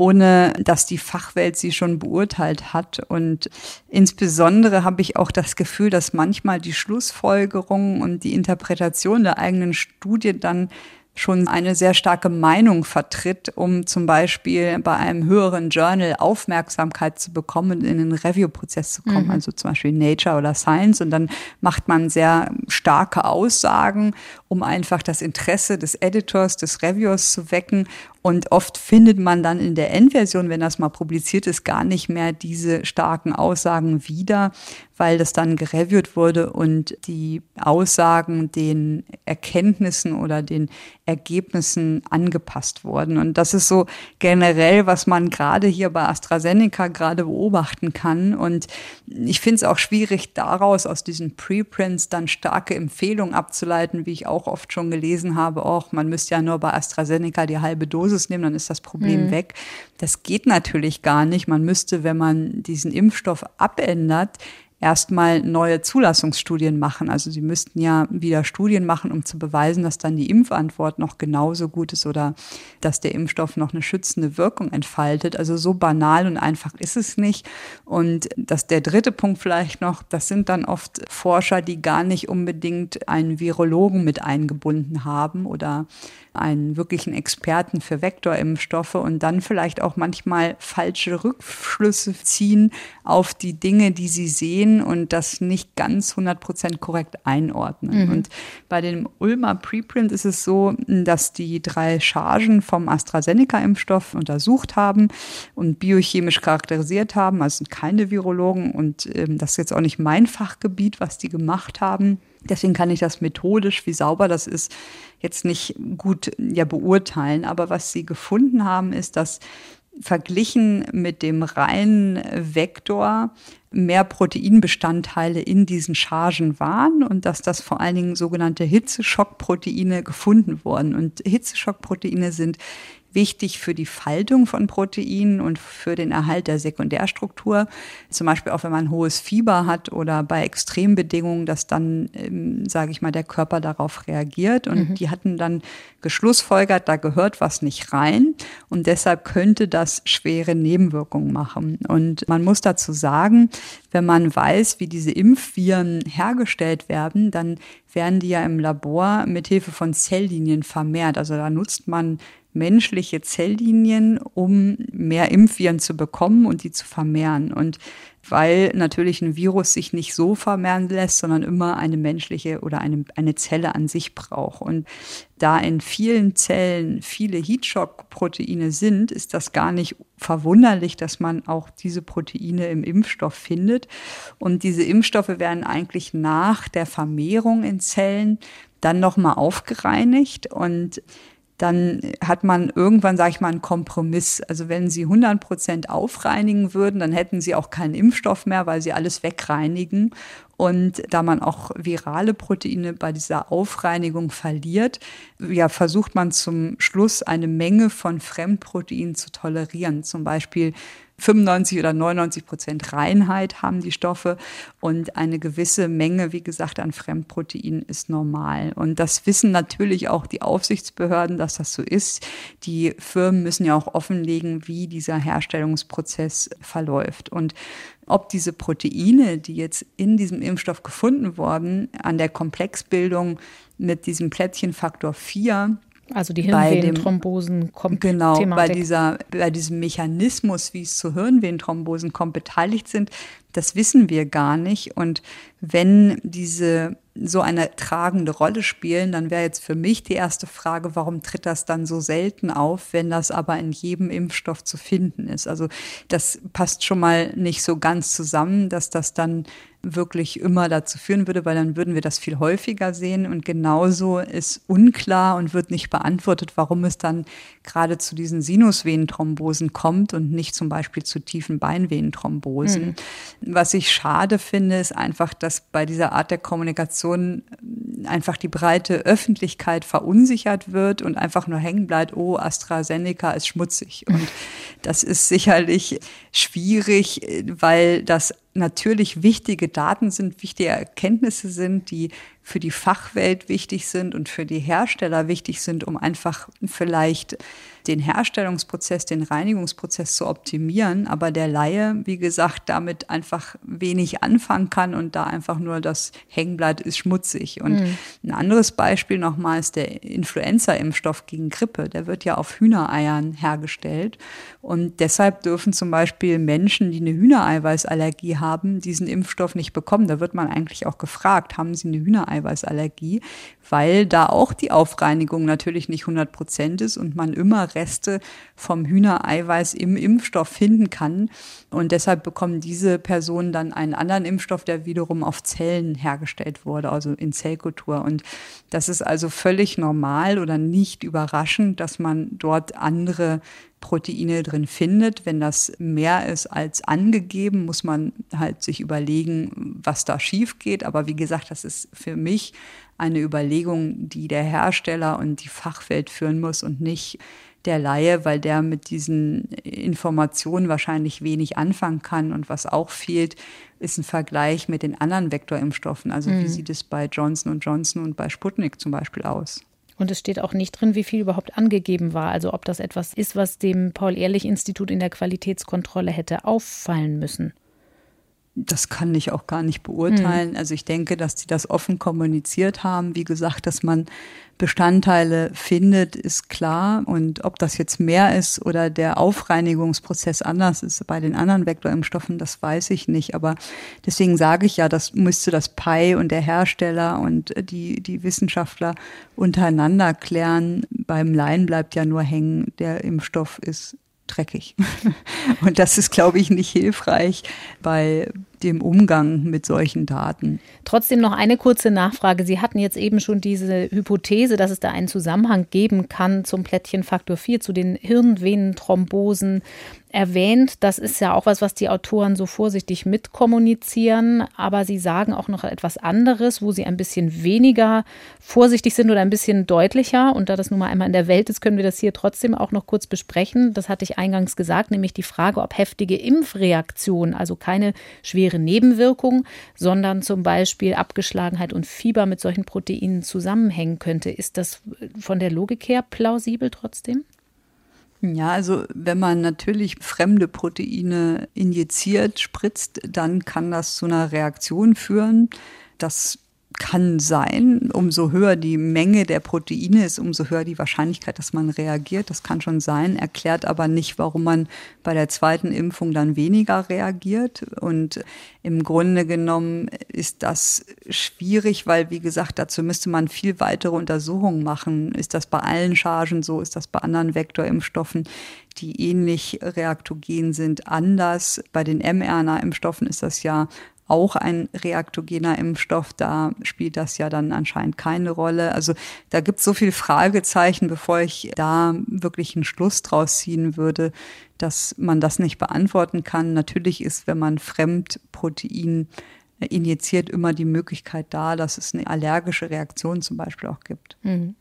ohne dass die Fachwelt sie schon beurteilt hat. Und insbesondere habe ich auch das Gefühl, dass manchmal die Schlussfolgerung und die Interpretation der eigenen Studie dann schon eine sehr starke Meinung vertritt, um zum Beispiel bei einem höheren Journal Aufmerksamkeit zu bekommen und in den Review-Prozess zu kommen, mhm. also zum Beispiel Nature oder Science. Und dann macht man sehr starke Aussagen, um einfach das Interesse des Editors, des Reviewers zu wecken. Und oft findet man dann in der Endversion, wenn das mal publiziert ist, gar nicht mehr diese starken Aussagen wieder, weil das dann gereviewt wurde und die Aussagen den Erkenntnissen oder den Ergebnissen angepasst wurden. Und das ist so generell, was man gerade hier bei AstraZeneca gerade beobachten kann. Und ich finde es auch schwierig, daraus aus diesen Preprints dann starke Empfehlungen abzuleiten, wie ich auch oft schon gelesen habe. Auch man müsste ja nur bei AstraZeneca die halbe Dosis nehmen, dann ist das Problem mhm. weg. Das geht natürlich gar nicht. Man müsste, wenn man diesen Impfstoff abändert, erstmal neue Zulassungsstudien machen. Also sie müssten ja wieder Studien machen, um zu beweisen, dass dann die Impfantwort noch genauso gut ist oder dass der Impfstoff noch eine schützende Wirkung entfaltet. Also so banal und einfach ist es nicht. Und das der dritte Punkt vielleicht noch, das sind dann oft Forscher, die gar nicht unbedingt einen Virologen mit eingebunden haben oder einen wirklichen Experten für Vektorimpfstoffe und dann vielleicht auch manchmal falsche Rückschlüsse ziehen auf die Dinge, die sie sehen und das nicht ganz 100 Prozent korrekt einordnen. Mhm. Und bei dem Ulmer Preprint ist es so, dass die drei Chargen vom AstraZeneca-Impfstoff untersucht haben und biochemisch charakterisiert haben. Also sind keine Virologen und ähm, das ist jetzt auch nicht mein Fachgebiet, was die gemacht haben. Deswegen kann ich das methodisch, wie sauber das ist, jetzt nicht gut ja, beurteilen. Aber was sie gefunden haben, ist, dass verglichen mit dem reinen Vektor mehr Proteinbestandteile in diesen Chargen waren und dass das vor allen Dingen sogenannte Hitzeschockproteine gefunden wurden. Und Hitzeschockproteine sind wichtig für die Faltung von Proteinen und für den Erhalt der Sekundärstruktur. Zum Beispiel auch wenn man hohes Fieber hat oder bei Extrembedingungen, dass dann, ähm, sage ich mal, der Körper darauf reagiert. Und mhm. die hatten dann geschlussfolgert, da gehört was nicht rein und deshalb könnte das schwere Nebenwirkungen machen. Und man muss dazu sagen, wenn man weiß, wie diese Impfviren hergestellt werden, dann werden die ja im Labor mit Hilfe von Zelllinien vermehrt. Also da nutzt man menschliche Zelllinien, um mehr Impfviren zu bekommen und die zu vermehren. Und weil natürlich ein Virus sich nicht so vermehren lässt, sondern immer eine menschliche oder eine, eine Zelle an sich braucht. Und da in vielen Zellen viele Heatshock-Proteine sind, ist das gar nicht verwunderlich, dass man auch diese Proteine im Impfstoff findet. Und diese Impfstoffe werden eigentlich nach der Vermehrung in Zellen dann nochmal aufgereinigt und dann hat man irgendwann, sage ich mal, einen Kompromiss. Also wenn sie 100 Prozent aufreinigen würden, dann hätten sie auch keinen Impfstoff mehr, weil sie alles wegreinigen. Und da man auch virale Proteine bei dieser Aufreinigung verliert, ja, versucht man zum Schluss eine Menge von Fremdproteinen zu tolerieren. Zum Beispiel 95 oder 99 Prozent Reinheit haben die Stoffe und eine gewisse Menge, wie gesagt, an Fremdproteinen ist normal. Und das wissen natürlich auch die Aufsichtsbehörden, dass das so ist. Die Firmen müssen ja auch offenlegen, wie dieser Herstellungsprozess verläuft. Und ob diese Proteine, die jetzt in diesem Impfstoff gefunden wurden, an der Komplexbildung mit diesem Plättchenfaktor 4 also die Hirnvenenthrombosen kommt. Genau, Thematik. bei dieser, bei diesem Mechanismus, wie es zu Hirnvenenthrombosen kommt, beteiligt sind, das wissen wir gar nicht. Und wenn diese so eine tragende Rolle spielen, dann wäre jetzt für mich die erste Frage, warum tritt das dann so selten auf, wenn das aber in jedem Impfstoff zu finden ist? Also das passt schon mal nicht so ganz zusammen, dass das dann wirklich immer dazu führen würde, weil dann würden wir das viel häufiger sehen. Und genauso ist unklar und wird nicht beantwortet, warum es dann gerade zu diesen Sinusvenenthrombosen kommt und nicht zum Beispiel zu tiefen Beinvenenthrombosen. Mhm. Was ich schade finde, ist einfach, dass bei dieser Art der Kommunikation einfach die breite Öffentlichkeit verunsichert wird und einfach nur hängen bleibt, oh, AstraZeneca ist schmutzig. Und das ist sicherlich schwierig, weil das natürlich wichtige Daten sind, wichtige Erkenntnisse sind, die für die Fachwelt wichtig sind und für die Hersteller wichtig sind, um einfach vielleicht den Herstellungsprozess, den Reinigungsprozess zu optimieren. Aber der Laie, wie gesagt, damit einfach wenig anfangen kann und da einfach nur das Hängenblatt ist schmutzig. Und mhm. ein anderes Beispiel nochmal ist der Influenza-Impfstoff gegen Grippe. Der wird ja auf Hühnereiern hergestellt. Und deshalb dürfen zum Beispiel Menschen, die eine Hühnereiweißallergie haben, diesen Impfstoff nicht bekommen. Da wird man eigentlich auch gefragt, haben sie eine Hühnereiweißallergie? Weil da auch die Aufreinigung natürlich nicht 100 Prozent ist und man immer Reste vom Hühnereiweiß im Impfstoff finden kann. Und deshalb bekommen diese Personen dann einen anderen Impfstoff, der wiederum auf Zellen hergestellt wurde, also in Zellkultur. Und das ist also völlig normal oder nicht überraschend, dass man dort andere Proteine drin findet. Wenn das mehr ist als angegeben, muss man halt sich überlegen, was da schief geht. Aber wie gesagt, das ist für mich eine Überlegung, die der Hersteller und die Fachwelt führen muss und nicht der Laie, weil der mit diesen Informationen wahrscheinlich wenig anfangen kann. Und was auch fehlt, ist ein Vergleich mit den anderen Vektorimpfstoffen. Also mhm. wie sieht es bei Johnson Johnson und bei Sputnik zum Beispiel aus? Und es steht auch nicht drin, wie viel überhaupt angegeben war. Also ob das etwas ist, was dem Paul-Ehrlich-Institut in der Qualitätskontrolle hätte auffallen müssen. Das kann ich auch gar nicht beurteilen. Mhm. Also ich denke, dass die das offen kommuniziert haben. Wie gesagt, dass man Bestandteile findet, ist klar. Und ob das jetzt mehr ist oder der Aufreinigungsprozess anders ist bei den anderen Vektorimpfstoffen, das weiß ich nicht. Aber deswegen sage ich ja, das müsste das PI und der Hersteller und die, die Wissenschaftler untereinander klären. Beim Laien bleibt ja nur hängen, der Impfstoff ist dreckig. Und das ist, glaube ich, nicht hilfreich bei dem Umgang mit solchen Daten. Trotzdem noch eine kurze Nachfrage. Sie hatten jetzt eben schon diese Hypothese, dass es da einen Zusammenhang geben kann zum Plättchenfaktor 4, zu den Hirnvenenthrombosen erwähnt. Das ist ja auch was, was die Autoren so vorsichtig mitkommunizieren. Aber sie sagen auch noch etwas anderes, wo sie ein bisschen weniger vorsichtig sind oder ein bisschen deutlicher. Und da das nun mal einmal in der Welt ist, können wir das hier trotzdem auch noch kurz besprechen. Das hatte ich eingangs gesagt, nämlich die Frage, ob heftige Impfreaktionen, also keine schwere Nebenwirkungen, sondern zum Beispiel Abgeschlagenheit und Fieber mit solchen Proteinen zusammenhängen könnte. Ist das von der Logik her plausibel trotzdem? Ja, also wenn man natürlich fremde Proteine injiziert, spritzt, dann kann das zu einer Reaktion führen. Das kann sein, umso höher die Menge der Proteine ist, umso höher die Wahrscheinlichkeit, dass man reagiert. Das kann schon sein, erklärt aber nicht, warum man bei der zweiten Impfung dann weniger reagiert. Und im Grunde genommen ist das schwierig, weil, wie gesagt, dazu müsste man viel weitere Untersuchungen machen. Ist das bei allen Chargen so? Ist das bei anderen Vektorimpfstoffen? die ähnlich reaktogen sind, anders. Bei den mRNA-Impfstoffen ist das ja auch ein reaktogener Impfstoff. Da spielt das ja dann anscheinend keine Rolle. Also da gibt es so viele Fragezeichen, bevor ich da wirklich einen Schluss draus ziehen würde, dass man das nicht beantworten kann. Natürlich ist, wenn man Fremdprotein injiziert, immer die Möglichkeit da, dass es eine allergische Reaktion zum Beispiel auch gibt. Mhm.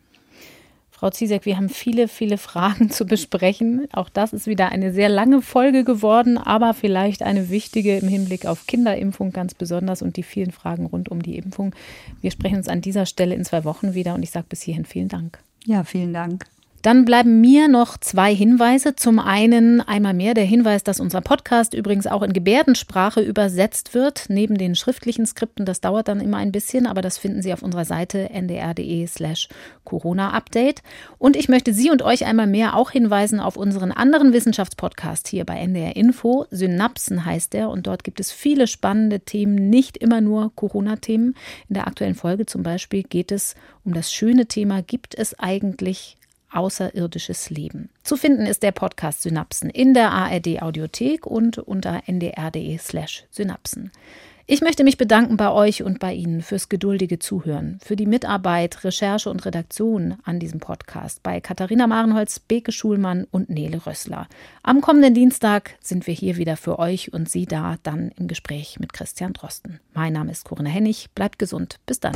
Frau Ziesek, wir haben viele, viele Fragen zu besprechen. Auch das ist wieder eine sehr lange Folge geworden, aber vielleicht eine wichtige im Hinblick auf Kinderimpfung ganz besonders und die vielen Fragen rund um die Impfung. Wir sprechen uns an dieser Stelle in zwei Wochen wieder und ich sage bis hierhin vielen Dank. Ja, vielen Dank. Dann bleiben mir noch zwei Hinweise. Zum einen einmal mehr der Hinweis, dass unser Podcast übrigens auch in Gebärdensprache übersetzt wird, neben den schriftlichen Skripten. Das dauert dann immer ein bisschen, aber das finden Sie auf unserer Seite ndr.de slash Corona-Update. Und ich möchte Sie und euch einmal mehr auch hinweisen auf unseren anderen Wissenschaftspodcast hier bei NDR Info. Synapsen heißt der und dort gibt es viele spannende Themen, nicht immer nur Corona-Themen. In der aktuellen Folge zum Beispiel geht es um das schöne Thema, gibt es eigentlich außerirdisches Leben. Zu finden ist der Podcast Synapsen in der ARD Audiothek und unter ndr.de/slash Synapsen. Ich möchte mich bedanken bei euch und bei Ihnen fürs geduldige Zuhören, für die Mitarbeit, Recherche und Redaktion an diesem Podcast bei Katharina Marenholz, Beke Schulmann und Nele Rössler. Am kommenden Dienstag sind wir hier wieder für euch und Sie da dann im Gespräch mit Christian Drosten. Mein Name ist Corinna Hennig. Bleibt gesund. Bis dann.